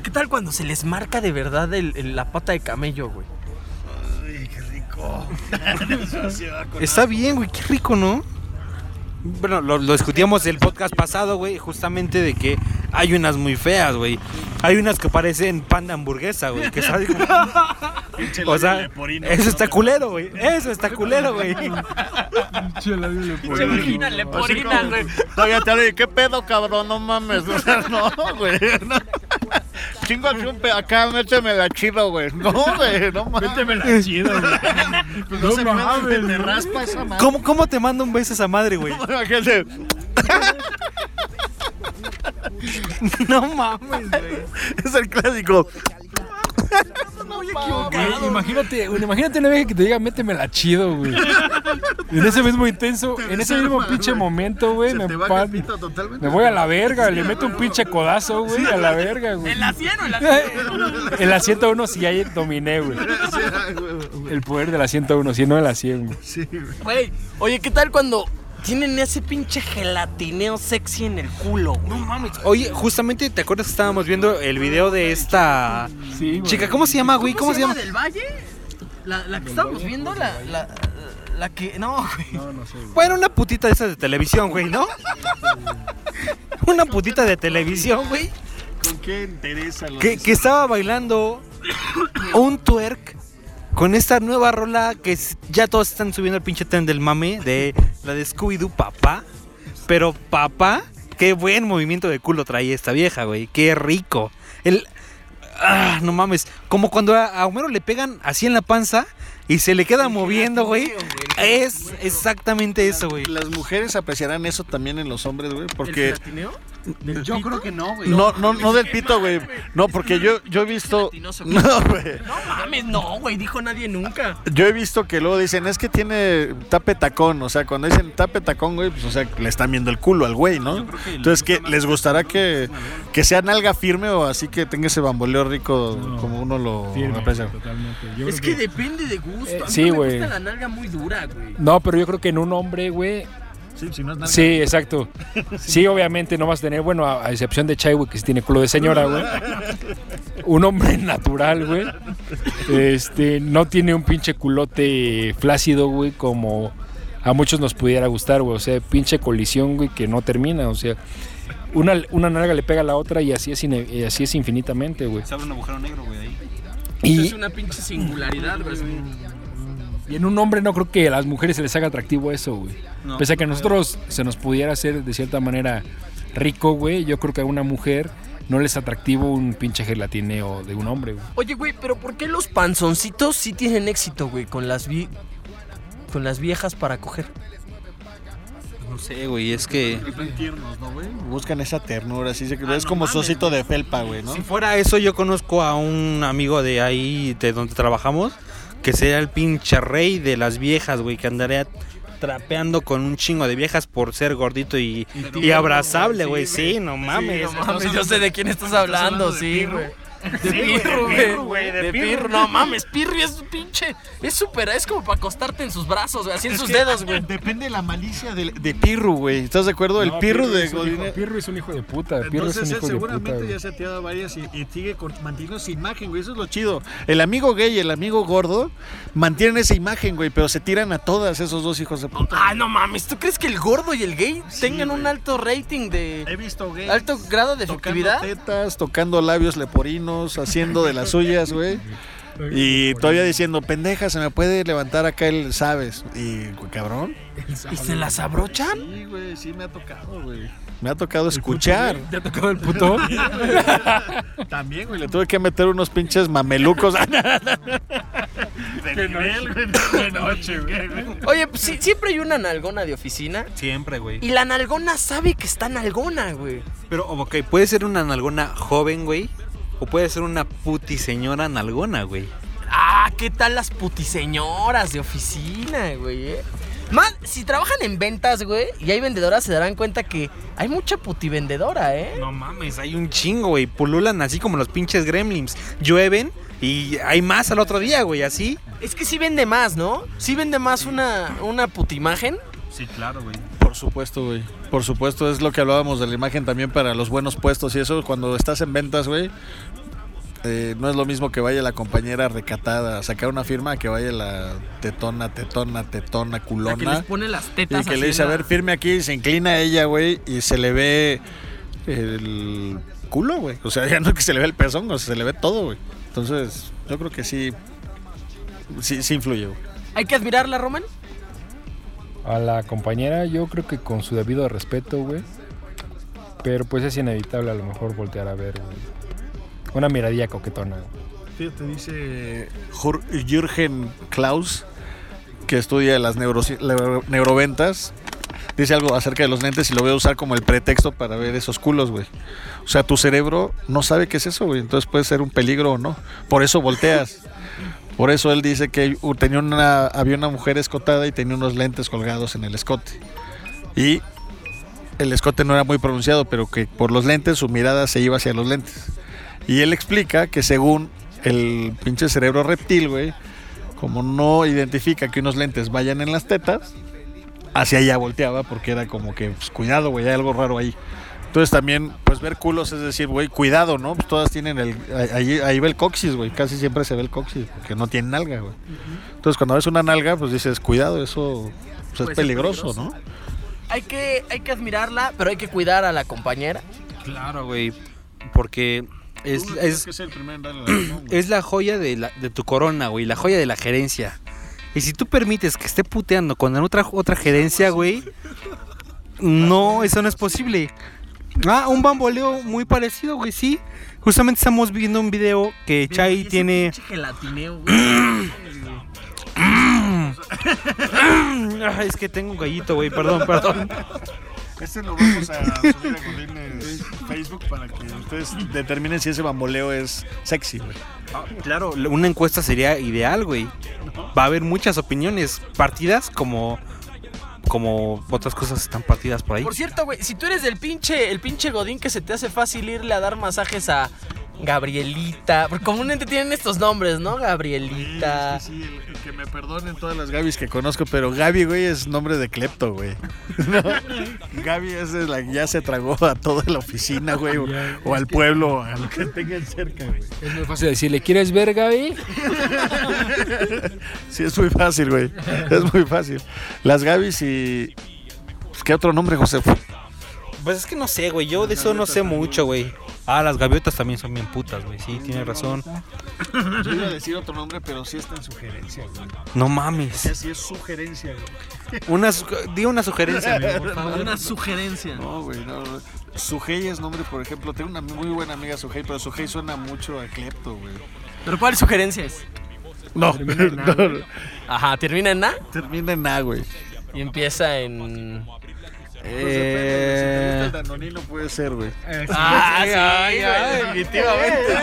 [SPEAKER 6] ¿Qué tal cuando se les marca de verdad el- el- la pata de camello, güey?
[SPEAKER 7] Ay, qué rico.
[SPEAKER 5] Está bien, güey, qué rico, ¿no? Bueno, lo, lo discutíamos el podcast pasado, güey, justamente de que hay unas muy feas, güey. Hay unas que parecen pan de hamburguesa, güey, que sabe como- O sea, eso está culero, güey. Eso está culero, güey.
[SPEAKER 6] Pinche vagina leporina, güey.
[SPEAKER 7] Todavía te hablo, ¿qué pedo, cabrón? No mames. O sea, no, güey. No. Chingo acá, méteme la chido, güey. No, güey, no mames.
[SPEAKER 2] Méteme la chido, güey.
[SPEAKER 7] Pues
[SPEAKER 2] No
[SPEAKER 7] no se
[SPEAKER 2] mames, ¿no?
[SPEAKER 7] raspa esa madre.
[SPEAKER 5] ¿Cómo, ¿Cómo te manda un beso esa madre, güey? No mames, güey.
[SPEAKER 7] Es el clásico.
[SPEAKER 2] Güey, imagínate, güey, imagínate una vieja que te diga, méteme la chido, güey. En ese mismo intenso, en ese mismo pinche momento, güey, me
[SPEAKER 7] te baja el
[SPEAKER 2] pan-
[SPEAKER 7] pito totalmente.
[SPEAKER 2] Me voy a la verga, le meto un pinche codazo, güey, a la verga, güey.
[SPEAKER 6] ¿En la 100 o en la
[SPEAKER 2] En la 101 sí ahí dominé, güey. El poder de la 101, si no en la 100, güey.
[SPEAKER 7] Sí, güey.
[SPEAKER 6] Güey, oye, ¿qué tal cuando tienen ese pinche gelatineo sexy en el culo? No mames.
[SPEAKER 5] Oye, justamente, ¿te acuerdas que estábamos viendo el video de esta
[SPEAKER 2] Sí, güey.
[SPEAKER 5] chica? ¿Cómo se llama, güey? ¿Cómo, se llama?
[SPEAKER 6] ¿Del Valle? La, la que estábamos viendo, la, la, la que. No, güey.
[SPEAKER 2] No, no sé, güey.
[SPEAKER 5] Bueno, una putita de esas de televisión, güey, ¿no? Una putita de televisión, güey.
[SPEAKER 7] ¿Con qué interesa los
[SPEAKER 5] Que, que estaba bailando un twerk con esta nueva rola que es- ya todos están subiendo el pinche tren del mame de la de Scooby-Doo, papá. Pero papá, qué buen movimiento de culo traía esta vieja, güey. Qué rico. El, ah, no mames. Como cuando a, a Homero le pegan así en la panza y se le queda moviendo, güey. Es exactamente eso, güey.
[SPEAKER 7] Las mujeres apreciarán eso también en los hombres, güey, porque yo creo que no, güey. No, no, no del pito, güey. No, porque yo, yo he visto. No, güey.
[SPEAKER 6] No mames, no, güey, dijo nadie nunca.
[SPEAKER 7] Yo he visto que luego dicen, es que tiene tape tacón. O sea, cuando dicen tape tacón, güey, pues o sea, le están viendo el culo al güey, ¿no? Entonces, que ¿les gustará que, que sea nalga firme o así que tenga ese bamboleo rico como uno lo
[SPEAKER 2] Firme,
[SPEAKER 7] aprecia?
[SPEAKER 2] totalmente.
[SPEAKER 6] Es que depende de gusto. A mí
[SPEAKER 2] sí,
[SPEAKER 6] no me
[SPEAKER 2] güey.
[SPEAKER 6] gusta la nalga muy dura, güey.
[SPEAKER 2] No, pero yo creo que en un hombre, güey.
[SPEAKER 7] Sí, si no es nalga.
[SPEAKER 2] Sí, exacto. Sí, obviamente no vas a tener, bueno, a, a excepción de Chai, güey, que sí tiene culo de señora, güey. Un hombre natural, güey. Este, no tiene un pinche culote flácido, güey, como a muchos nos pudiera gustar, güey. O sea, pinche colisión, güey, que no termina. O sea, una, una nalga le pega a la otra y así es, ine- y así es infinitamente, güey.
[SPEAKER 5] Se abre un agujero negro, güey, ahí.
[SPEAKER 2] Y-
[SPEAKER 6] Es una pinche singularidad, güey.
[SPEAKER 2] Y en un hombre no creo que a las mujeres se les haga atractivo eso, güey.
[SPEAKER 5] No.
[SPEAKER 2] Pese a que a nosotros se nos pudiera hacer de cierta manera rico, güey, yo creo que a una mujer no les es atractivo un pinche gelatineo de un hombre, güey.
[SPEAKER 6] Oye, güey, pero ¿por qué los panzoncitos sí tienen éxito, güey, con las vi- con las viejas para coger?
[SPEAKER 5] No sé, güey, es que...
[SPEAKER 7] tiernos, ¿no, güey? Buscan esa ternura, así se es como socito de felpa, güey, ¿no?
[SPEAKER 5] Si fuera eso, yo conozco a un amigo de ahí, de donde trabajamos, que sería el pinche rey de las viejas, güey, que andaría trapeando con un chingo de viejas por ser gordito y, y abrazable, güey. Sí, no mames.
[SPEAKER 6] no mames, yo sé de quién estás hablando, sí, güey. De
[SPEAKER 5] Sí,
[SPEAKER 6] pirro,
[SPEAKER 5] de
[SPEAKER 6] güey.
[SPEAKER 5] pirro, güey, de
[SPEAKER 6] De
[SPEAKER 5] pirro,
[SPEAKER 6] no mames, pirri es un pinche. Es súper, es como para acostarte en sus brazos, güey, así en
[SPEAKER 7] Es
[SPEAKER 6] sus
[SPEAKER 7] que
[SPEAKER 6] dedos, güey.
[SPEAKER 7] Depende de la malicia de, de Pirru, güey. ¿Estás de acuerdo? El
[SPEAKER 2] No,
[SPEAKER 7] Pirru de
[SPEAKER 2] es hijo-
[SPEAKER 7] Godine.
[SPEAKER 2] Pirro es un hijo de puta. Pirro es
[SPEAKER 7] Entonces
[SPEAKER 2] un
[SPEAKER 7] él
[SPEAKER 2] hijo de puta.
[SPEAKER 7] seguramente ya se ha tirado varias y, y sigue con- manteniendo esa imagen, güey. Eso es lo chido. El amigo gay y el amigo gordo mantienen esa imagen, güey, pero se tiran a todas esos dos hijos de puta.
[SPEAKER 6] Ah, no mames, ¿tú crees que el gordo y el gay tengan un alto rating de.
[SPEAKER 7] He visto gay.
[SPEAKER 6] alto grado de
[SPEAKER 7] Tocando
[SPEAKER 6] efectividad?
[SPEAKER 7] tetas, tocando labios leporinos, haciendo de las suyas, güey. Y todavía diciendo, pendeja, se me puede levantar acá el sabes. Y, cabrón.
[SPEAKER 6] ¿Y se las abrochan?
[SPEAKER 7] Sí, güey, sí me ha tocado, güey. Me ha tocado escuchar.
[SPEAKER 2] ¿Te ha tocado el puto?
[SPEAKER 7] También, güey, le tuve que meter unos pinches mamelucos.
[SPEAKER 5] De nivel, güey. De noche, güey.
[SPEAKER 6] Oye, pues sí, siempre hay una nalgona de oficina.
[SPEAKER 5] Siempre, güey.
[SPEAKER 6] Y la nalgona sabe que está nalgona, güey.
[SPEAKER 5] Pero, ok, puede ser una nalgona joven, güey. O puede ser una putiseñora nalgona, güey.
[SPEAKER 6] Ah, ¿qué tal las putiseñoras de oficina, güey? eh? Más, si trabajan en ventas, güey, y hay vendedoras, se darán cuenta que hay mucha putivendedora, ¿eh?
[SPEAKER 5] No mames, hay un chingo, güey. Pululan así como los pinches gremlins. Llueven y hay más al otro día, güey, así.
[SPEAKER 6] Es que sí vende más, ¿no? Sí vende más una, una putimagen.
[SPEAKER 5] Sí, claro, güey.
[SPEAKER 7] Por supuesto, güey. Por supuesto, es lo que hablábamos de la imagen también para los buenos puestos y eso. Cuando estás en ventas, güey, eh, no es lo mismo que vaya la compañera recatada a sacar una firma que vaya la tetona, tetona, tetona,
[SPEAKER 6] La
[SPEAKER 7] culona.
[SPEAKER 6] que les pone las tetas
[SPEAKER 7] Y que le dice, a
[SPEAKER 6] la-
[SPEAKER 7] ver, firme aquí, y se inclina ella, güey, y se le ve el culo, güey. O sea, ya no es que se le ve el pezón, o sea, se le ve todo, güey. Entonces, yo creo que sí, sí, sí influye, güey.
[SPEAKER 6] Hay que admirarla, Roman.
[SPEAKER 2] A la compañera, yo creo que con su debido respeto, güey. Pero pues es inevitable a lo mejor voltear a ver, güey. Una miradilla coquetona.
[SPEAKER 7] Fíjate, dice Jürgen Klaus, que estudia las neuro- neuroventas, dice algo acerca de los lentes y lo voy a usar como el pretexto para ver esos culos, güey. O sea, tu cerebro no sabe qué es eso, güey. Entonces puede ser un peligro o no. Por eso volteas. Por eso él dice que tenía una, había una mujer escotada y tenía unos lentes colgados en el escote. Y el escote no era muy pronunciado, pero que por los lentes su mirada se iba hacia los lentes. Y él explica que según el pinche cerebro reptil, güey, como no identifica que unos lentes vayan en las tetas, hacia allá volteaba porque era como que, pues, cuidado, güey, hay algo raro ahí. Entonces también, pues ver culos es decir, güey, cuidado, ¿no? Pues todas tienen el... Ahí, ahí ve el coxis, güey, casi siempre se ve el coxis, porque no tiene nalga, güey. Entonces cuando ves una nalga, pues dices, cuidado, eso pues, es peligroso,
[SPEAKER 6] peligroso.
[SPEAKER 7] ¿no?
[SPEAKER 6] Hay que, hay que admirarla, pero hay que cuidar a la compañera.
[SPEAKER 5] Claro, güey. Porque es, es, es la joya de, la- de tu corona, güey. La joya de la gerencia. Y si tú permites que esté puteando con otra, otra gerencia, güey. No, eso no es posible. Ah, un bamboleo muy parecido, güey, sí. Justamente estamos viendo un video que Chai tiene.
[SPEAKER 6] gelatineo,
[SPEAKER 5] es que tengo un gallito, güey, perdón, perdón.
[SPEAKER 7] Este lo vamos a subir a Godines Facebook para que ustedes determinen si ese bamboleo es sexy, güey.
[SPEAKER 5] Ah, Claro, una encuesta sería ideal, güey. Va a haber muchas opiniones partidas como como otras cosas están partidas por ahí.
[SPEAKER 6] Por cierto, güey, si tú eres del pinche, el pinche Godín que se te hace fácil irle a dar masajes a Gabrielita, porque comúnmente tienen estos nombres, ¿no? Gabrielita.
[SPEAKER 7] Sí, sí, el- el que me perdonen todas las Gabis que conozco, pero Gaby, güey, es nombre de clepto, güey. ¿No? Gaby es la que ya se tragó a toda la oficina, güey, o, o al pueblo, a lo que tengan cerca, güey.
[SPEAKER 2] Es muy fácil decirle, ¿quieres ver, Gaby?
[SPEAKER 7] Sí, es muy fácil, güey. Es muy fácil. Las Gabis y... pues, ¿Qué otro nombre, José?
[SPEAKER 5] Pues es que no sé, güey. Yo de eso no sé mucho, güey. Ah, las gaviotas también son bien putas, güey. Sí, tienes razón.
[SPEAKER 7] Yo iba a decir otro nombre, pero sí está en sugerencia, güey.
[SPEAKER 5] No
[SPEAKER 7] O
[SPEAKER 5] mames.
[SPEAKER 7] sea, sí es sugerencia, güey.
[SPEAKER 5] Una, su- di una sugerencia, amigo, por favor.
[SPEAKER 6] Una sugerencia.
[SPEAKER 7] No, güey, no. no. Sujei es nombre, por ejemplo. Tengo una muy buena amiga Sujei, pero Sujei suena mucho a clepto, güey.
[SPEAKER 6] ¿Pero cuál sugerencia es?
[SPEAKER 7] No,
[SPEAKER 6] Termina en A,
[SPEAKER 7] no,
[SPEAKER 6] güey. Ajá, termina en A
[SPEAKER 7] Termina en A, güey.
[SPEAKER 6] y empieza en.
[SPEAKER 7] Pues depende, güey. Si te gusta el danonino puede ser, güey.
[SPEAKER 6] Ah, sí, güey, definitivamente. sí.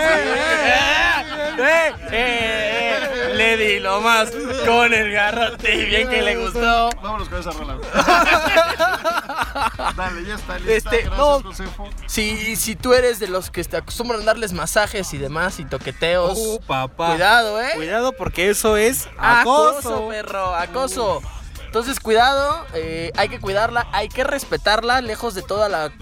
[SPEAKER 6] Eh, eh, eh, Le di lo más con el garrote y bien que le gustó.
[SPEAKER 7] Vámonos con esa rola. güey. Dale, ya está lista.
[SPEAKER 6] Este,
[SPEAKER 7] Gracias,
[SPEAKER 6] no.
[SPEAKER 7] Josefo.
[SPEAKER 6] Si, si tú eres de los que te acostumbran a darles masajes y demás y toqueteos,
[SPEAKER 5] Uh, papá.
[SPEAKER 6] cuidado, ¿eh?
[SPEAKER 5] Cuidado porque eso es
[SPEAKER 6] Acoso,
[SPEAKER 5] acoso.
[SPEAKER 6] perro, acoso. Entonces, cuidado, eh, hay que cuidarla, hay que respetarla, lejos de toda la,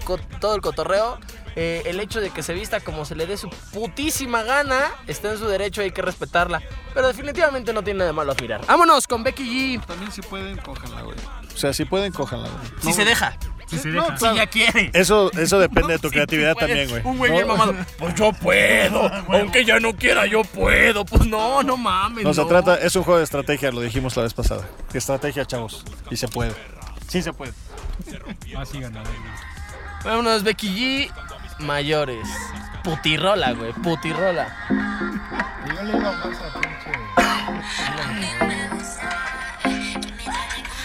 [SPEAKER 6] todo el cotorreo. Eh, el hecho de que se vista como se le dé su putísima gana, está en su derecho, hay que respetarla. Pero definitivamente no tiene nada de malo admirar. Vámonos con Becky G.
[SPEAKER 7] También si pueden, cójanla, güey. O sea, si pueden, cójanla, güey.
[SPEAKER 6] Si
[SPEAKER 7] No,
[SPEAKER 6] se deja.
[SPEAKER 5] Si se
[SPEAKER 7] No,
[SPEAKER 5] deja.
[SPEAKER 7] claro.
[SPEAKER 6] Si ya quiere.
[SPEAKER 7] Eso, eso depende de tu
[SPEAKER 6] Si
[SPEAKER 7] creatividad también, güey.
[SPEAKER 6] Un güey bien
[SPEAKER 7] No.
[SPEAKER 6] mamado. Pues yo puedo. Aunque ya no quiera, yo puedo. Pues no, no mames.
[SPEAKER 7] No, se trata, es un juego de estrategia, lo dijimos la vez pasada. Estrategia, chavos. Y se puede. Sí se puede.
[SPEAKER 2] Así ganador.
[SPEAKER 6] Vámonos, Becky G. Mayores. Putirrola, güey. Putirrola.
[SPEAKER 2] Yo le iba más a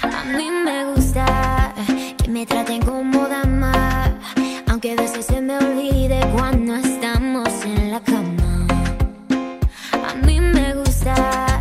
[SPEAKER 18] A mí me gusta que me traten como dama, aunque a veces se me olvide cuando estamos en la cama. A mí me gusta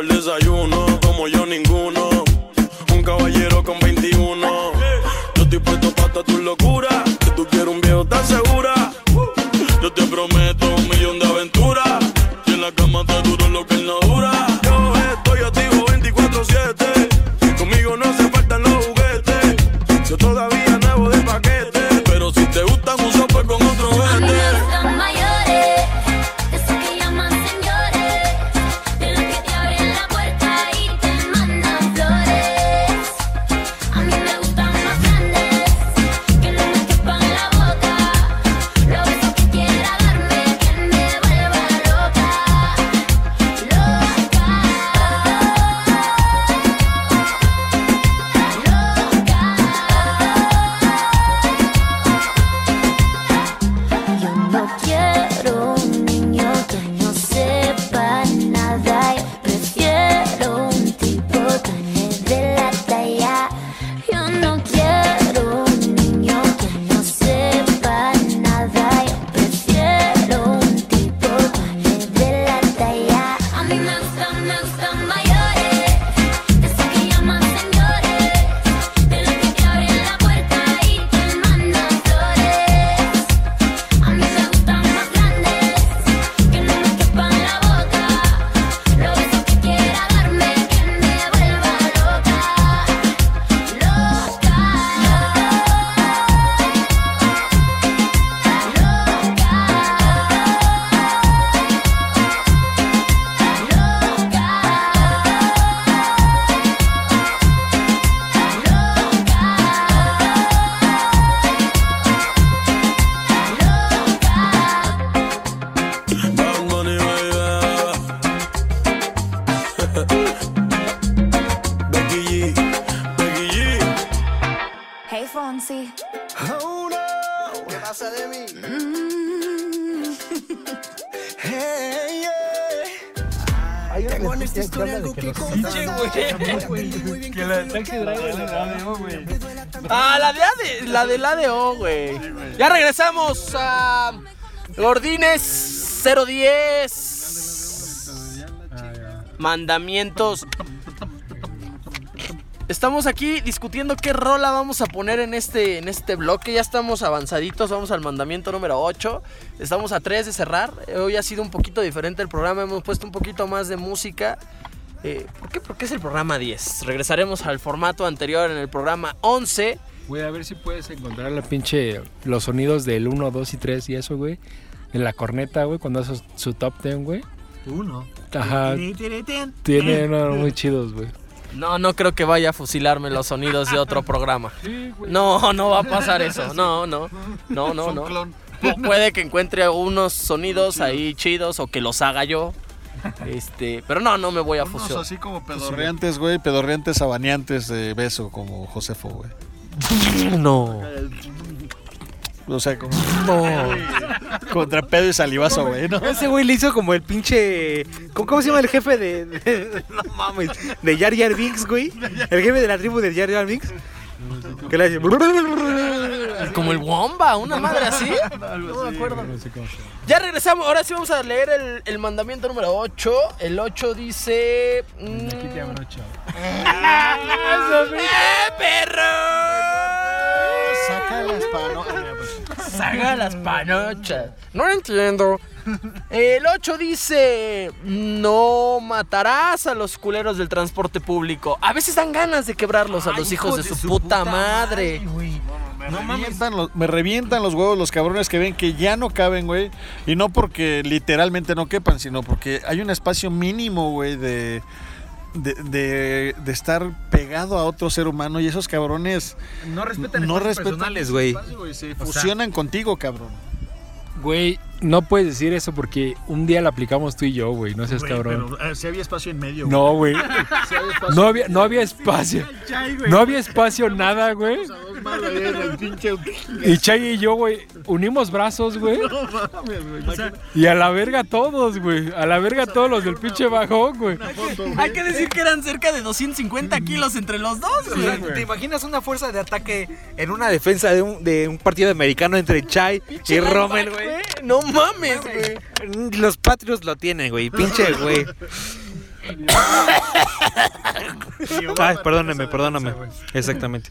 [SPEAKER 19] el desayuno. Como yo, ninguno. Un caballero con 21. Yo estoy puesto para toda tu locura. Si tú quieres un viejo, ¿estás segura? Yo te prometo en
[SPEAKER 13] esta historia algo que contar.
[SPEAKER 2] Que la taxi driver le da güey.
[SPEAKER 6] Ah, la de, AD la del ADO, güey. Ya regresamos a Gordines 010. Mandamientos. Estamos aquí discutiendo qué rola vamos a poner en este, en este bloque. Ya estamos avanzaditos, vamos al mandamiento número 8. Estamos a 3 de cerrar. Hoy ha sido un poquito diferente el programa, hemos puesto un poquito más de música. Eh, ¿Por qué? Porque es el programa 10. Regresaremos al formato anterior en el programa 11.
[SPEAKER 2] Güey, a ver si puedes encontrar la pinche. Los sonidos del 1, 2 y 3 y eso, güey. En la corneta, güey, cuando hace su top 10, güey.
[SPEAKER 5] Uno.
[SPEAKER 2] Ajá. Tiene unos muy chidos, güey.
[SPEAKER 6] No, no creo que vaya a fusilarme los sonidos de otro programa. No, no va a pasar eso. No, no. No, no, no. Pu- Puede que encuentre unos sonidos ahí chidos o que los haga yo. Este, pero no, no me voy a fusionar.
[SPEAKER 7] así como pedorreantes, güey, pedorreantes abaneantes de beso, como Josefo, güey.
[SPEAKER 6] No.
[SPEAKER 7] O sea, como. Contra pedo y salivazo, güey, ¿no?
[SPEAKER 5] Ese güey le hizo como el pinche. ¿Cómo, cómo se llama el jefe de, de- No mames. De Jar Jar Binks, güey? El jefe de la tribu de Jar Jar Binks. Que le hace.
[SPEAKER 6] Como el Womba, una madre así. No me acuerdo. Ya regresamos, ahora sí vamos a leer el, el mandamiento número 8. El 8 dice... mm, ¡Eh, perro!
[SPEAKER 7] Saca las panochas.
[SPEAKER 6] Saca las panochas. No entiendo. El 8 dice, no matarás a los culeros del transporte público. A veces dan ganas de quebrarlos a los hijos de su, puta, madre.
[SPEAKER 7] Me, revientan los, me revientan los huevos los cabrones que ven que ya no caben, güey. Y no porque literalmente no quepan, sino porque hay un espacio mínimo, güey, de, de, de- de estar pegado a otro ser humano. Y esos cabrones
[SPEAKER 5] No respetan
[SPEAKER 7] no
[SPEAKER 5] espacios
[SPEAKER 7] respetan
[SPEAKER 5] personales, güey.
[SPEAKER 7] Se
[SPEAKER 5] O sea-
[SPEAKER 7] fusionan contigo, cabrón.
[SPEAKER 2] Güey, no puedes decir eso porque un día la aplicamos tú y yo, güey. No seas cabrón.
[SPEAKER 7] si había espacio en medio.
[SPEAKER 2] No, güey. No había, no había espacio. No había espacio nada, güey. Y Chay y yo, güey, unimos brazos, güey. Y a la verga todos, güey. A la verga todos los del pinche bajón, güey.
[SPEAKER 6] Hay que decir que eran cerca de 250 kilos entre los dos,
[SPEAKER 5] O sea, ¿Te imaginas una fuerza de ataque en una defensa de un, de un partido americano entre Chai y Rommel, güey?
[SPEAKER 6] No mames, güey.
[SPEAKER 5] Los Patriots lo tienen, güey. Pinche, güey. Ay, perdóname, perdóname. Exactamente.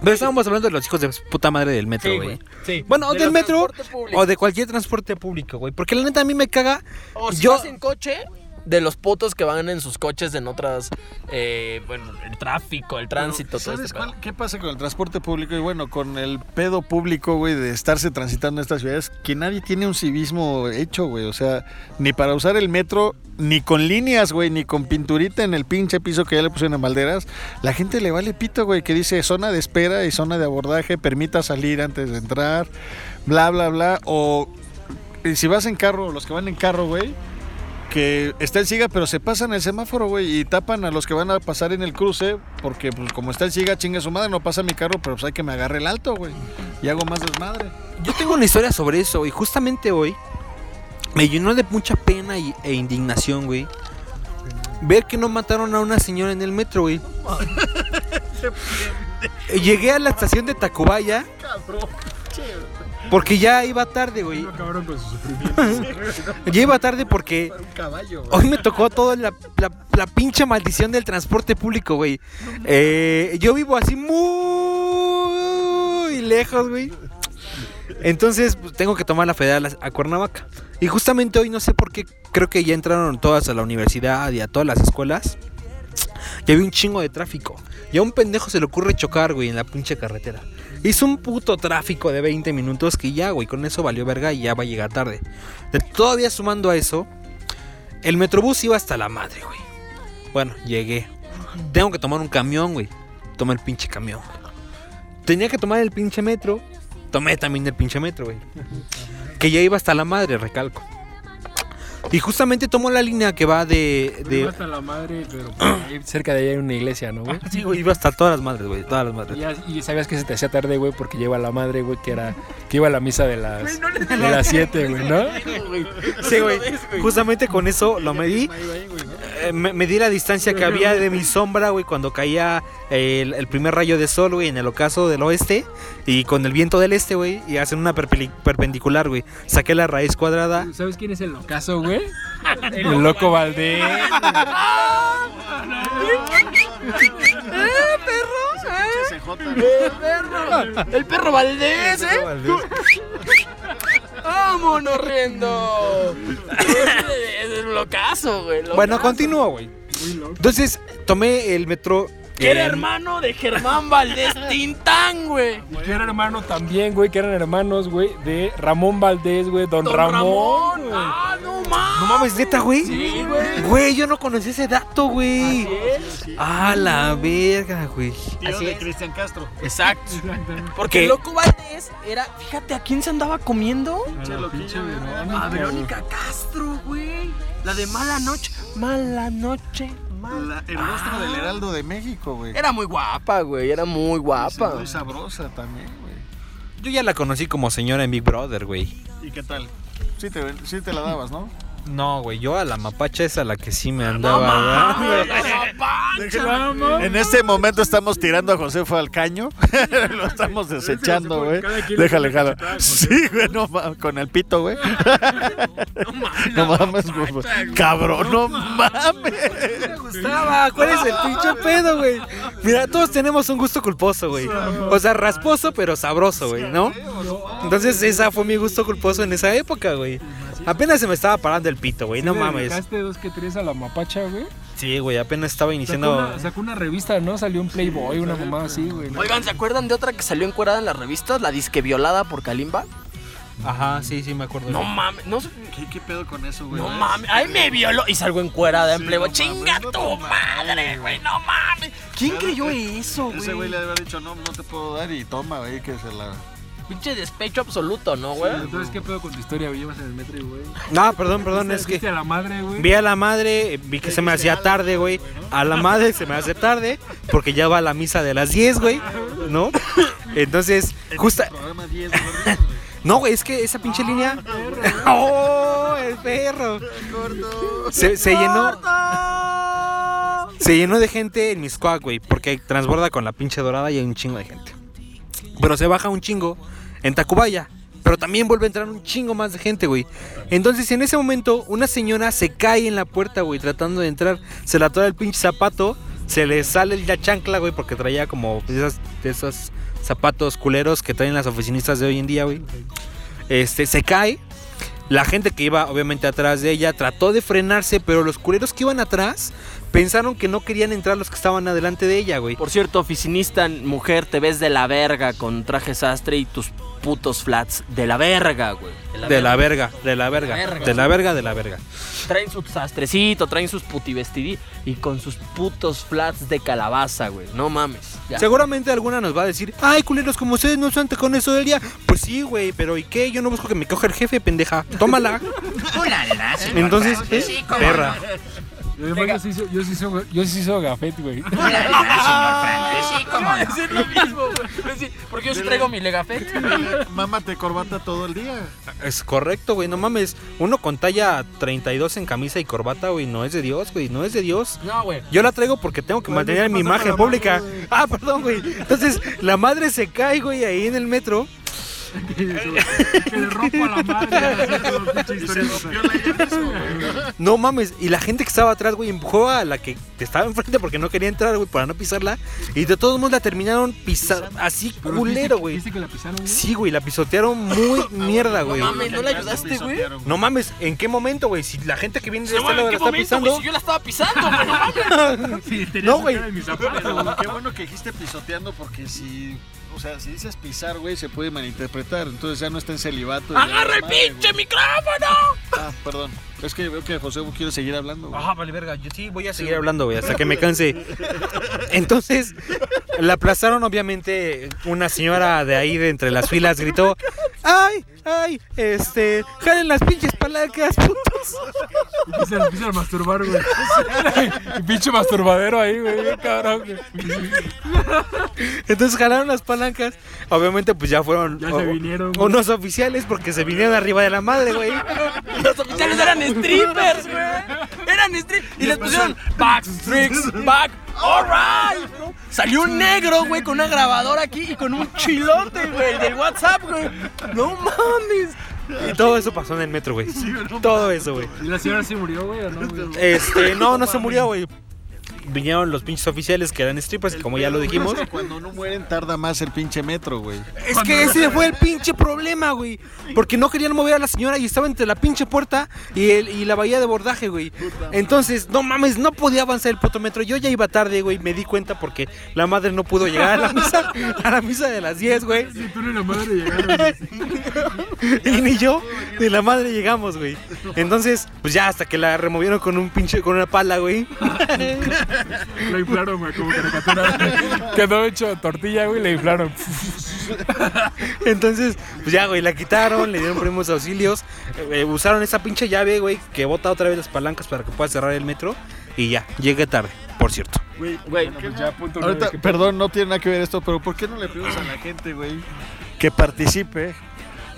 [SPEAKER 5] Pero estábamos hablando de los hijos de puta madre del metro, güey.
[SPEAKER 6] Sí.
[SPEAKER 5] Bueno, o
[SPEAKER 6] De
[SPEAKER 5] del metro o de cualquier transporte público, güey. Porque la neta a mí me caga.
[SPEAKER 6] O si
[SPEAKER 5] yo
[SPEAKER 6] vas en coche, de los putos que van en sus coches en otras, eh, bueno, el tráfico, el tránsito, todo
[SPEAKER 7] ¿Sabes
[SPEAKER 6] este
[SPEAKER 7] cuál- qué pasa con el transporte público? Y bueno, con el pedo público, güey, de estarse transitando en estas ciudades, que nadie tiene un civismo hecho, güey. O sea, ni para usar el metro, ni con líneas, güey, ni con pinturita en el pinche piso que ya le pusieron en balderas. La gente le vale pito, güey, que dice zona de espera y zona de abordaje, permita salir antes de entrar, bla, bla, bla. O y si vas en carro, los que van en carro, güey, que está el SIGA, pero se pasan el semáforo, güey, y tapan a los que van a pasar en el cruce, porque pues como está el SIGA, chingue su madre, no pasa mi carro, pero pues hay que me agarre el alto, güey, y hago más desmadre.
[SPEAKER 5] Yo tengo una historia sobre eso y justamente hoy me llenó de mucha pena y- e indignación, güey. Ver que no mataron a una señora en el metro, güey. Llegué a la estación de Tacubaya porque ya iba tarde, güey. Ya iba tarde porque hoy me tocó toda la, la- la pinche maldición del transporte público, güey. Eh, yo vivo así muy lejos, güey. Entonces pues, tengo que tomar la federal a- a Cuernavaca. Y justamente hoy no sé por qué, creo que ya entraron todas a la universidad y a todas las escuelas. Y había un chingo de tráfico. Y a un pendejo se le ocurre chocar, güey, en la pinche carretera. Hizo un puto tráfico de 20 minutos que ya, güey, con eso valió verga y ya va a llegar tarde. De- todavía sumando a eso, el metrobús iba hasta la madre, güey. Bueno, llegué. Tengo que tomar un camión, güey. Tomé el pinche camión. Tenía que tomar el pinche metro. Tomé también el pinche metro, güey. Que ya iba hasta la madre, recalco. Y justamente tomó la línea que va de. de...
[SPEAKER 2] Iba hasta la madre, pero ahí cerca de ahí hay una iglesia, ¿no, güey?
[SPEAKER 5] Sí, güey, iba hasta todas las madres, güey. Todas las madres.
[SPEAKER 2] Y, ya- y sabías que se te hacía tarde, güey, porque lleva la madre, güey, que era que iba a la misa de las de las 7, güey, ¿no?
[SPEAKER 5] Sí, güey. Justamente con eso lo medí. Eh, me, medí la distancia que había de mi sombra, güey, cuando caía el, el primer rayo de sol, güey, en el ocaso del oeste. Y con el viento del este, güey, y hacen una perpendicular, güey. Saqué la raíz cuadrada.
[SPEAKER 2] ¿Sabes quién es el ocaso, güey? El loco Valdés.
[SPEAKER 6] ¡Eh, perro! ¡Eh, perro! ¡El perro Valdés, eh! ¡Vámonos riendo! Locazo, güey.
[SPEAKER 5] Bueno, continúo, güey. Entonces, tomé el metro.
[SPEAKER 6] Que era hermano de Germán Valdés Tintán, güey.
[SPEAKER 2] Que era hermano también, güey, que eran hermanos, güey, de Ramón Valdés, güey, Don,
[SPEAKER 6] Don
[SPEAKER 2] Ramón.
[SPEAKER 6] Ramón.
[SPEAKER 2] güey.
[SPEAKER 6] ¡Ah, no mames!
[SPEAKER 5] No mames, neta, güey.
[SPEAKER 6] Sí, güey.
[SPEAKER 5] Güey, yo no conocí ese dato, güey.
[SPEAKER 6] Así es.
[SPEAKER 5] Ah, la verga, güey.
[SPEAKER 7] Tío
[SPEAKER 6] Así
[SPEAKER 7] de
[SPEAKER 6] es.
[SPEAKER 7] Cristian Castro.
[SPEAKER 6] Exacto. Porque
[SPEAKER 5] ¿Qué?
[SPEAKER 6] el loco Valdés era. Fíjate, ¿a quién se andaba comiendo?
[SPEAKER 2] Pinche Verónica,
[SPEAKER 6] A Verónica Castro, güey. La de Mala Noche. Mala Noche.
[SPEAKER 7] La- el rostro del Heraldo de México, güey.
[SPEAKER 6] Era muy guapa, güey. Era muy guapa.
[SPEAKER 7] Muy sabrosa también, güey.
[SPEAKER 5] Yo ya la conocí como señora en Big Brother, güey.
[SPEAKER 7] ¿Y qué tal? Sí te, sí te la dabas, ¿no?
[SPEAKER 5] No, güey, yo a la mapacha es a la que sí me andaba dando.
[SPEAKER 7] En este momento estamos tirando a Josefa al caño. Lo estamos desechando, güey. Déjale, jala. Sí, güey, no mames, con el pito, güey. No mames, güey. Cabrón, no mames.
[SPEAKER 5] me gustaba. ¿Cuál es el pinche pedo, güey? Mira, todos tenemos un gusto culposo, güey. O sea, rasposo, pero sabroso, güey, ¿no? Entonces, esa fue mi gusto culposo en esa época, güey. Apenas se me estaba parando el pito, güey. No
[SPEAKER 2] ¿Sí le
[SPEAKER 5] mames.
[SPEAKER 2] dedicaste dos que tres a la mapacha, güey?
[SPEAKER 5] Sí, güey, apenas estaba
[SPEAKER 2] Sacó
[SPEAKER 5] iniciando.
[SPEAKER 2] una, sacó una revista, ¿no? Salió un Playboy, una mamá así, güey. ¿no?
[SPEAKER 6] Oigan, ¿se acuerdan de otra que salió encuerada en las revistas? La disque violada por Kalimba.
[SPEAKER 5] Ajá, sí, sí, me acuerdo.
[SPEAKER 6] No mames, no sé.
[SPEAKER 7] ¿Qué, qué pedo con eso, güey?
[SPEAKER 6] No mames, ay me violó y salgo encuerada en Playboy. ¡Chinga tu madre, güey! ¡No mames! ¿Quién creyó eso,
[SPEAKER 7] Ese güey
[SPEAKER 6] güey?
[SPEAKER 7] le haber dicho, no, no te puedo dar y toma, güey, que se la...
[SPEAKER 6] Pinche despecho absoluto, ¿no, güey?
[SPEAKER 2] Entonces, ¿qué pedo con tu historia, güey? Llevas en el metro güey.
[SPEAKER 5] No, perdón, perdón, es que.
[SPEAKER 2] ¿Viste a la madre, güey?
[SPEAKER 5] Vi a la madre, vi que se me hacía tarde, güey. A la madre se me hace tarde porque ya va a la misa de las 10, güey. ¿No? Entonces, justa.
[SPEAKER 7] Programa 10,
[SPEAKER 5] No, güey, es que esa pinche línea. ¡Oh, el perro! Se, se llenó. Se llenó de gente en Miscoac, güey, porque transborda con la pinche dorada y hay un chingo de gente. Pero se baja un chingo en Tacubaya. Pero también vuelve a entrar un chingo más de gente, güey. Entonces, en ese momento, una señora se cae en la puerta, güey, tratando de entrar. Se la trae el pinche zapato. Se le sale la chancla, güey, porque traía como esas, esos zapatos culeros que traen las oficinistas de hoy en día, güey. Este, se cae. La gente que iba, obviamente, atrás de ella trató de frenarse, pero los culeros que iban atrás pensaron que no querían entrar los que estaban adelante de ella, güey.
[SPEAKER 6] Por cierto, oficinista, mujer, te ves de la verga con traje sastre y tus putos flats de la verga, güey.
[SPEAKER 5] De la verga, de la verga,
[SPEAKER 6] verga.
[SPEAKER 5] de la verga, de la verga.
[SPEAKER 6] Traen su sastrecito, traen sus putivestidí y con sus putos flats de calabaza, güey. No mames. ya.
[SPEAKER 5] Seguramente alguna nos va a decir, ay, culeros, como ustedes no usan con eso del día. Pues sí, güey, pero ¿y qué? Yo no busco que me coja el jefe, pendeja. Tómala. Entonces,
[SPEAKER 15] Francis,
[SPEAKER 5] ¿eh? perra.
[SPEAKER 2] Yo sí, soy- yo sí soy, yo sí soy gafet, güey.
[SPEAKER 15] Ulala, señor Francis, sí, cómo no.
[SPEAKER 6] Es lo mismo, güey. Sí, porque yo sí traigo mi legafet.
[SPEAKER 7] Mámate corbata todo el día.
[SPEAKER 5] Es correcto, güey, no mames. Uno con talla 32 en camisa y corbata, güey, no es de Dios, güey, no es de Dios.
[SPEAKER 6] No, güey.
[SPEAKER 5] Yo la traigo porque tengo que mantener mi imagen pública. Ah, perdón, güey. Entonces, la madre se cae, güey, ahí en el metro.
[SPEAKER 2] Que le rompo a la madre.
[SPEAKER 5] No mames, y la gente que estaba atrás, güey, empujó a la que estaba enfrente porque no quería entrar, güey, para no pisarla. Y de todos modos la terminaron pisando así culero, güey.
[SPEAKER 2] ¿Viste que la pisaron, güey?
[SPEAKER 5] Sí, güey, la pisotearon muy mierda, güey.
[SPEAKER 6] No mames, ¿no le ayudaste, güey?
[SPEAKER 5] No mames, ¿en qué momento, güey? Si la gente que viene de
[SPEAKER 6] Sí,
[SPEAKER 5] este
[SPEAKER 6] güey,
[SPEAKER 5] lado
[SPEAKER 6] ¿en
[SPEAKER 5] la está
[SPEAKER 6] momento, güey?
[SPEAKER 5] pisando.
[SPEAKER 6] Si yo la estaba pisando, güey, no mames.
[SPEAKER 5] No, güey.
[SPEAKER 2] güey.
[SPEAKER 7] qué bueno que dijiste pisoteando porque si... O sea, si dices pisar, güey, se puede malinterpretar. Entonces ya no está en celibato.
[SPEAKER 6] ¡Agarra el pinche micrófono!
[SPEAKER 7] Ah, perdón. Es que veo que José quiere seguir hablando. güey.
[SPEAKER 5] Ah, vale, verga. Yo sí voy a seguir hablando, güey, hasta que me canse. Entonces, la aplazaron, obviamente. Una señora de ahí, de entre las filas, gritó: ¡Ay, ay! Este, jalen las pinches palancas, putos.
[SPEAKER 2] Y empiezan, empiezan a masturbar, güey. Y pinche masturbadero ahí, güey. bien Cabrón, güey.
[SPEAKER 5] Entonces jalaron las palancas. Obviamente, pues ya fueron
[SPEAKER 2] Ya se vinieron, güey.
[SPEAKER 5] unos oficiales porque se vinieron arriba de la madre, güey.
[SPEAKER 6] Los oficiales eran strippers, güey. Eran strippers. Y les pusieron back, tricks, back, alright. ¿no? Salió un negro, güey, con una grabadora aquí y con un chilote, güey, del WhatsApp, güey. No mames.
[SPEAKER 5] Y todo eso pasó en el metro, güey. Todo eso, güey.
[SPEAKER 2] ¿Y la señora sí murió, güey, o no, güey?
[SPEAKER 5] Este, no, no se murió, güey. Vinieron los pinches oficiales que eran strippers, como ya lo dijimos.
[SPEAKER 7] Es que Cuando no mueren tarda más el pinche metro, güey.
[SPEAKER 5] Es que ese fue el pinche problema, güey. Porque no querían mover a la señora y estaba entre la pinche puerta y, el, y la bahía de bordaje, güey. Entonces, no mames, no podía avanzar el puto metro. Yo ya iba tarde, güey. Me di cuenta porque la madre no pudo llegar a la misa, a la misa de las 10, güey.
[SPEAKER 2] Sí, tú ni la madre llegaron.
[SPEAKER 5] Y ni yo ni la madre llegamos, güey. Entonces, pues ya hasta que la removieron con un pinche, con una pala, güey.
[SPEAKER 2] La inflaron, güey, como caricatura. Quedó hecho tortilla, güey, la inflaron.
[SPEAKER 5] Entonces, pues ya, güey, la quitaron, le dieron primos auxilios. eh, usaron esa pinche llave, güey, que bota otra vez las palancas para que pueda cerrar el metro. Y ya, llegué tarde, por cierto.
[SPEAKER 7] Güey,
[SPEAKER 2] Bueno, pues ya, punto nueve,
[SPEAKER 7] Ahorita,
[SPEAKER 2] ¿qué
[SPEAKER 7] perdón, no tiene nada que ver esto, pero ¿por qué no le pedimos a la gente, güey? que participe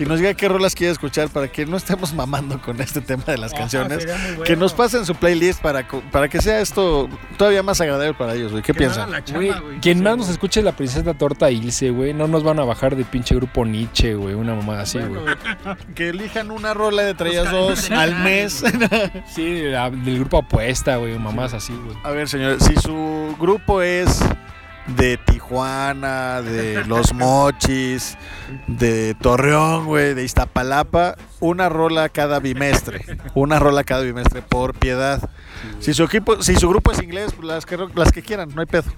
[SPEAKER 7] y nos diga qué rolas quiere escuchar para que no estemos mamando con este tema de las
[SPEAKER 2] Ajá,
[SPEAKER 7] canciones.
[SPEAKER 2] bueno.
[SPEAKER 7] Que nos pasen su playlist para, para que sea esto todavía más agradable para ellos, güey. ¿Qué piensan?
[SPEAKER 2] Güey, quien más nos escuche es la princesa Torta Ilse, güey. No nos van a bajar de pinche grupo Nietzsche, güey. Una mamada así, güey.
[SPEAKER 7] Que elijan una rola de entre ellas dos al mes.
[SPEAKER 2] Sí, la- del grupo Apuesta, güey. Mamás así, güey.
[SPEAKER 7] A ver, señor, si su grupo es de Tijuana, de Los Mochis, de Torreón, güey, de Iztapalapa, una rola cada bimestre. Una rola cada bimestre, por piedad. Si su equipo, si su grupo es inglés, pues las que, las que quieran, no hay pedo.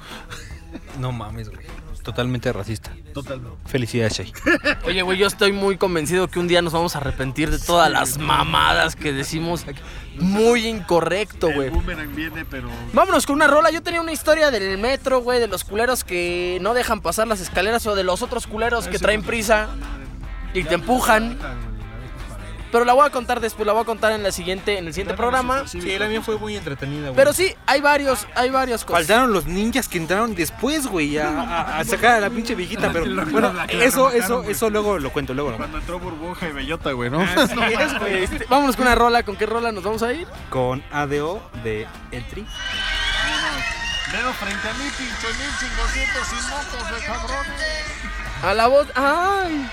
[SPEAKER 5] No mames, güey. Totalmente racista.
[SPEAKER 7] Totalmente.
[SPEAKER 5] Felicidades, Shay.
[SPEAKER 6] Oye, güey, yo estoy muy convencido que un día nos vamos a arrepentir de todas las mamadas que decimos. aquí. Muy incorrecto, güey.
[SPEAKER 7] boomerang viene, pero.
[SPEAKER 6] Vámonos con una rola. Yo tenía una historia del metro, güey, de los culeros que no dejan pasar las escaleras o de los otros culeros que traen prisa y te empujan. Pero la voy a contar después, la voy a contar en la siguiente, en el siguiente programa.
[SPEAKER 5] Sí, la mía fue muy entretenida, güey.
[SPEAKER 6] Pero sí, hay varios, hay varias cosas.
[SPEAKER 5] Faltaron los ninjas que entraron después, güey, a, a- a sacar a la pinche viejita, pero bueno, eso, eso, eso luego lo cuento, luego
[SPEAKER 7] Cuando entró Burbuja y Bellota, güey, ¿no?
[SPEAKER 5] Güey.
[SPEAKER 6] Este, vámonos con una rola. ¿Con qué rola nos vamos a ir?
[SPEAKER 5] Con ADO de El Tri.
[SPEAKER 7] Veo frente a mí, pinche mil 500 sin motos de cabrones.
[SPEAKER 6] A la voz. ¡Ay!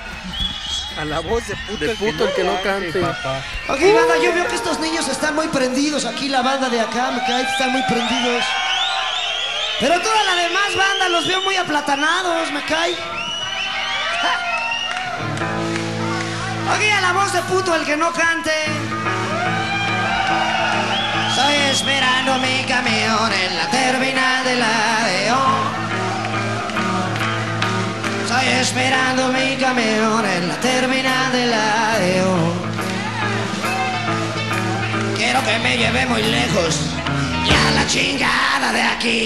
[SPEAKER 5] A la voz de puto,
[SPEAKER 6] De puto el que no cante.
[SPEAKER 20] Ok, banda, yo veo que estos niños están muy prendidos. Aquí la banda de acá, me cae, están muy prendidos. Pero toda la demás banda los veo muy aplatanados, me cae. Aquí a la voz de puto el que no cante. Estoy esperando mi camión en la terminal de la ADO. Estoy esperando mi camión en la terminal de la ADO. Quiero que me lleve muy lejos y a la chingada de aquí.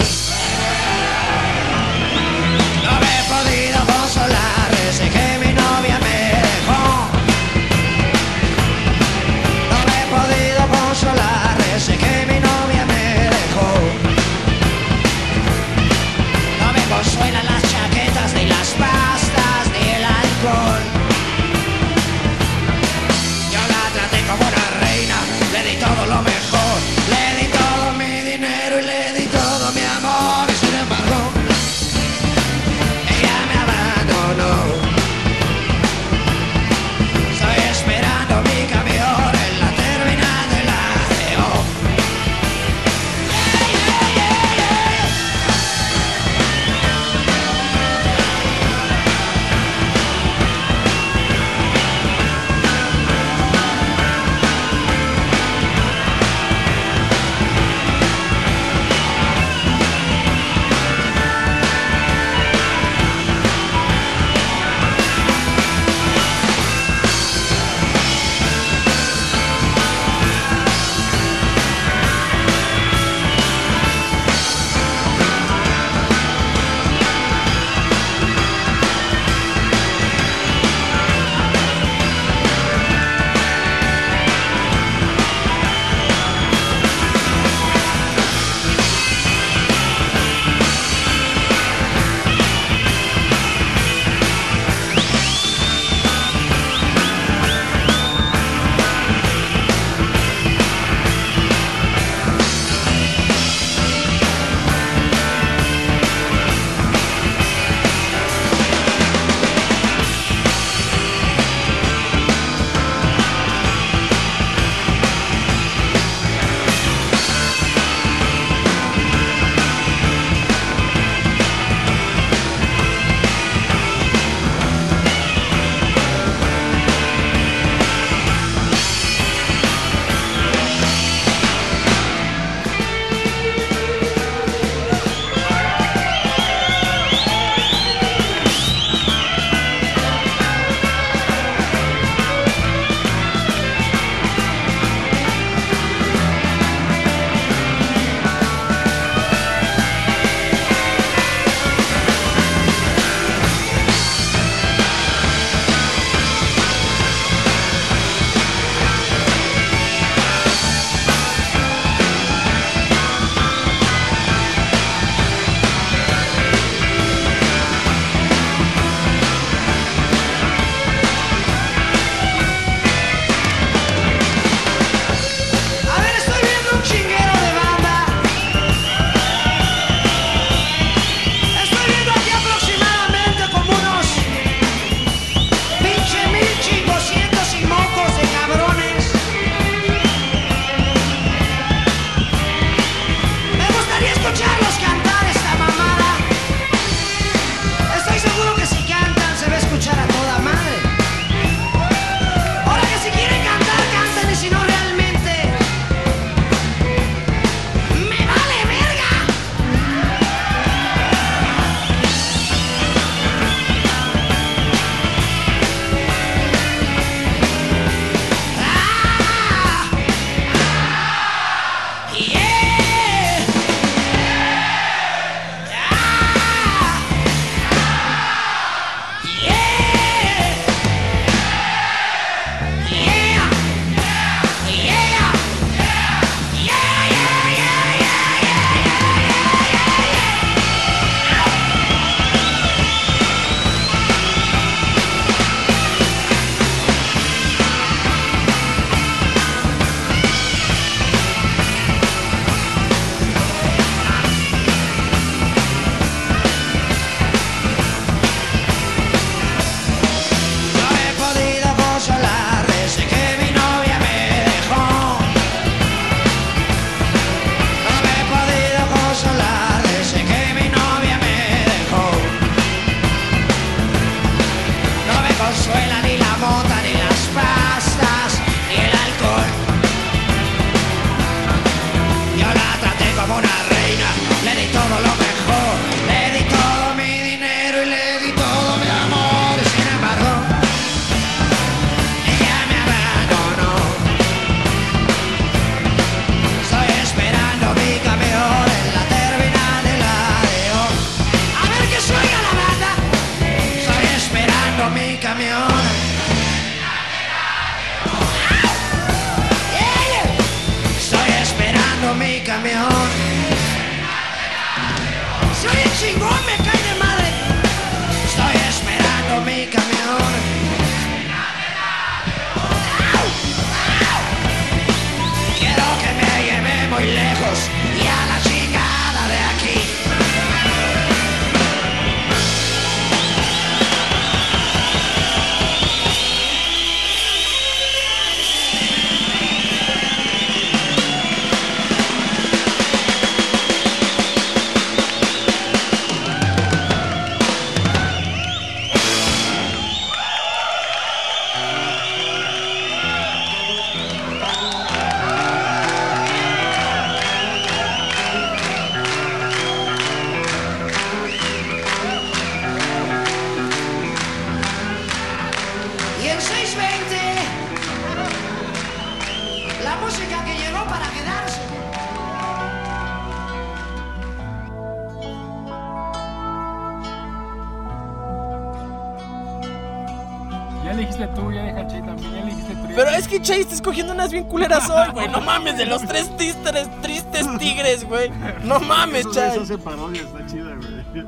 [SPEAKER 6] Escogiendo unas bien culeras hoy, güey. No mames, de los tres tristes, tristes tigres, güey. No mames, Chase.
[SPEAKER 7] Eso hace parodia, está chida, güey.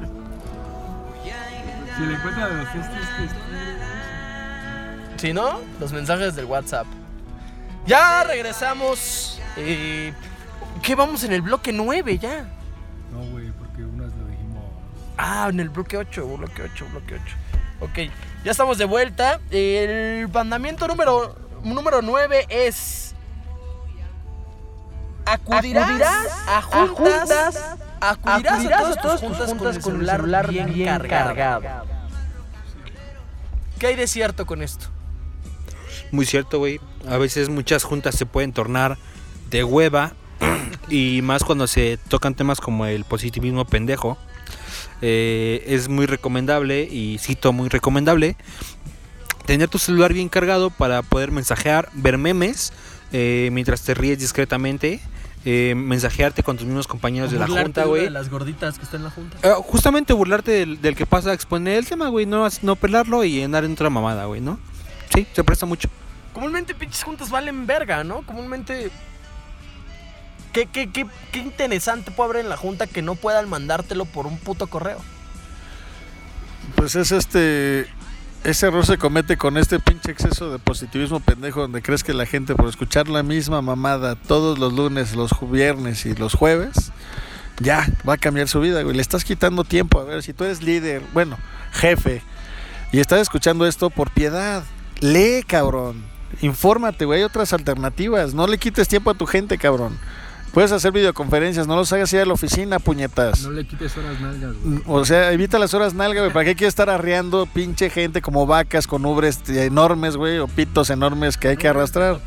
[SPEAKER 2] Si le encuentra de los tres tristes.
[SPEAKER 6] Si no, los mensajes del WhatsApp. Ya regresamos. Eh, ¿Qué vamos en el bloque 9 ya?
[SPEAKER 2] No, güey, porque unas lo dijimos.
[SPEAKER 6] Ah, en el bloque 8, bloque 8, bloque 8. Ok, ya estamos de vuelta. El mandamiento número, número 9 es... Acudirás, a juntas, acudirás, a todas tus juntas, con el celular, bien, cargado. ¿Qué hay de cierto con esto?
[SPEAKER 5] Muy cierto, güey. A veces muchas juntas se pueden tornar de hueva. y más cuando se tocan temas como el positivismo pendejo. Eh, es muy recomendable, y cito muy recomendable, tener tu celular bien cargado para poder mensajear, ver memes eh, mientras te ríes discretamente. eh, mensajearte con tus mismos compañeros de la junta, güey.
[SPEAKER 6] de las gorditas que está en la junta.
[SPEAKER 5] Eh, justamente burlarte del, del que pasa a exponer el tema, güey. No, no pelarlo y andar en otra mamada, güey, ¿no? Sí, se presta mucho.
[SPEAKER 6] Comúnmente pinches juntas valen verga, ¿no? Comúnmente... ¿Qué, qué, qué, qué interesante puede haber en la junta que no puedan mandártelo por un puto correo?
[SPEAKER 7] Pues es este. Ese error se comete con este pinche exceso de positivismo pendejo donde crees que la gente por escuchar la misma mamada todos los lunes, los viernes y los jueves, ya va a cambiar su vida, güey. Le estás quitando tiempo. A ver, si tú eres líder, bueno, jefe, y estás escuchando esto por piedad, lee, cabrón. Infórmate, güey. Hay otras alternativas. No le quites tiempo a tu gente, cabrón. Puedes hacer videoconferencias, no los hagas ir a la oficina, puñetas.
[SPEAKER 2] No le quites horas nalgas, güey.
[SPEAKER 7] O sea, evita las horas nalga, güey. ¿Para qué quieres estar arreando pinche gente como vacas con ubres enormes, güey? O pitos enormes que hay que arrastrar.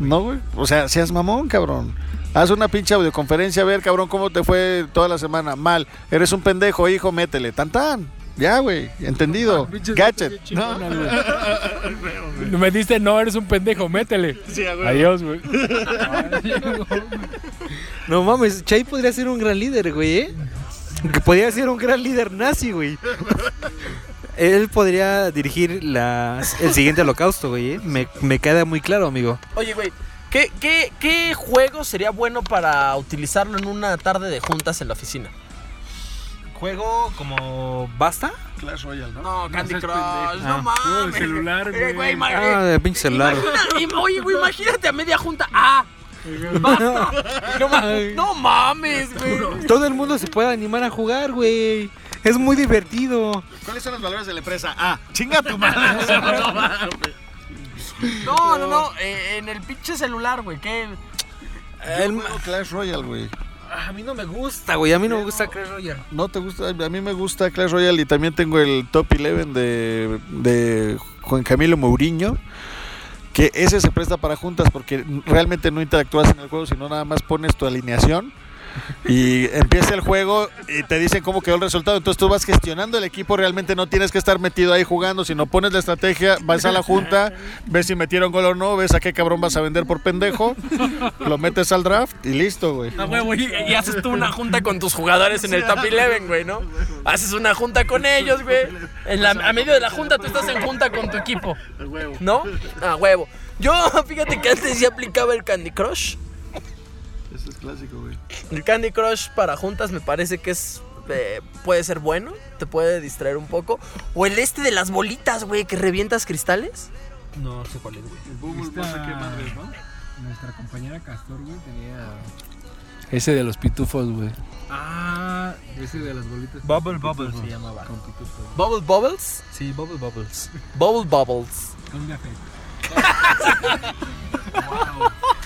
[SPEAKER 7] No, güey. O sea, seas mamón, cabrón. Haz una pinche audioconferencia, a ver, cabrón, cómo te fue toda la semana. Mal. Eres un pendejo, hijo, métele. Tan tan. Ya, güey. Entendido. Gadget. ¿no?
[SPEAKER 2] Me diste, no, eres un pendejo, métele.
[SPEAKER 7] Sí, huevo.
[SPEAKER 2] Adiós, güey.
[SPEAKER 5] No mames, Chay podría ser un gran líder, güey, ¿eh? Que podría ser un gran líder nazi, güey. Él podría dirigir las, el siguiente holocausto, güey, ¿eh? Me, me queda muy claro, amigo.
[SPEAKER 6] Oye, güey, ¿qué, qué, ¿qué juego sería bueno para utilizarlo en una tarde de juntas en la oficina?
[SPEAKER 5] ¿Juego como basta?
[SPEAKER 7] Clash Royale, ¿no?
[SPEAKER 6] No, Candy
[SPEAKER 2] seas
[SPEAKER 6] Crush,
[SPEAKER 2] pendejo.
[SPEAKER 6] no
[SPEAKER 2] Ah,
[SPEAKER 6] mames.
[SPEAKER 2] el celular,
[SPEAKER 6] Eh,
[SPEAKER 2] güey.
[SPEAKER 6] ima-
[SPEAKER 5] Ah, de pinche celular.
[SPEAKER 6] imagina- im- oye, güey, imagínate a media junta. Ah, basta. No, ma- no mames, güey.
[SPEAKER 5] Todo el mundo se puede animar a jugar, güey. Es muy divertido.
[SPEAKER 7] ¿Cuáles son los valores de la empresa? Ah, chinga tu madre. No.
[SPEAKER 6] No, no, no, eh, en el pinche celular, güey, ¿qué?
[SPEAKER 7] Clash Royale, güey.
[SPEAKER 5] A mí no me gusta, güey. A mí no me gusta Clash Royale.
[SPEAKER 7] ¿No te gusta? A mí me gusta Clash Royale y también tengo el top 11 de, de Juan Camilo Mourinho. Que ese se presta para juntas porque realmente no interactúas en el juego, sino nada más pones tu alineación y empieza el juego y te dicen cómo quedó el resultado. Entonces tú vas gestionando el equipo, realmente no tienes que estar metido ahí jugando, sino pones la estrategia, vas a la junta, ves si metieron gol o no, ves a qué cabrón vas a vender por pendejo, lo metes al draft y listo, güey.
[SPEAKER 6] Ah, güey, güey, y, y haces tú una junta con tus jugadores en el top 11, güey, ¿no? Haces una junta con ellos, güey. En la, a medio de la junta tú estás en junta con tu equipo. ¿No? A huevo. Yo, fíjate que antes ya aplicaba el Candy Crush.
[SPEAKER 7] Ese es clásico, güey.
[SPEAKER 6] El Candy Crush para juntas me parece que es eh, puede ser bueno, te puede distraer un poco. O el este de las bolitas, güey, que revientas cristales.
[SPEAKER 5] No sé cuál es, güey.
[SPEAKER 2] Nuestra compañera Castor, güey, tenía. Ese de los pitufos, güey.
[SPEAKER 5] Ah,
[SPEAKER 2] Ese de las bolitas.
[SPEAKER 5] Bubble Bubble
[SPEAKER 2] Pitufos.
[SPEAKER 5] se llamaba.
[SPEAKER 2] Con pitufos.
[SPEAKER 6] Bubble Bubbles.
[SPEAKER 5] Sí, Bubble Bubbles.
[SPEAKER 6] Bubble Bubbles.
[SPEAKER 2] Con café.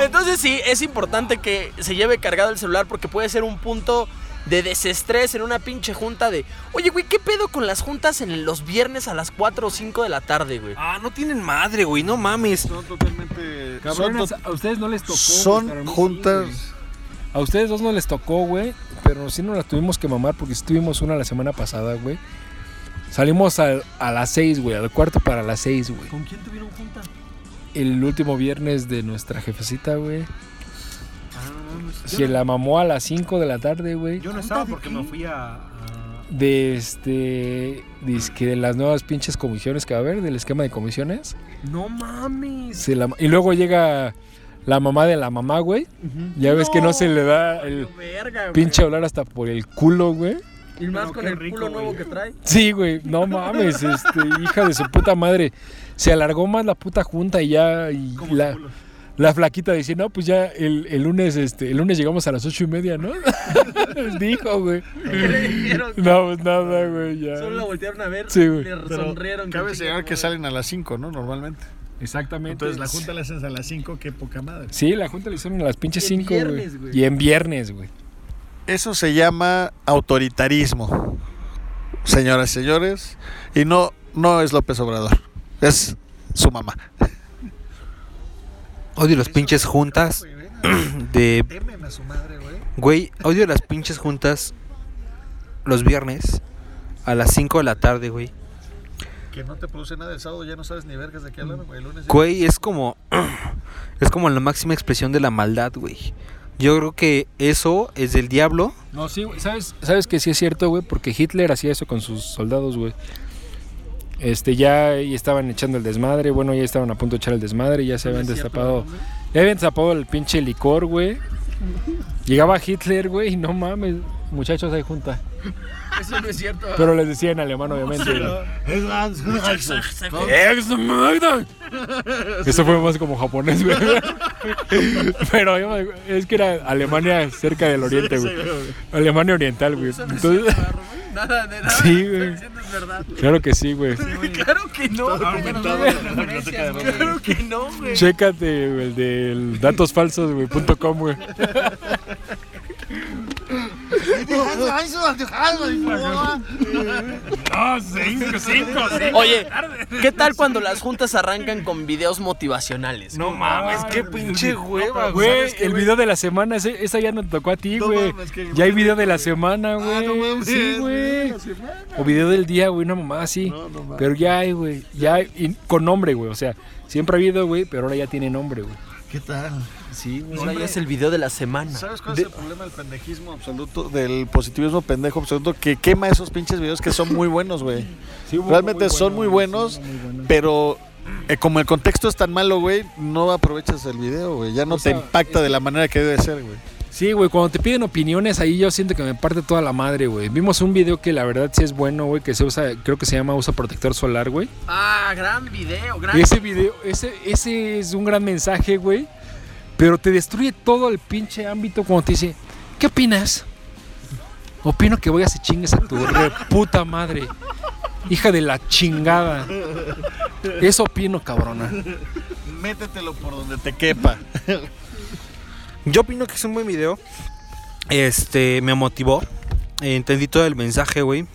[SPEAKER 6] Entonces sí, es importante que se lleve cargado el celular porque puede ser un punto de desestrés en una pinche junta de, oye, güey, ¿qué pedo con las juntas en los viernes a las 4 o 5 de la tarde, güey?
[SPEAKER 5] Ah, no tienen madre, güey, no mames.
[SPEAKER 7] Son totalmente.
[SPEAKER 2] Cabrones,
[SPEAKER 7] son to-
[SPEAKER 2] a ustedes no les tocó.
[SPEAKER 7] son
[SPEAKER 2] güey, a sí,
[SPEAKER 7] juntas-
[SPEAKER 2] a ustedes dos no les tocó, güey. Pero sí nos las tuvimos que mamar porque sí tuvimos una la semana pasada, güey. Salimos al- a, las 6, güey, al cuarto para las 6, güey.
[SPEAKER 5] ¿Con quién tuvieron junta?
[SPEAKER 2] El último viernes de nuestra jefecita, güey.
[SPEAKER 5] Ah.
[SPEAKER 2] Se la mamó a las 5 de la tarde, güey.
[SPEAKER 5] Yo no estaba porque me fui a.
[SPEAKER 2] De este. Dizque de las nuevas pinches comisiones que va a haber, del esquema de comisiones.
[SPEAKER 5] No mames.
[SPEAKER 2] Se la- y luego llega la mamá de la mamá, güey. Ya ves que no se le da el
[SPEAKER 6] verga,
[SPEAKER 2] pinche hablar hasta por el culo, güey.
[SPEAKER 6] Y más con el
[SPEAKER 5] rico,
[SPEAKER 6] culo nuevo
[SPEAKER 5] güey.
[SPEAKER 6] que trae.
[SPEAKER 2] Sí, güey, no mames, este, hija de su puta madre. Se alargó más la puta junta y ya. Y la, la flaquita dice, no, pues ya el, el lunes, este, el lunes llegamos a las ocho y media, ¿no? Dijo, güey.
[SPEAKER 6] ¿Qué le dijeron?
[SPEAKER 2] No, pues nada, güey, ya.
[SPEAKER 6] Solo la voltearon a ver.
[SPEAKER 2] Sí, güey.
[SPEAKER 6] Le
[SPEAKER 7] Pero
[SPEAKER 6] sonrieron.
[SPEAKER 7] Cabe señalar que salen a las 5, ¿no? Normalmente.
[SPEAKER 2] Exactamente.
[SPEAKER 7] Entonces la junta la haces a las 5, qué poca madre.
[SPEAKER 2] Sí, la junta le hicieron a las pinches
[SPEAKER 6] Y en
[SPEAKER 2] 5, güey.
[SPEAKER 6] viernes, güey.
[SPEAKER 2] Y en viernes, güey.
[SPEAKER 7] Eso se llama autoritarismo. Señoras y señores. Y no, no es López Obrador. Es su mamá.
[SPEAKER 5] Odio las pinches juntas de.
[SPEAKER 7] Temen a su madre, güey.
[SPEAKER 5] Güey, odio las pinches juntas los viernes a las 5 de la tarde, güey.
[SPEAKER 7] Que no te produce nada el sábado, ya no sabes ni vergas de qué hablar, güey. El lunes
[SPEAKER 5] Güey, es como. Es como la máxima expresión de la maldad, güey. Yo creo que eso es del diablo.
[SPEAKER 2] No, sí, güey. ¿Sabes, sabes que sí es cierto, güey? Porque Hitler hacía eso con sus soldados, güey. Este, ya estaban echando el desmadre, bueno, ya estaban a punto de echar el desmadre, ya se habían destapado. Ya habían destapado el pinche licor, güey. Llegaba Hitler, güey, y no mames, muchachos, ahí junta.
[SPEAKER 6] Eso no es cierto.
[SPEAKER 2] Pero les decía en alemán, obviamente. Eso fue más como japonés, güey. Pero es que era Alemania cerca del oriente, güey. Alemania oriental, güey. Entonces,
[SPEAKER 6] Nada de nada.
[SPEAKER 2] Sí, güey.
[SPEAKER 6] Diciendo es verdad.
[SPEAKER 2] claro que sí, güey.
[SPEAKER 6] Claro que no.
[SPEAKER 7] De.
[SPEAKER 6] Claro que no, güey.
[SPEAKER 2] Chécate el güey, punto com, güey.
[SPEAKER 10] No, cinco, cinco, cinco.
[SPEAKER 6] Oye, ¿qué tal cuando las juntas arrancan con videos motivacionales?
[SPEAKER 5] No mames, qué pinche hueva,
[SPEAKER 2] Güey, el video de la semana, esa ya no te tocó a ti, güey. Ya hay video de la semana, güey. sí, güey. O video del día, güey, una mamá así. Pero ya hay, güey. Ya hay, con nombre, güey. O sea, siempre ha habido, güey, pero ahora ya tiene nombre, güey.
[SPEAKER 7] ¿Qué tal?
[SPEAKER 2] Sí, güey.
[SPEAKER 6] Ya es el video de la semana.
[SPEAKER 7] ¿Sabes cuál
[SPEAKER 6] De-
[SPEAKER 7] es el problema del pendejismo absoluto, del positivismo pendejo absoluto? Que quema esos pinches videos que son muy buenos, güey.
[SPEAKER 2] Sí,
[SPEAKER 7] Realmente
[SPEAKER 2] muy
[SPEAKER 7] son muy buenos,
[SPEAKER 2] sí, muy buenos.
[SPEAKER 7] pero eh, como el contexto es tan malo, güey, no aprovechas el video, güey. Ya no
[SPEAKER 2] O
[SPEAKER 7] te
[SPEAKER 2] sea,
[SPEAKER 7] impacta
[SPEAKER 2] es
[SPEAKER 7] de la manera que debe ser, güey.
[SPEAKER 2] Sí, güey, cuando te piden opiniones ahí yo siento que me parte toda la madre, güey. Vimos un video que la verdad sí es bueno, güey, que se usa, creo que se llama usa protector solar, güey.
[SPEAKER 6] Ah, gran video, gran
[SPEAKER 2] ese video, ese, ese es un gran mensaje, güey. Pero te destruye todo el pinche ámbito cuando te dice, ¿qué opinas? Opino que voy a se chingues a tu re puta madre. Hija de la chingada. Eso opino, cabrona.
[SPEAKER 7] Métetelo por donde te quepa.
[SPEAKER 5] Yo opino que es un buen video. Este, me motivó. Entendí todo el mensaje, güey.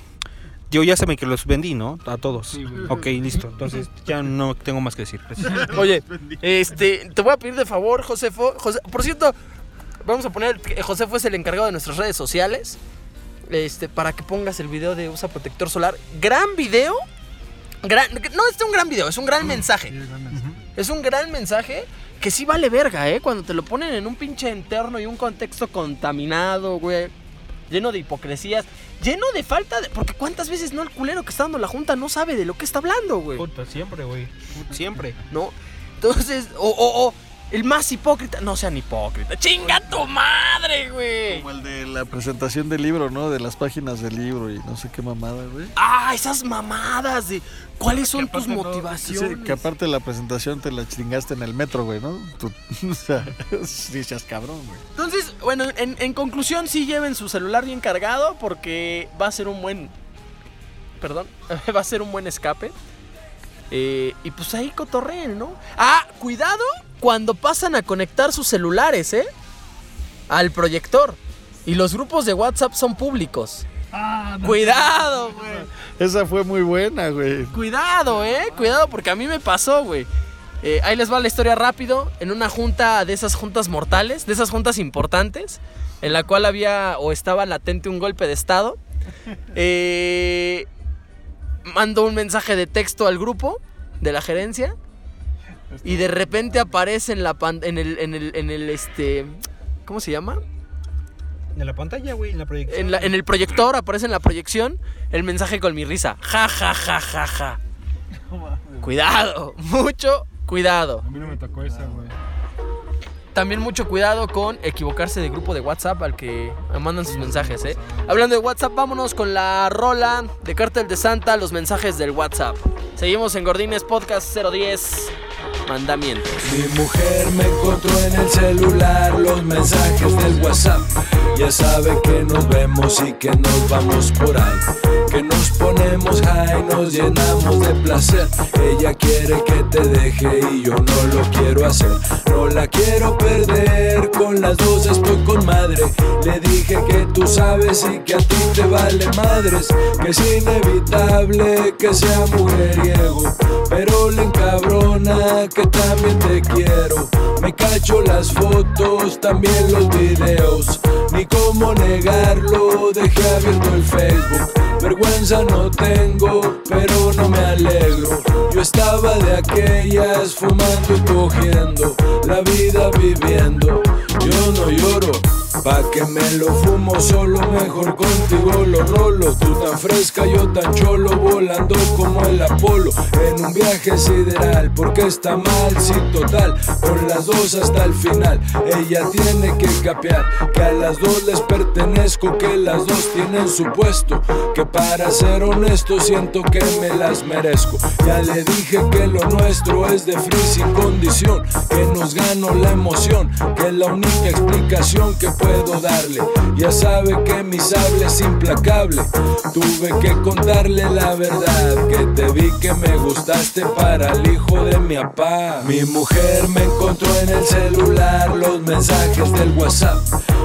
[SPEAKER 5] Yo ya saben que los vendí, ¿no? A todos. ok, listo. Entonces ya no tengo más que decir. Gracias.
[SPEAKER 6] Oye, este, te voy a pedir de favor, Josefo. José, por cierto, vamos a poner que Josefo es el encargado de nuestras redes sociales. Este, para que pongas el video de usa protector solar. Gran video. Gran, no es un gran video, es un gran mensaje. Es un gran mensaje que sí vale verga, ¿eh? Cuando te lo ponen en un pinche entorno y un contexto contaminado, güey. Lleno de hipocresías, lleno de falta de... Porque cuántas veces no el culero que está dando la junta no sabe de lo que está hablando, güey.
[SPEAKER 5] Puta, siempre, güey. Siempre.
[SPEAKER 6] ¿no? Entonces, o, o- o El más hipócrita. No sean hipócritas. ¡Chinga tu madre, güey!
[SPEAKER 7] Como el de la presentación del libro, ¿no? De las páginas del libro y no sé qué mamada, güey.
[SPEAKER 6] ¡Ah, esas mamadas de. ¿Cuáles son tus
[SPEAKER 7] Sí,
[SPEAKER 6] motivaciones?
[SPEAKER 7] que aparte la presentación te la chingaste en el metro, güey, ¿no? Tú- o sea, sí seas cabrón, güey.
[SPEAKER 6] Entonces, bueno, en, en conclusión, sí lleven su celular bien cargado porque va a ser un buen. Perdón, va a ser un buen escape. Eh, y pues ahí cotorreen, ¿no? Ah, cuidado cuando pasan a conectar sus celulares, ¿eh? Al proyector. Y los grupos de WhatsApp son públicos. Cuidado, güey.
[SPEAKER 7] Esa fue muy buena, güey.
[SPEAKER 6] Cuidado, eh. Cuidado porque a mí me pasó, güey. Eh, ahí les va la historia rápido. En una junta de esas juntas mortales, de esas juntas importantes, en la cual había o estaba latente un golpe de estado. Eh, mando un mensaje de texto al grupo de la gerencia y de repente aparece en la pan- en el en el en el este ¿cómo se llama?
[SPEAKER 5] En la pantalla, güey, en la proyección.
[SPEAKER 6] En, la- en el proyector, aparece en la proyección el mensaje con mi risa. Ja, ja, ja, ja, ja. Cuidado, mucho cuidado.
[SPEAKER 2] A mí no me tocó esa, güey.
[SPEAKER 6] También mucho cuidado con equivocarse de grupo de WhatsApp al que me mandan sus mensajes, ¿eh? Hablando de WhatsApp, vámonos con la rola de Cártel de Santa, los mensajes del WhatsApp. Seguimos en Gordines Podcast 010, Mandamientos.
[SPEAKER 21] Mi mujer me encontró en el celular los mensajes del WhatsApp. Ya sabe que nos vemos y que nos vamos por ahí. Que nos ponemos high, nos llenamos de placer. Ella quiere que te deje y yo no lo quiero hacer. No la quiero perder, con las dos estoy con madre. Le dije que tú sabes y que a ti te vale madres. Que es inevitable que sea mujeriego. Pero le encabrona que también te quiero. Me cacho las fotos, también los videos. Ni cómo negarlo, dejé abierto el Facebook. Vergüenza no tengo, pero no me alegro. Yo estaba de aquellas fumando y cogiendo, la vida viviendo. Yo no lloro, pa' que me lo fumo solo, mejor contigo lo rolo. Tú tan fresca, yo tan cholo, volando como el Apolo. En un viaje sideral, porque está mal, sí, total. Con las dos hasta el final, ella tiene que capear que a las dos les pertenezco, que las dos tienen su puesto. Que para ser honesto, siento que me las merezco. Ya le dije que lo nuestro es de free sin condición, que nos ganó la emoción, que la única explicación que puedo darle. Ya sabe que mi sable es implacable. Tuve que contarle la verdad, que te vi que me gustaste para el hijo de mi papá. Mi mujer me encontró en el celular los mensajes del WhatsApp.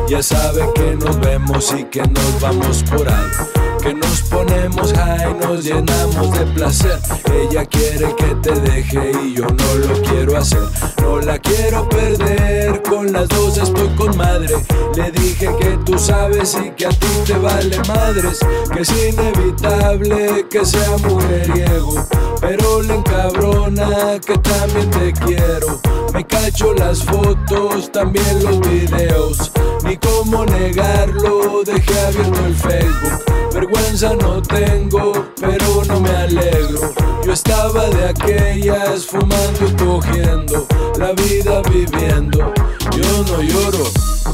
[SPEAKER 21] Ya sabe que nos vemos y que nos vamos por ahí. Que nos ponemos high, nos llenamos de placer. Ella quiere que te deje y yo no lo quiero hacer. No la quiero perder, con las dos estoy con madre. Le dije que tú sabes y que a ti te vale madres. Que es inevitable que sea mujeriego. Pero le encabrona que también te quiero. Me cacho las fotos, también los videos. Ni cómo negarlo, dejé abierto el Facebook. No tengo, pero no me alegro. Yo estaba de aquellas fumando y cogiendo, la vida viviendo. Yo no lloro,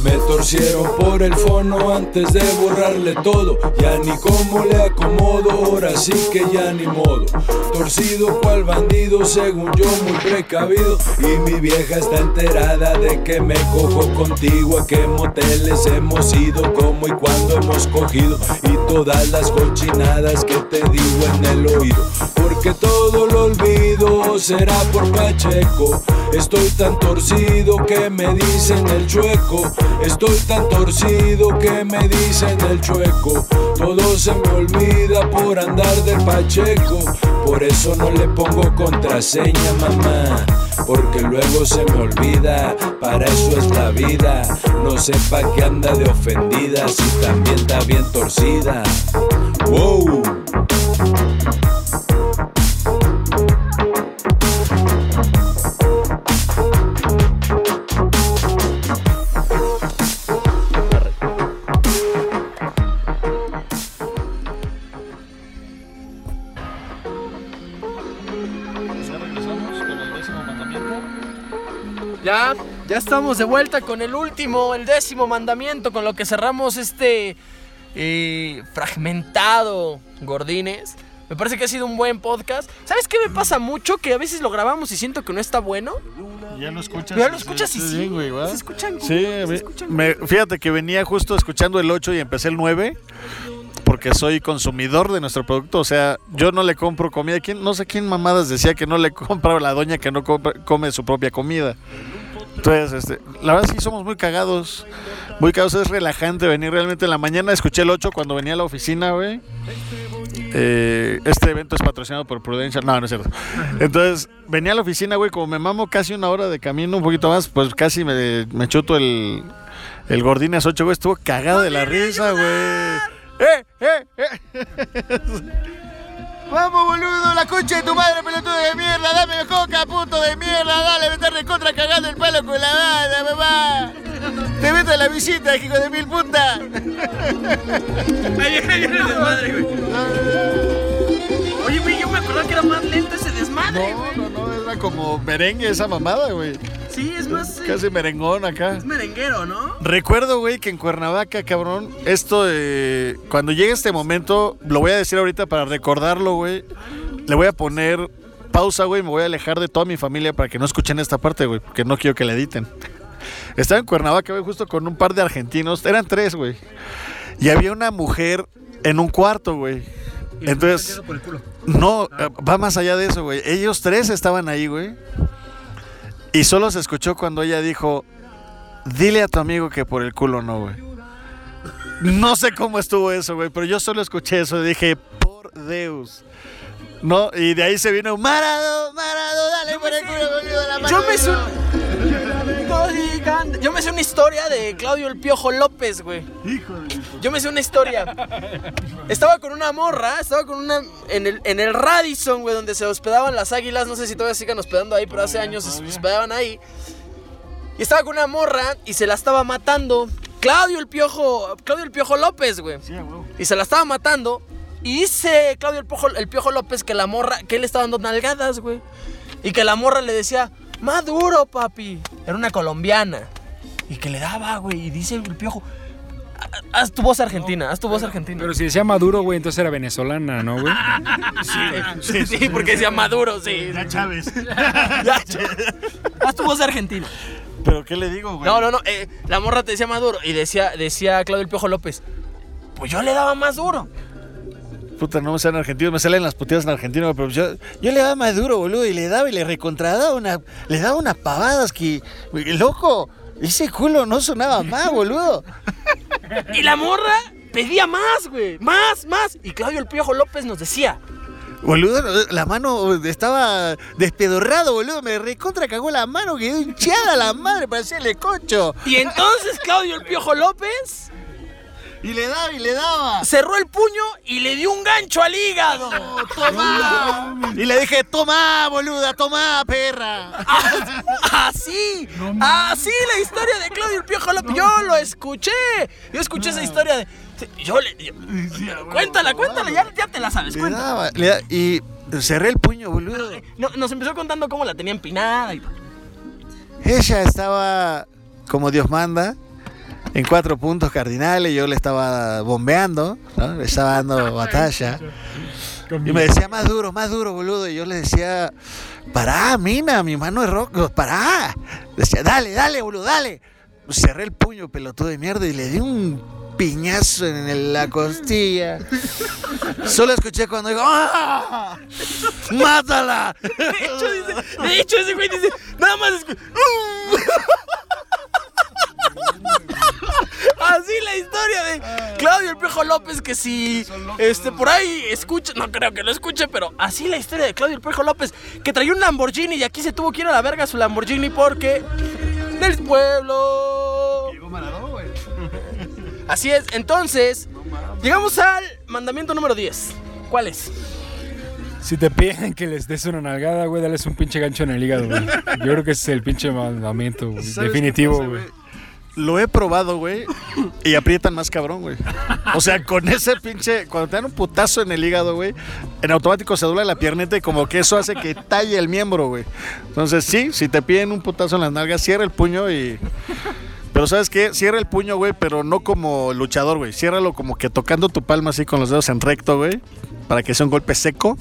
[SPEAKER 21] me torcieron por el fono antes de borrarle todo. Ya ni cómo le acomodo, ahora sí que ya ni modo. Torcido cual bandido, según yo muy precavido. Y mi vieja está enterada de que me cojo contigo. A qué moteles hemos ido, cómo y cuándo hemos cogido. Y todas las cochinadas que te digo en el oído. Porque todo lo olvido, será por Pacheco. Estoy tan torcido que me dicen el chueco. Estoy tan torcido que me dicen el chueco. Todo se me olvida por andar de Pacheco. Por eso no le pongo contraseña, mamá. Porque luego se me olvida, para eso es la vida. No sepa que anda de ofendida si también está bien torcida. Wow.
[SPEAKER 7] Ya.
[SPEAKER 6] Ya, estamos de vuelta con el último, el décimo mandamiento, con lo que cerramos este eh, fragmentado Gordines. Me parece que ha sido un buen podcast. ¿Sabes qué me pasa mucho? Que a veces lo grabamos y siento que no está bueno.
[SPEAKER 7] Ya lo escuchas.
[SPEAKER 6] Ya lo escuchas y sí,
[SPEAKER 7] güey, ¿va?
[SPEAKER 6] se escuchan, güey,
[SPEAKER 7] Sí,
[SPEAKER 6] se
[SPEAKER 7] me-
[SPEAKER 6] escuchan.
[SPEAKER 7] me- fíjate que venía justo escuchando el 8 y empecé el 9 porque soy consumidor de nuestro producto, o sea, yo no le compro comida. ¿Quién, no sé quién mamadas decía que no le compra la doña que no come su propia comida. Entonces, este, la verdad sí somos muy cagados. Muy cagados, es relajante venir realmente en la mañana. Escuché el 8 cuando venía a la oficina, güey. Eh, este evento es patrocinado por Prudential. No, no es cierto. Entonces, venía a la oficina, güey, como me mamo casi una hora de camino, un poquito más, pues casi me, me chuto el, el Gordines 8, güey. Estuvo cagado de la risa, güey. ¡Eh, eh, eh!
[SPEAKER 22] Vamos, boludo, la concha de tu madre, pelotudo de mierda. Dame coca, puto de mierda. Dale, me estás recontra cagando el palo con la banda, mamá. Te meto a la visita, hijo de mil.
[SPEAKER 6] Ahí el desmadre, güey. Oye, güey, yo me acordaba que era más lento ese desmadre, güey.
[SPEAKER 7] No, no, no, era como merengue esa mamada, güey.
[SPEAKER 6] Sí, es más. eh,
[SPEAKER 7] Casi merengón acá.
[SPEAKER 6] Es merenguero, ¿no?
[SPEAKER 7] Recuerdo, güey, que en Cuernavaca, cabrón, esto de... Cuando llegue este momento, lo voy a decir ahorita para recordarlo, güey. Le voy a poner pausa, güey, me voy a alejar de toda mi familia para que no escuchen esta parte, güey, porque no quiero que la editen. Estaba en Cuernavaca, güey, justo con un par de argentinos, eran tres, güey. Y había una mujer en un cuarto, güey. Entonces, no, eh, va más allá de eso, güey. Ellos tres estaban ahí, güey. Y solo se escuchó cuando ella dijo, dile a tu amigo que por el culo no, güey. No sé cómo estuvo eso, güey, pero yo solo escuché eso y dije, por Deus. No, y de ahí se vino Marado, Marado, dale por el culo, boludo, la mano.
[SPEAKER 6] Yo me Yo me sé una historia de Claudio el Piojo López, güey. Yo me sé una historia. Estaba con una morra, estaba con una. En el, en el Radisson, güey, donde se hospedaban las águilas. No sé si todavía sigan hospedando ahí, pero hace años se hospedaban ahí. Y estaba con una morra y se la estaba matando. Claudio el Piojo. Claudio el Piojo López, güey. Y se la estaba matando. Y dice Claudio el Piojo, el Piojo López que la morra. Que él estaba dando nalgadas, güey. Y que la morra le decía, Maduro, papi. Era una colombiana. Y que le daba, güey. Y dice el Piojo. "Ha- Haz tu voz argentina, haz tu voz argentina.
[SPEAKER 2] Pero si decía Maduro, güey, entonces era venezolana, ¿no, güey?
[SPEAKER 6] Sí, sí, porque decía Maduro, sí.
[SPEAKER 7] Ya Chávez.
[SPEAKER 6] Ya, Haz tu voz argentina.
[SPEAKER 7] ¿Pero qué le digo, güey?
[SPEAKER 6] No, no, no. eh, la morra te decía Maduro. Y decía, decía Claudio el Piojo López. Pues yo le daba más duro.
[SPEAKER 7] Puta, no me salen argentinos, me salen las puteadas en argentino, pero yo, yo le daba más duro, boludo, y le daba y le recontradaba una, le daba unas pavadas que, loco, ese culo no sonaba más, boludo.
[SPEAKER 6] Y la morra pedía más, güey. Más, más. Y Claudio el Piojo López nos decía.
[SPEAKER 7] Boludo, la mano estaba despedorrado, boludo, me recontra cagó la mano, quedó hinchada la madre, parecía el concho.
[SPEAKER 6] Y entonces Claudio el Piojo López
[SPEAKER 7] Y le daba y le daba.
[SPEAKER 6] cerró el puño y le dio un gancho al hígado.
[SPEAKER 7] ¡Toma! Y le dije, toma, boluda, toma, perra.
[SPEAKER 6] Así, así la historia de Claudio el Piojo López. Yo lo escuché. Yo escuché esa historia de. Yo le. yo- cuéntala, cuéntala, ya, ya te la sabes.
[SPEAKER 7] Le
[SPEAKER 6] Cuéntala.
[SPEAKER 7] daba, le da- y cerré el puño, boludo.
[SPEAKER 6] No, nos empezó contando cómo la tenía empinada y
[SPEAKER 7] Ella estaba como Dios manda, en cuatro puntos cardinales, yo le estaba bombeando, ¿no? le estaba dando batalla. Y me decía, más duro, más duro, boludo. Y yo le decía, pará, mina, mi mano es rojo, pará. Decía, dale, dale, boludo, dale. Cerré el puño, pelotudo de mierda, y le di un piñazo en la costilla. Solo escuché cuando dijo, ¡ah! ¡Mátala!
[SPEAKER 6] De hecho, dice, de hecho, ese güey dice, nada más escu- Así la historia de Claudio el Piojo López, que si este por ahí escucha, no creo que lo escuche, pero así la historia de Claudio el Piojo López, que traía un Lamborghini y aquí se tuvo que ir a la verga su Lamborghini porque del pueblo. Así es, entonces, llegamos al mandamiento número 10. ¿Cuál es?
[SPEAKER 2] Si te piden que les des una nalgada, güey, dales un pinche gancho en el hígado, güey. Yo creo que ese es el pinche mandamiento, güey.
[SPEAKER 7] ¿Sabes qué
[SPEAKER 2] Definitivo, güey.
[SPEAKER 7] Lo he probado, güey, y aprietan más cabrón, güey. O sea, con ese pinche, cuando te dan un putazo en el hígado, güey, en automático se dobla la piernita y como que eso hace que talle el miembro, güey. Entonces, sí, si te piden un putazo en las nalgas, cierra el puño y... Pero ¿sabes qué? Cierra el puño, güey, pero no como luchador, güey. Ciérralo como que tocando tu palma así con los dedos en recto, güey, para que sea un golpe seco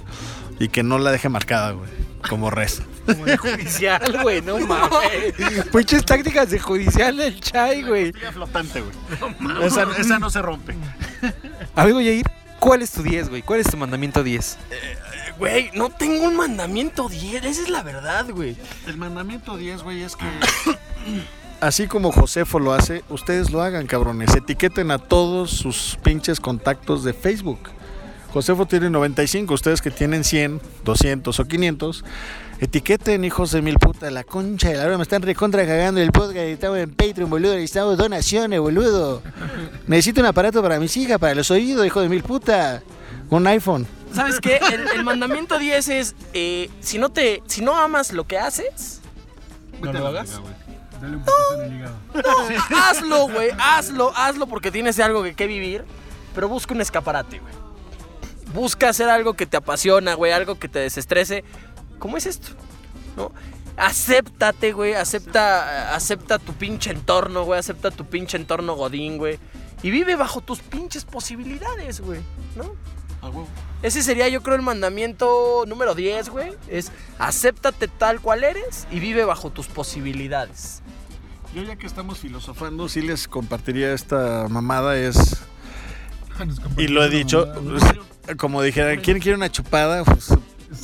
[SPEAKER 7] y que no la deje marcada, güey, como res.
[SPEAKER 5] Como de judicial, güey, no mames. Pinches tácticas de judicial del chai, güey.
[SPEAKER 7] flotante, güey. Esa, esa no se rompe.
[SPEAKER 5] Amigo Yair, ¿cuál es tu 10, güey? ¿Cuál es tu mandamiento 10?
[SPEAKER 6] Güey, no tengo un mandamiento 10, esa es la verdad, güey.
[SPEAKER 7] El mandamiento 10, güey, es que... Así como Josefo lo hace, ustedes lo hagan, cabrones. Etiqueten a todos sus pinches contactos de Facebook. Josefo tiene 95, ustedes que tienen 100, 200 o 500. Etiqueten, hijos de mil puta, la concha de la hora. Me están recontra cagando el podcast. Estamos en Patreon, boludo. Necesitamos donaciones, boludo. Necesito un aparato para mis hijas, para los oídos, hijo de mil puta. Un iPhone.
[SPEAKER 6] ¿Sabes qué? El, el mandamiento 10 es, eh, si, no te, si no amas lo que haces,
[SPEAKER 10] No lo hagas.
[SPEAKER 23] Dale un poquito en el hígado.
[SPEAKER 6] no, hazlo, güey, hazlo, hazlo porque tienes algo que, que vivir, pero busca un escaparate, güey. Busca hacer algo que te apasiona, güey, algo que te desestrese. ¿Cómo es esto? ¿No? Acéptate, güey, acepta, acepta tu pinche entorno, güey, acepta tu pinche entorno godín, güey. Y vive bajo tus pinches posibilidades, güey, ¿no? Ese sería, yo creo, el mandamiento número 10, güey. Es acéptate tal cual eres y vive bajo tus posibilidades.
[SPEAKER 7] Yo ya que estamos filosofando, sí les compartiría esta mamada, es... Y lo he dicho, pues, como dijera, ¿quién quiere una chupada? Pues,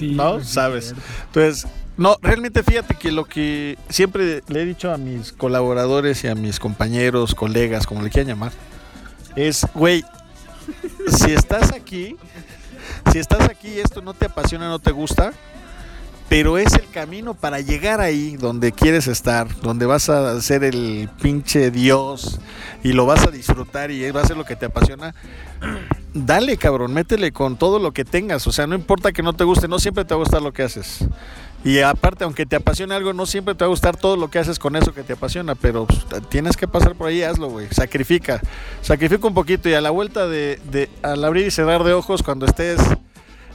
[SPEAKER 7] no, sabes. Entonces, no, realmente fíjate que lo que siempre le he dicho a mis colaboradores y a mis compañeros, colegas, como le quieran llamar, es, güey, si estás aquí, si estás aquí y esto no te apasiona, no te gusta, pero es el camino para llegar ahí donde quieres estar, donde vas a ser el pinche Dios y lo vas a disfrutar y va a ser lo que te apasiona. Dale, cabrón, métele con todo lo que tengas. O sea, no importa que no te guste, no siempre te va a gustar lo que haces. Y aparte, aunque te apasione algo, no siempre te va a gustar todo lo que haces con eso que te apasiona, pero pues, tienes que pasar por ahí, hazlo, güey. Sacrifica. Sacrifica un poquito y a la vuelta de, de al abrir y cerrar de ojos, cuando estés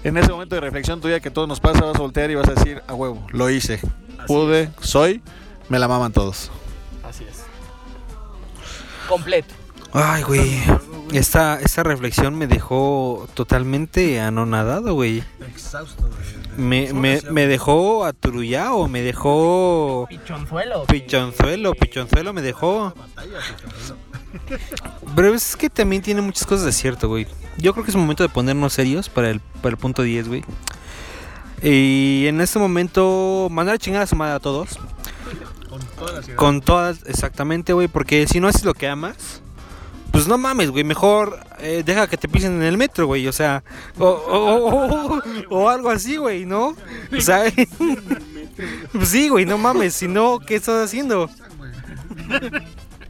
[SPEAKER 7] en ese momento de reflexión tuya que todo nos pasa, vas a voltear y vas a decir, a huevo, lo hice. Pude, soy, me la maman todos.
[SPEAKER 6] Así es. Completo.
[SPEAKER 5] Ay, güey. Esta, esta reflexión me dejó totalmente anonadado, güey.
[SPEAKER 22] Exhausto,
[SPEAKER 5] Me, me, me dejó aturullado, me dejó...
[SPEAKER 6] Pichonzuelo.
[SPEAKER 5] Pichonzuelo, pichonzuelo me dejó... Pero es que también tiene muchas cosas de cierto, güey. Yo creo que es momento de ponernos serios para el, para el punto 10, güey. Y en este momento, mandar a chingar a su madre a todos.
[SPEAKER 22] Con todas
[SPEAKER 5] Con todas, exactamente, güey. Porque si no haces lo que amas, pues no mames, güey. Mejor eh, deja que te pisen en el metro, güey. O sea, o, o- o- o- o algo así, güey, ¿no? O sea, sí, güey, no mames. Si no, ¿qué estás haciendo?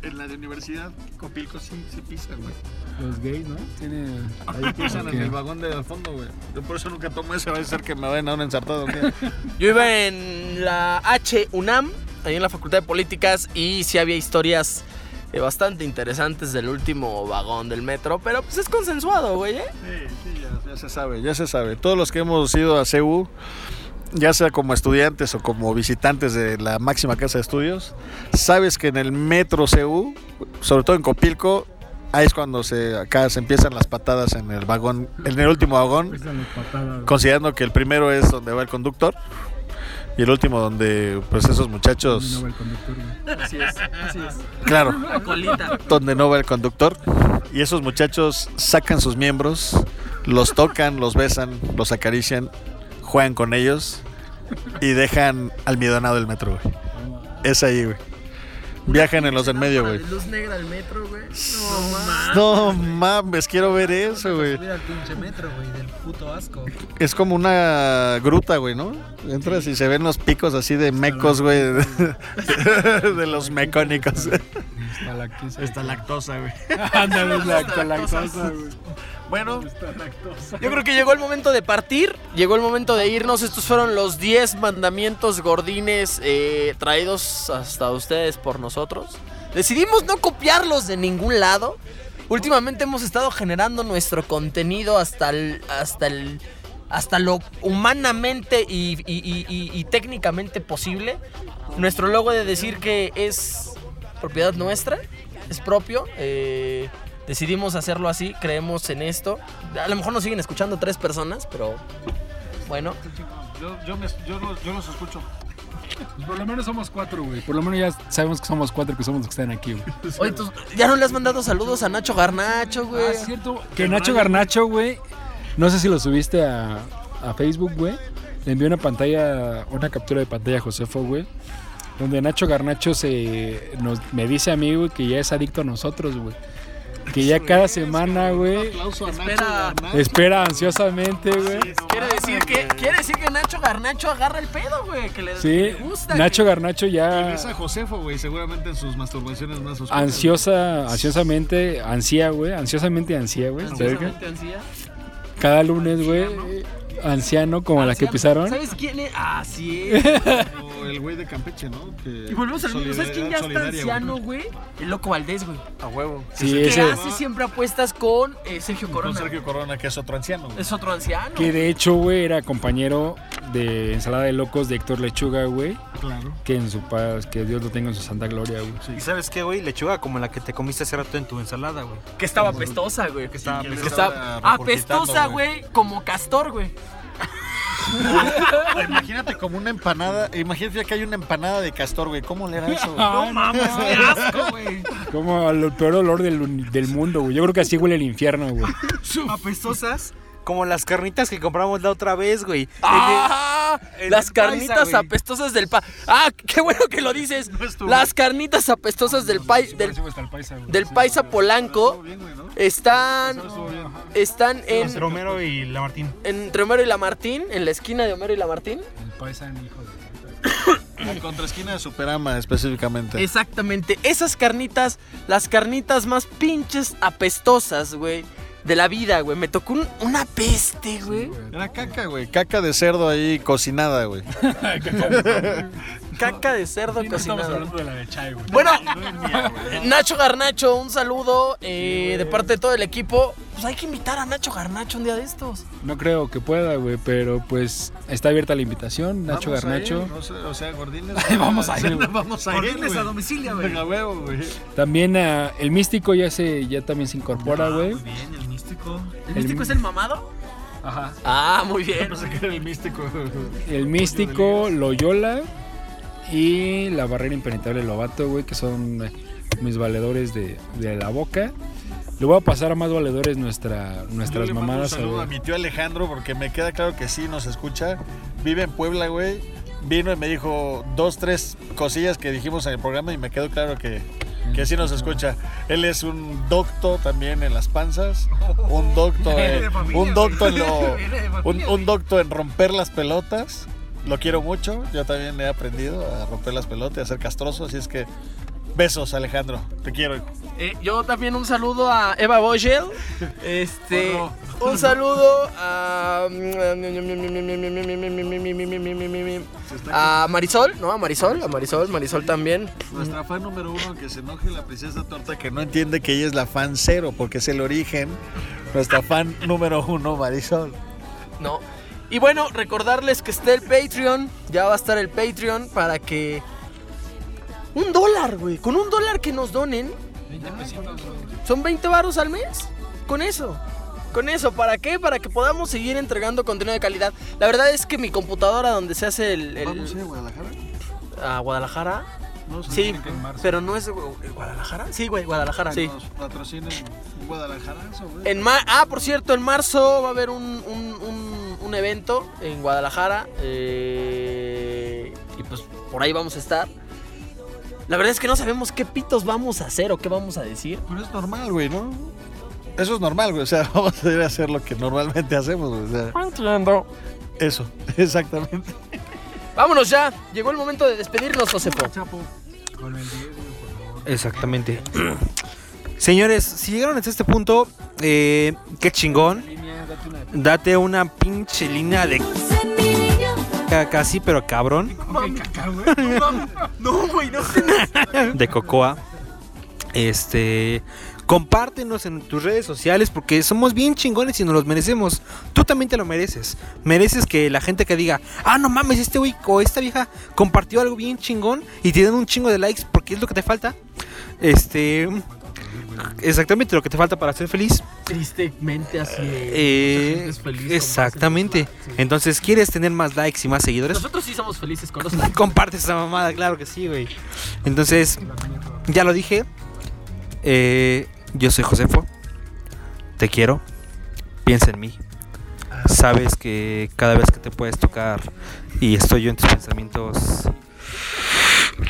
[SPEAKER 7] En la de universidad, Copilco sí, sí pisan, güey.
[SPEAKER 23] Los gays, ¿no? Tiene.
[SPEAKER 7] Ahí pisan en el vagón de al fondo, güey. Yo por eso nunca tomo ese, va a ser que me vayan a un ensartado. ¿qué?
[SPEAKER 6] Yo iba en la H UNAM, ahí en la Facultad de Políticas, y sí había historias eh, bastante interesantes del último vagón del metro, pero pues es consensuado, güey, ¿eh?
[SPEAKER 7] Sí, sí, ya, ya se sabe, ya se sabe. Todos los que hemos ido a CEU, ya sea como estudiantes o como visitantes de la máxima casa de estudios, sabes que en el metro CEU, sobre todo en Copilco, ahí es cuando se acá se empiezan las patadas en el vagón, en el último vagón,
[SPEAKER 23] Empiezan las patadas.
[SPEAKER 7] considerando que el primero es donde va el conductor y el último donde pues esos muchachos
[SPEAKER 23] No va el.
[SPEAKER 6] Así es, así es.
[SPEAKER 7] Claro.
[SPEAKER 6] La colita.
[SPEAKER 7] donde no va el conductor. Y esos muchachos sacan sus miembros, los tocan, los besan, los acarician, juegan con ellos y dejan almidonado el metro, güey. Es ahí, güey. Viajan en los del medio, güey.
[SPEAKER 6] Luz negra del metro, güey. No, mames.
[SPEAKER 7] No mames, quiero ver eso, güey.
[SPEAKER 5] Subir al pinche metro, güey, del puto asco.
[SPEAKER 7] Es como una gruta, güey, ¿no? Entras y se ven los picos así de mecos, güey. De, de los mecónicos. Esta lactosa, güey.
[SPEAKER 23] Ándale, es la estalactosa, güey.
[SPEAKER 7] Bueno,
[SPEAKER 6] Yo creo que llegó el momento de partir, llegó el momento de irnos. Estos fueron los 10 mandamientos gordines eh, traídos hasta ustedes por nosotros. Decidimos no copiarlos de ningún lado. Últimamente hemos estado generando nuestro contenido hasta el, hasta el, hasta lo humanamente y, y- técnicamente posible. Nuestro logo de decir que es propiedad nuestra, es propio. eh, decidimos hacerlo así, creemos en esto. A lo mejor nos siguen escuchando tres personas, pero bueno.
[SPEAKER 7] Yo, yo, me- yo los, yo los escucho.
[SPEAKER 2] Pues por lo menos somos cuatro, güey. Por lo menos ya sabemos que somos cuatro que somos los que están aquí, güey.
[SPEAKER 6] Oye, tú- ya no le has mandado saludos a Nacho Garnacho, güey.
[SPEAKER 2] Ah, es cierto. Que Nacho Garnacho, güey. No sé si lo subiste a, a Facebook, güey. Le envió una pantalla, una captura de pantalla a Josefo, güey. Donde Nacho Garnacho se nos, me dice a mí, güey, que ya es adicto a nosotros, güey. Que ya cada semana, güey,
[SPEAKER 6] Espera.
[SPEAKER 2] espera ansiosamente, güey.
[SPEAKER 6] Quiere decir que quiere decir que Nacho Garnacho agarra el pedo, güey, que le,
[SPEAKER 2] Sí,
[SPEAKER 6] le gusta.
[SPEAKER 2] Nacho
[SPEAKER 6] que-
[SPEAKER 2] Garnacho ya
[SPEAKER 7] Esa Josefo, güey, seguramente en sus masturbaciones más oscuras.
[SPEAKER 2] ansiosa, ansiosamente, ansía, güey. Ansiosamente ansía, güey.
[SPEAKER 6] Ansiosamente ansía.
[SPEAKER 2] Cada lunes, güey, anciano como la que pisaron.
[SPEAKER 6] ¿Sabes quién es? Ah, sí.
[SPEAKER 7] O el güey de Campeche, ¿no? Que
[SPEAKER 6] Y volvemos al mismo. ¿Sabes quién ya está anciano, güey? El Loco Valdés, güey.
[SPEAKER 7] A huevo.
[SPEAKER 2] Sí,
[SPEAKER 6] que
[SPEAKER 2] ese-
[SPEAKER 6] hace siempre apuestas con eh, Sergio
[SPEAKER 7] Con
[SPEAKER 6] Corona.
[SPEAKER 7] Sergio Corona, que es otro anciano. güey.
[SPEAKER 6] Es otro anciano.
[SPEAKER 2] Que de hecho, güey, era compañero de Ensalada de Locos de Héctor Lechuga, güey.
[SPEAKER 7] Claro.
[SPEAKER 2] Que en su paz, que Dios lo tenga en su santa gloria, güey.
[SPEAKER 5] ¿Y sabes qué, güey? Lechuga como la que te comiste hace rato en tu ensalada, güey.
[SPEAKER 6] Que estaba apestosa, güey. Que
[SPEAKER 5] estaba
[SPEAKER 6] que
[SPEAKER 5] apestosa.
[SPEAKER 6] estaba apestosa, güey, como castor, güey.
[SPEAKER 7] Imagínate como una empanada. Imagínate que hay una empanada de castor, güey. ¿Cómo le era eso?
[SPEAKER 2] No
[SPEAKER 6] mames, qué asco, güey.
[SPEAKER 2] Como al peor olor del, del mundo, güey. Yo creo que así huele el infierno, güey.
[SPEAKER 5] Apestosas como las carnitas que compramos la otra vez, güey.
[SPEAKER 6] ¡Ah!
[SPEAKER 5] el
[SPEAKER 6] Las
[SPEAKER 5] paisa,
[SPEAKER 6] carnitas apestosas del pa. ¡Ah! ¡Qué bueno que lo dices! Las carnitas apestosas del pai del, del paisa polanco están están en
[SPEAKER 5] Romero y la Martín.
[SPEAKER 6] entre Homero y la Martín, en la esquina de Homero y la Martín.
[SPEAKER 2] El paisa hijo de...
[SPEAKER 7] En contraesquina de Superama, específicamente.
[SPEAKER 6] Exactamente, esas carnitas, las carnitas más pinches apestosas, güey, de la vida, güey. Me tocó un- una peste, güey.
[SPEAKER 7] Era caca, güey. Caca de cerdo ahí cocinada, güey.
[SPEAKER 6] Caca de cerdo
[SPEAKER 2] Estamos
[SPEAKER 6] cocinada.
[SPEAKER 2] hablando de la de Chai, güey.
[SPEAKER 6] Bueno, Nacho Garnacho, un saludo eh, de parte de todo el equipo. Pues hay que invitar a Nacho Garnacho un día de estos.
[SPEAKER 2] No creo que pueda, güey, pero pues está abierta la invitación, Nacho
[SPEAKER 7] Vamos a
[SPEAKER 2] Garnacho.
[SPEAKER 7] ir, no sé, o sea, gordines.
[SPEAKER 2] Vamos a ir, güey.
[SPEAKER 7] Vamos a ir.
[SPEAKER 5] Gordines
[SPEAKER 7] güey.
[SPEAKER 5] a domicilio, güey.
[SPEAKER 7] Venga, huevo, güey.
[SPEAKER 2] También ah, el místico ya se ya también se incorpora, güey.
[SPEAKER 5] Muy bien, el místico.
[SPEAKER 6] ¿El místico es el mamado?
[SPEAKER 2] Ajá.
[SPEAKER 6] Ah, muy bien.
[SPEAKER 7] No sé qué era el místico.
[SPEAKER 2] El místico, Loyola y la barrera impenetrable Lobato, güey, que son eh, mis valedores de, de la boca. Le voy a pasar a más valedores nuestra,
[SPEAKER 7] Yo
[SPEAKER 2] nuestras
[SPEAKER 7] le mando
[SPEAKER 2] mamadas.
[SPEAKER 7] Un
[SPEAKER 2] a
[SPEAKER 7] saludo a
[SPEAKER 2] ver.
[SPEAKER 7] mi tío Alejandro porque me queda claro que sí nos escucha. Vive en Puebla, güey. Vino y me dijo dos, tres cosillas que dijimos en el programa y me quedó claro que, que sí nos escucha. Él es un docto también en las panzas, un docto en, un docto en lo, un, un docto en romper las pelotas. Lo quiero mucho. Yo también he aprendido a romper las pelotas y a ser castroso, así es que besos, Alejandro. Te quiero. hijo.
[SPEAKER 6] Eh, yo también un saludo a Eva Boschel. Este, un saludo a a Marisol, ¿no? A Marisol, a Marisol, Marisol también.
[SPEAKER 7] Nuestra fan número uno que se enoje la princesa torta que no entiende que ella es la fan cero porque es el origen. Nuestra fan número uno, Marisol.
[SPEAKER 6] No. Y bueno, recordarles que está el Patreon. Ya va a estar el Patreon para que. Un dólar, güey. Con un dólar que nos donen. Son 20 baros al mes. Con eso. Con eso, ¿para qué? Para que podamos seguir entregando contenido de calidad. La verdad es que mi computadora donde se hace el... el-
[SPEAKER 7] ¿Vamos a ir a Guadalajara?
[SPEAKER 6] ¿A Guadalajara?
[SPEAKER 7] No,
[SPEAKER 6] Sí, pero no es Guadalajara. Sí, güey, Guadalajara. Sí.
[SPEAKER 7] Nos patrocinen Guadalajara, güey.
[SPEAKER 6] En ma- ah, por cierto, en marzo va a haber un, un- un- un evento en Guadalajara. eh, y pues por ahí vamos a estar. La verdad es que no sabemos qué pitos vamos a hacer o qué vamos a decir.
[SPEAKER 7] Pero es normal, güey, ¿no? Eso es normal, güey. O sea, vamos a ir a hacer lo que normalmente hacemos, güey. O sea,
[SPEAKER 6] Entiendo.
[SPEAKER 7] eso, exactamente.
[SPEAKER 6] Vámonos ya. Llegó el momento de despedirnos, Josefo.
[SPEAKER 5] Exactamente. Señores, si llegaron hasta este punto, eh, qué chingón. Date una pinche línea de casi, pero cabrón,
[SPEAKER 6] No, güey, no.
[SPEAKER 5] de cocoa. Este, compártenos en tus redes sociales porque somos bien chingones y nos los merecemos. Tú también te lo mereces. Mereces que la gente que diga, ah, no mames, este güey o esta vieja compartió algo bien chingón y te den un chingo de likes porque es lo que te falta. Este, exactamente lo que te falta para ser feliz.
[SPEAKER 6] Tristemente así es.
[SPEAKER 5] Eh,
[SPEAKER 6] es feliz
[SPEAKER 5] exactamente. Entonces, ¿quieres tener más likes y más seguidores?
[SPEAKER 6] Nosotros sí somos felices con los likes.
[SPEAKER 5] Comparte esa mamada, claro que sí, güey. Entonces, ya lo dije. Eh, yo soy Josefo. Te quiero. Piensa en mí. Sabes que cada vez que te puedes tocar y estoy yo en tus pensamientos,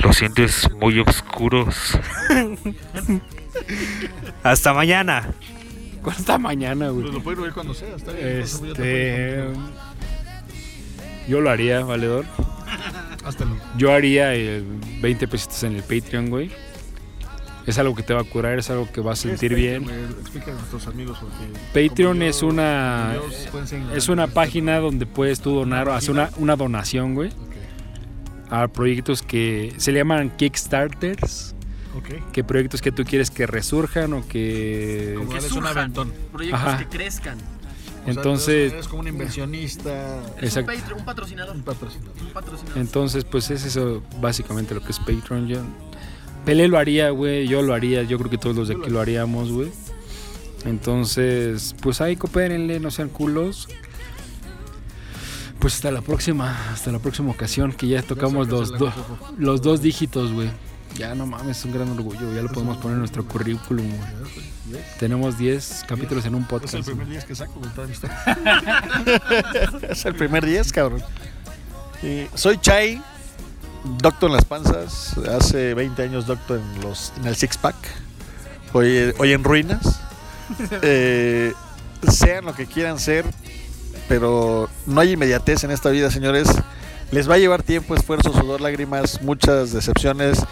[SPEAKER 5] lo sientes muy oscuros. Hasta mañana.
[SPEAKER 2] Hasta mañana, güey.
[SPEAKER 7] Pues lo pueden oír cuando sea. Está bien.
[SPEAKER 2] Este. Yo lo haría, valedor.
[SPEAKER 7] Hasta luego.
[SPEAKER 2] Yo haría eh, 20 pesitos en el Patreon, güey. Es algo que te va a curar, es algo que vas a sentir bien.
[SPEAKER 7] Explica a nuestros amigos porque.
[SPEAKER 2] Patreon
[SPEAKER 7] como yo-
[SPEAKER 2] es una
[SPEAKER 7] como yo, pueden ser
[SPEAKER 2] es una página donde puedes tú donar o hacer una, una donación, güey. A proyectos que se le llaman Kickstarters.
[SPEAKER 7] Ok.
[SPEAKER 2] Que proyectos que tú quieres que resurjan o que
[SPEAKER 7] Como
[SPEAKER 6] Que
[SPEAKER 7] un aventón.
[SPEAKER 6] Proyectos
[SPEAKER 2] Ajá.
[SPEAKER 6] que crezcan.
[SPEAKER 7] O sea,
[SPEAKER 2] Entonces,
[SPEAKER 7] eres como un inversionista.
[SPEAKER 6] Es un,
[SPEAKER 2] Exacto.
[SPEAKER 6] Patreon, un patrocinador.
[SPEAKER 7] Un patrocinador.
[SPEAKER 6] Un patrocinador.
[SPEAKER 2] Entonces, pues es eso básicamente lo que es Patreon. Yo, Pelé lo haría, güey. Yo lo haría. Yo creo que todos los de aquí lo haríamos, güey. Entonces, pues ahí coopérenle, no sean culos. Pues hasta la próxima, hasta la próxima ocasión que ya tocamos los, do- los dos dígitos, güey. Ya no mames, es un gran orgullo. Ya lo podemos poner en nuestro currículum, güey. Tenemos 10 capítulos en un
[SPEAKER 7] Es
[SPEAKER 2] podcast.
[SPEAKER 7] el primer
[SPEAKER 2] güey.
[SPEAKER 7] 10 que saco, güey, es el primer 10, cabrón. Y soy Chai, doctor en las panzas. Hace 20 años doctor en, los, en el Six Pack. Hoy, hoy en ruinas. Eh, sean lo que quieran ser, pero no hay inmediatez en esta vida, señores. Les va a llevar tiempo, esfuerzo, sudor, lágrimas, muchas decepciones,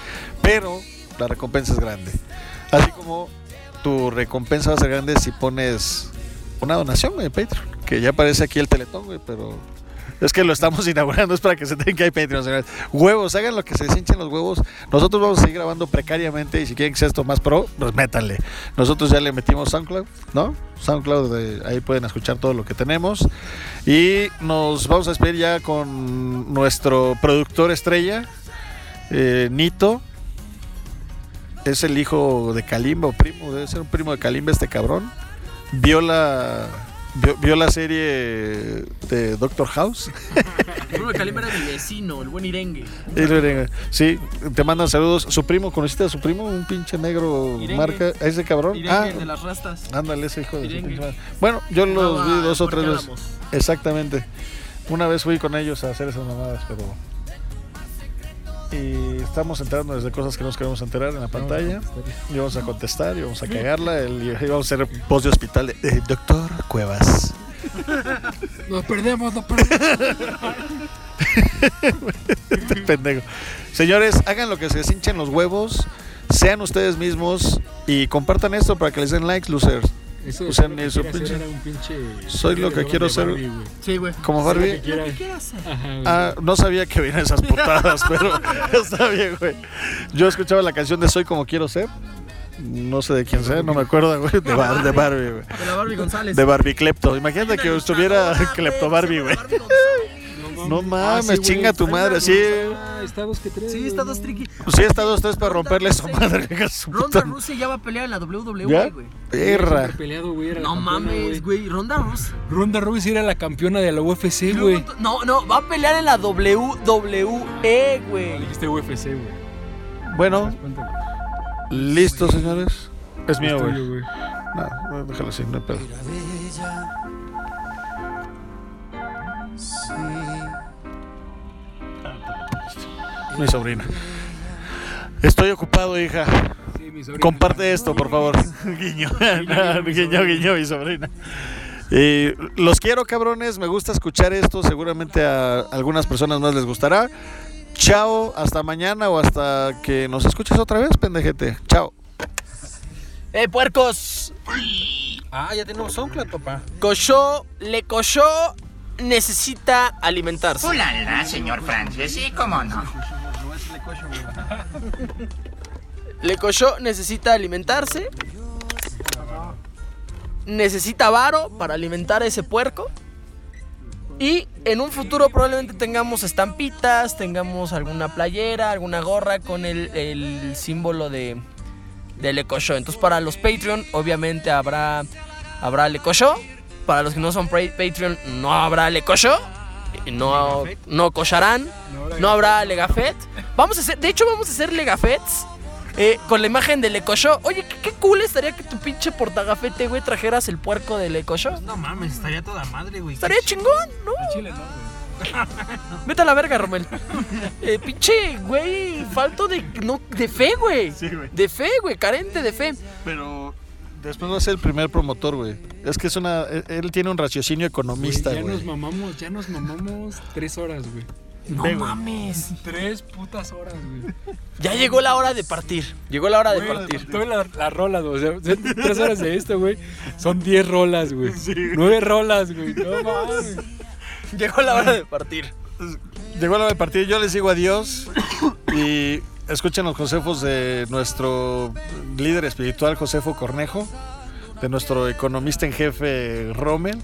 [SPEAKER 7] pero la recompensa es grande. Así como tu recompensa va a ser grande si pones una donación, güey, Patreon. Que ya aparece aquí el teletón, güey, pero es que lo estamos inaugurando, es para que se tengan que hay Patreon, señores. Huevos, hagan lo que se hinchen los huevos. Nosotros vamos a seguir grabando precariamente y si quieren que sea esto más pro, pues métanle. Nosotros ya le metimos SoundCloud, ¿no? SoundCloud, de- ahí pueden escuchar todo lo que tenemos. Y nos vamos a despedir ya con nuestro productor estrella, eh, Nito. Es el hijo de Kalimba o primo, debe ser un primo de Kalimba este cabrón. Vio la, vio, vio la serie de Doctor House.
[SPEAKER 6] Bruno de Calimba era mi vecino, el buen Irengue.
[SPEAKER 7] Le- Sí, te mandan saludos. Su primo, ¿conociste a su primo? Un pinche negro
[SPEAKER 6] Irengue.
[SPEAKER 7] marca. ¿A ese cabrón?
[SPEAKER 6] Irengue,
[SPEAKER 7] ah,
[SPEAKER 6] de las rastas.
[SPEAKER 7] ándale, ese hijo de su
[SPEAKER 6] Irengue.
[SPEAKER 7] pinche madre. Bueno, yo los vi dos o tres veces. Exactamente. Una vez fui con ellos a hacer esas mamadas, pero. Y estamos enterando desde cosas que nos queremos enterar en la pantalla. Y vamos a contestar y vamos a cagarla. el- y vamos a hacer post de hospital de eh, Doctor Cuevas.
[SPEAKER 2] Nos perdemos, nos perdemos.
[SPEAKER 7] Este pendejo. Señores, hagan lo que se les hinchen los huevos. Sean ustedes mismos y compartan esto para que les den likes, losers.
[SPEAKER 2] Eso
[SPEAKER 7] O sea,
[SPEAKER 2] hacer
[SPEAKER 7] pinche-
[SPEAKER 2] era un pinche
[SPEAKER 7] Soy lo que quiero ser.
[SPEAKER 2] Barbie, güey.
[SPEAKER 6] Sí, güey.
[SPEAKER 7] Como
[SPEAKER 2] Eso es lo
[SPEAKER 7] Barbie.
[SPEAKER 2] que quiere-
[SPEAKER 6] ¿Qué quiere hacer?
[SPEAKER 2] Ajá.
[SPEAKER 7] Ah, no sabía que venían esas putadas, pero está bien, güey. Yo escuchaba la canción de Soy como quiero ser. No sé de quién sea, no me acuerdo, güey. De, Bar- de Barbie, güey.
[SPEAKER 6] De la Barbie González.
[SPEAKER 7] De Barbie Clepto. Imagínate que estuviera Clepto Barbie, güey. No
[SPEAKER 2] Ah,
[SPEAKER 7] mames, chinga tu madre. Sí,
[SPEAKER 2] Ah, está dos que tres.
[SPEAKER 6] Sí, está dos tricky.
[SPEAKER 7] sí, está dos, tres para romperle su madre.
[SPEAKER 6] Ronda Rousey ya va a pelear en la WWE,
[SPEAKER 7] ¿Ya?
[SPEAKER 6] güey.
[SPEAKER 7] Perra.
[SPEAKER 2] Peleado, güey, era la
[SPEAKER 6] No
[SPEAKER 2] campeona,
[SPEAKER 6] mames, güey. Ronda Rousey.
[SPEAKER 2] Ronda Rousey era la campeona de la UFC, güey.
[SPEAKER 6] No, no, va a pelear en la WWE, güey.
[SPEAKER 2] Dijiste UFC, güey.
[SPEAKER 7] Bueno, listo, señores. Es mío, güey. No, déjalo así, no hay pedo. Mi sobrina. Estoy ocupado, hija.
[SPEAKER 2] mi sobrina.
[SPEAKER 7] Comparte esto, por favor. guiño. Guiño, guiño, mi sobrina. Y los quiero, cabrones. Me gusta escuchar esto. Seguramente a algunas personas más les gustará. Chao, hasta mañana o hasta que nos escuches otra vez, pendejete. Chao.
[SPEAKER 6] ¡Eh, puercos!
[SPEAKER 5] Ah, ya tenemos SoundCloud, papá.
[SPEAKER 6] Cochó, le cochó, necesita alimentarse.
[SPEAKER 15] Ulala, señor Francis, sí, cómo no.
[SPEAKER 6] Lecochó necesita alimentarse. Necesita varo para alimentar a ese puerco. Y en un futuro probablemente tengamos estampitas, tengamos alguna playera, alguna gorra con el, el símbolo de, de Lecochó. Entonces para los Patreon obviamente habrá, habrá Lecochó. Para los que no son Patreon no habrá Lecochó. No, no cocharán. No habrá Legafet. Vamos a hacer, de hecho vamos a hacer Legafets. eh, con la imagen de Lecochó. Oye, ¿qué, qué cool estaría que tu pinche portagafete, güey, trajeras el puerco de Lecochó.
[SPEAKER 5] No mames, estaría toda madre, güey.
[SPEAKER 6] Estaría chingón, ¿no?
[SPEAKER 5] Chile, no,
[SPEAKER 6] Vete a la verga, Romel. Eh, pinche, güey, falto de, no, de fe, güey. De fe, güey, carente de fe.
[SPEAKER 7] Pero después va a ser el primer promotor, güey. Es que es una. Él, él tiene un raciocinio economista,
[SPEAKER 2] ya
[SPEAKER 7] güey.
[SPEAKER 2] nos mamamos, ya nos mamamos tres horas, güey.
[SPEAKER 6] No
[SPEAKER 7] Ve,
[SPEAKER 6] mames.
[SPEAKER 2] Tres putas horas, güey.
[SPEAKER 6] Ya llegó la hora de partir. Llegó la hora de partir.
[SPEAKER 2] Toda la, la rola, güey. O sea, son tres horas de esto, güey. Son diez rolas, güey. Nueve rolas, güey. No mames.
[SPEAKER 6] Llegó la hora de partir.
[SPEAKER 7] Llegó la hora de partir. Yo les digo adiós. Y escuchen los consejos de nuestro líder espiritual, Josefo Cornejo. De nuestro economista en jefe, Rommel.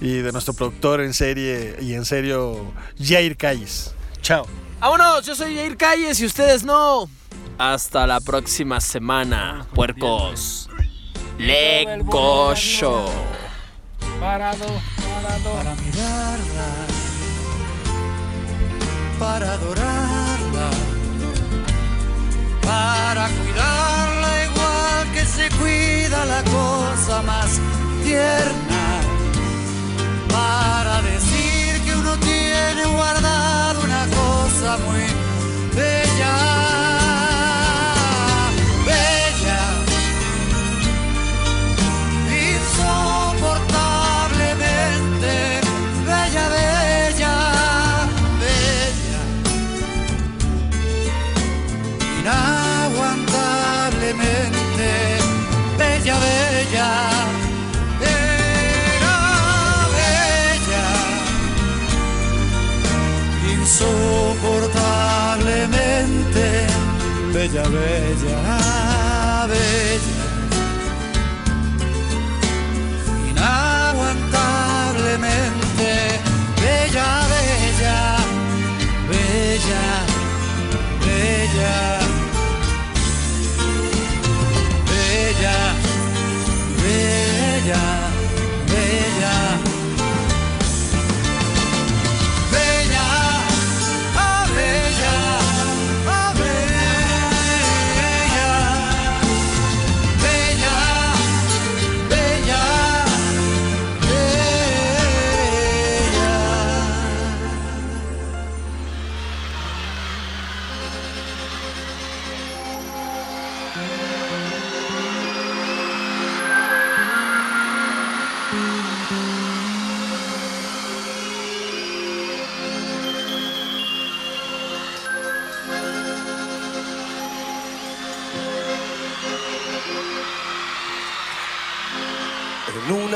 [SPEAKER 7] Y de nuestro productor en serie y en serio, Jair Calles. Chao.
[SPEAKER 6] Vámonos, yo soy Jair Calles y ustedes no. Hasta la próxima semana, puercos. Lecocho.
[SPEAKER 2] Parado, parado.
[SPEAKER 13] Para mirarla, para adorarla, para cuidarla igual que se cuida la cosa más tierna, para decir que uno tiene guardado una cosa muy bella, bella, bella, bella. inaguantablemente bella, bella, bella, bella, bella, bella,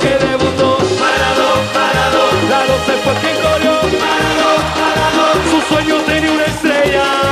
[SPEAKER 24] Que debutó, parado, parado, Lalo se fue quien corrió, parado, parado. Su sueño tenía una estrella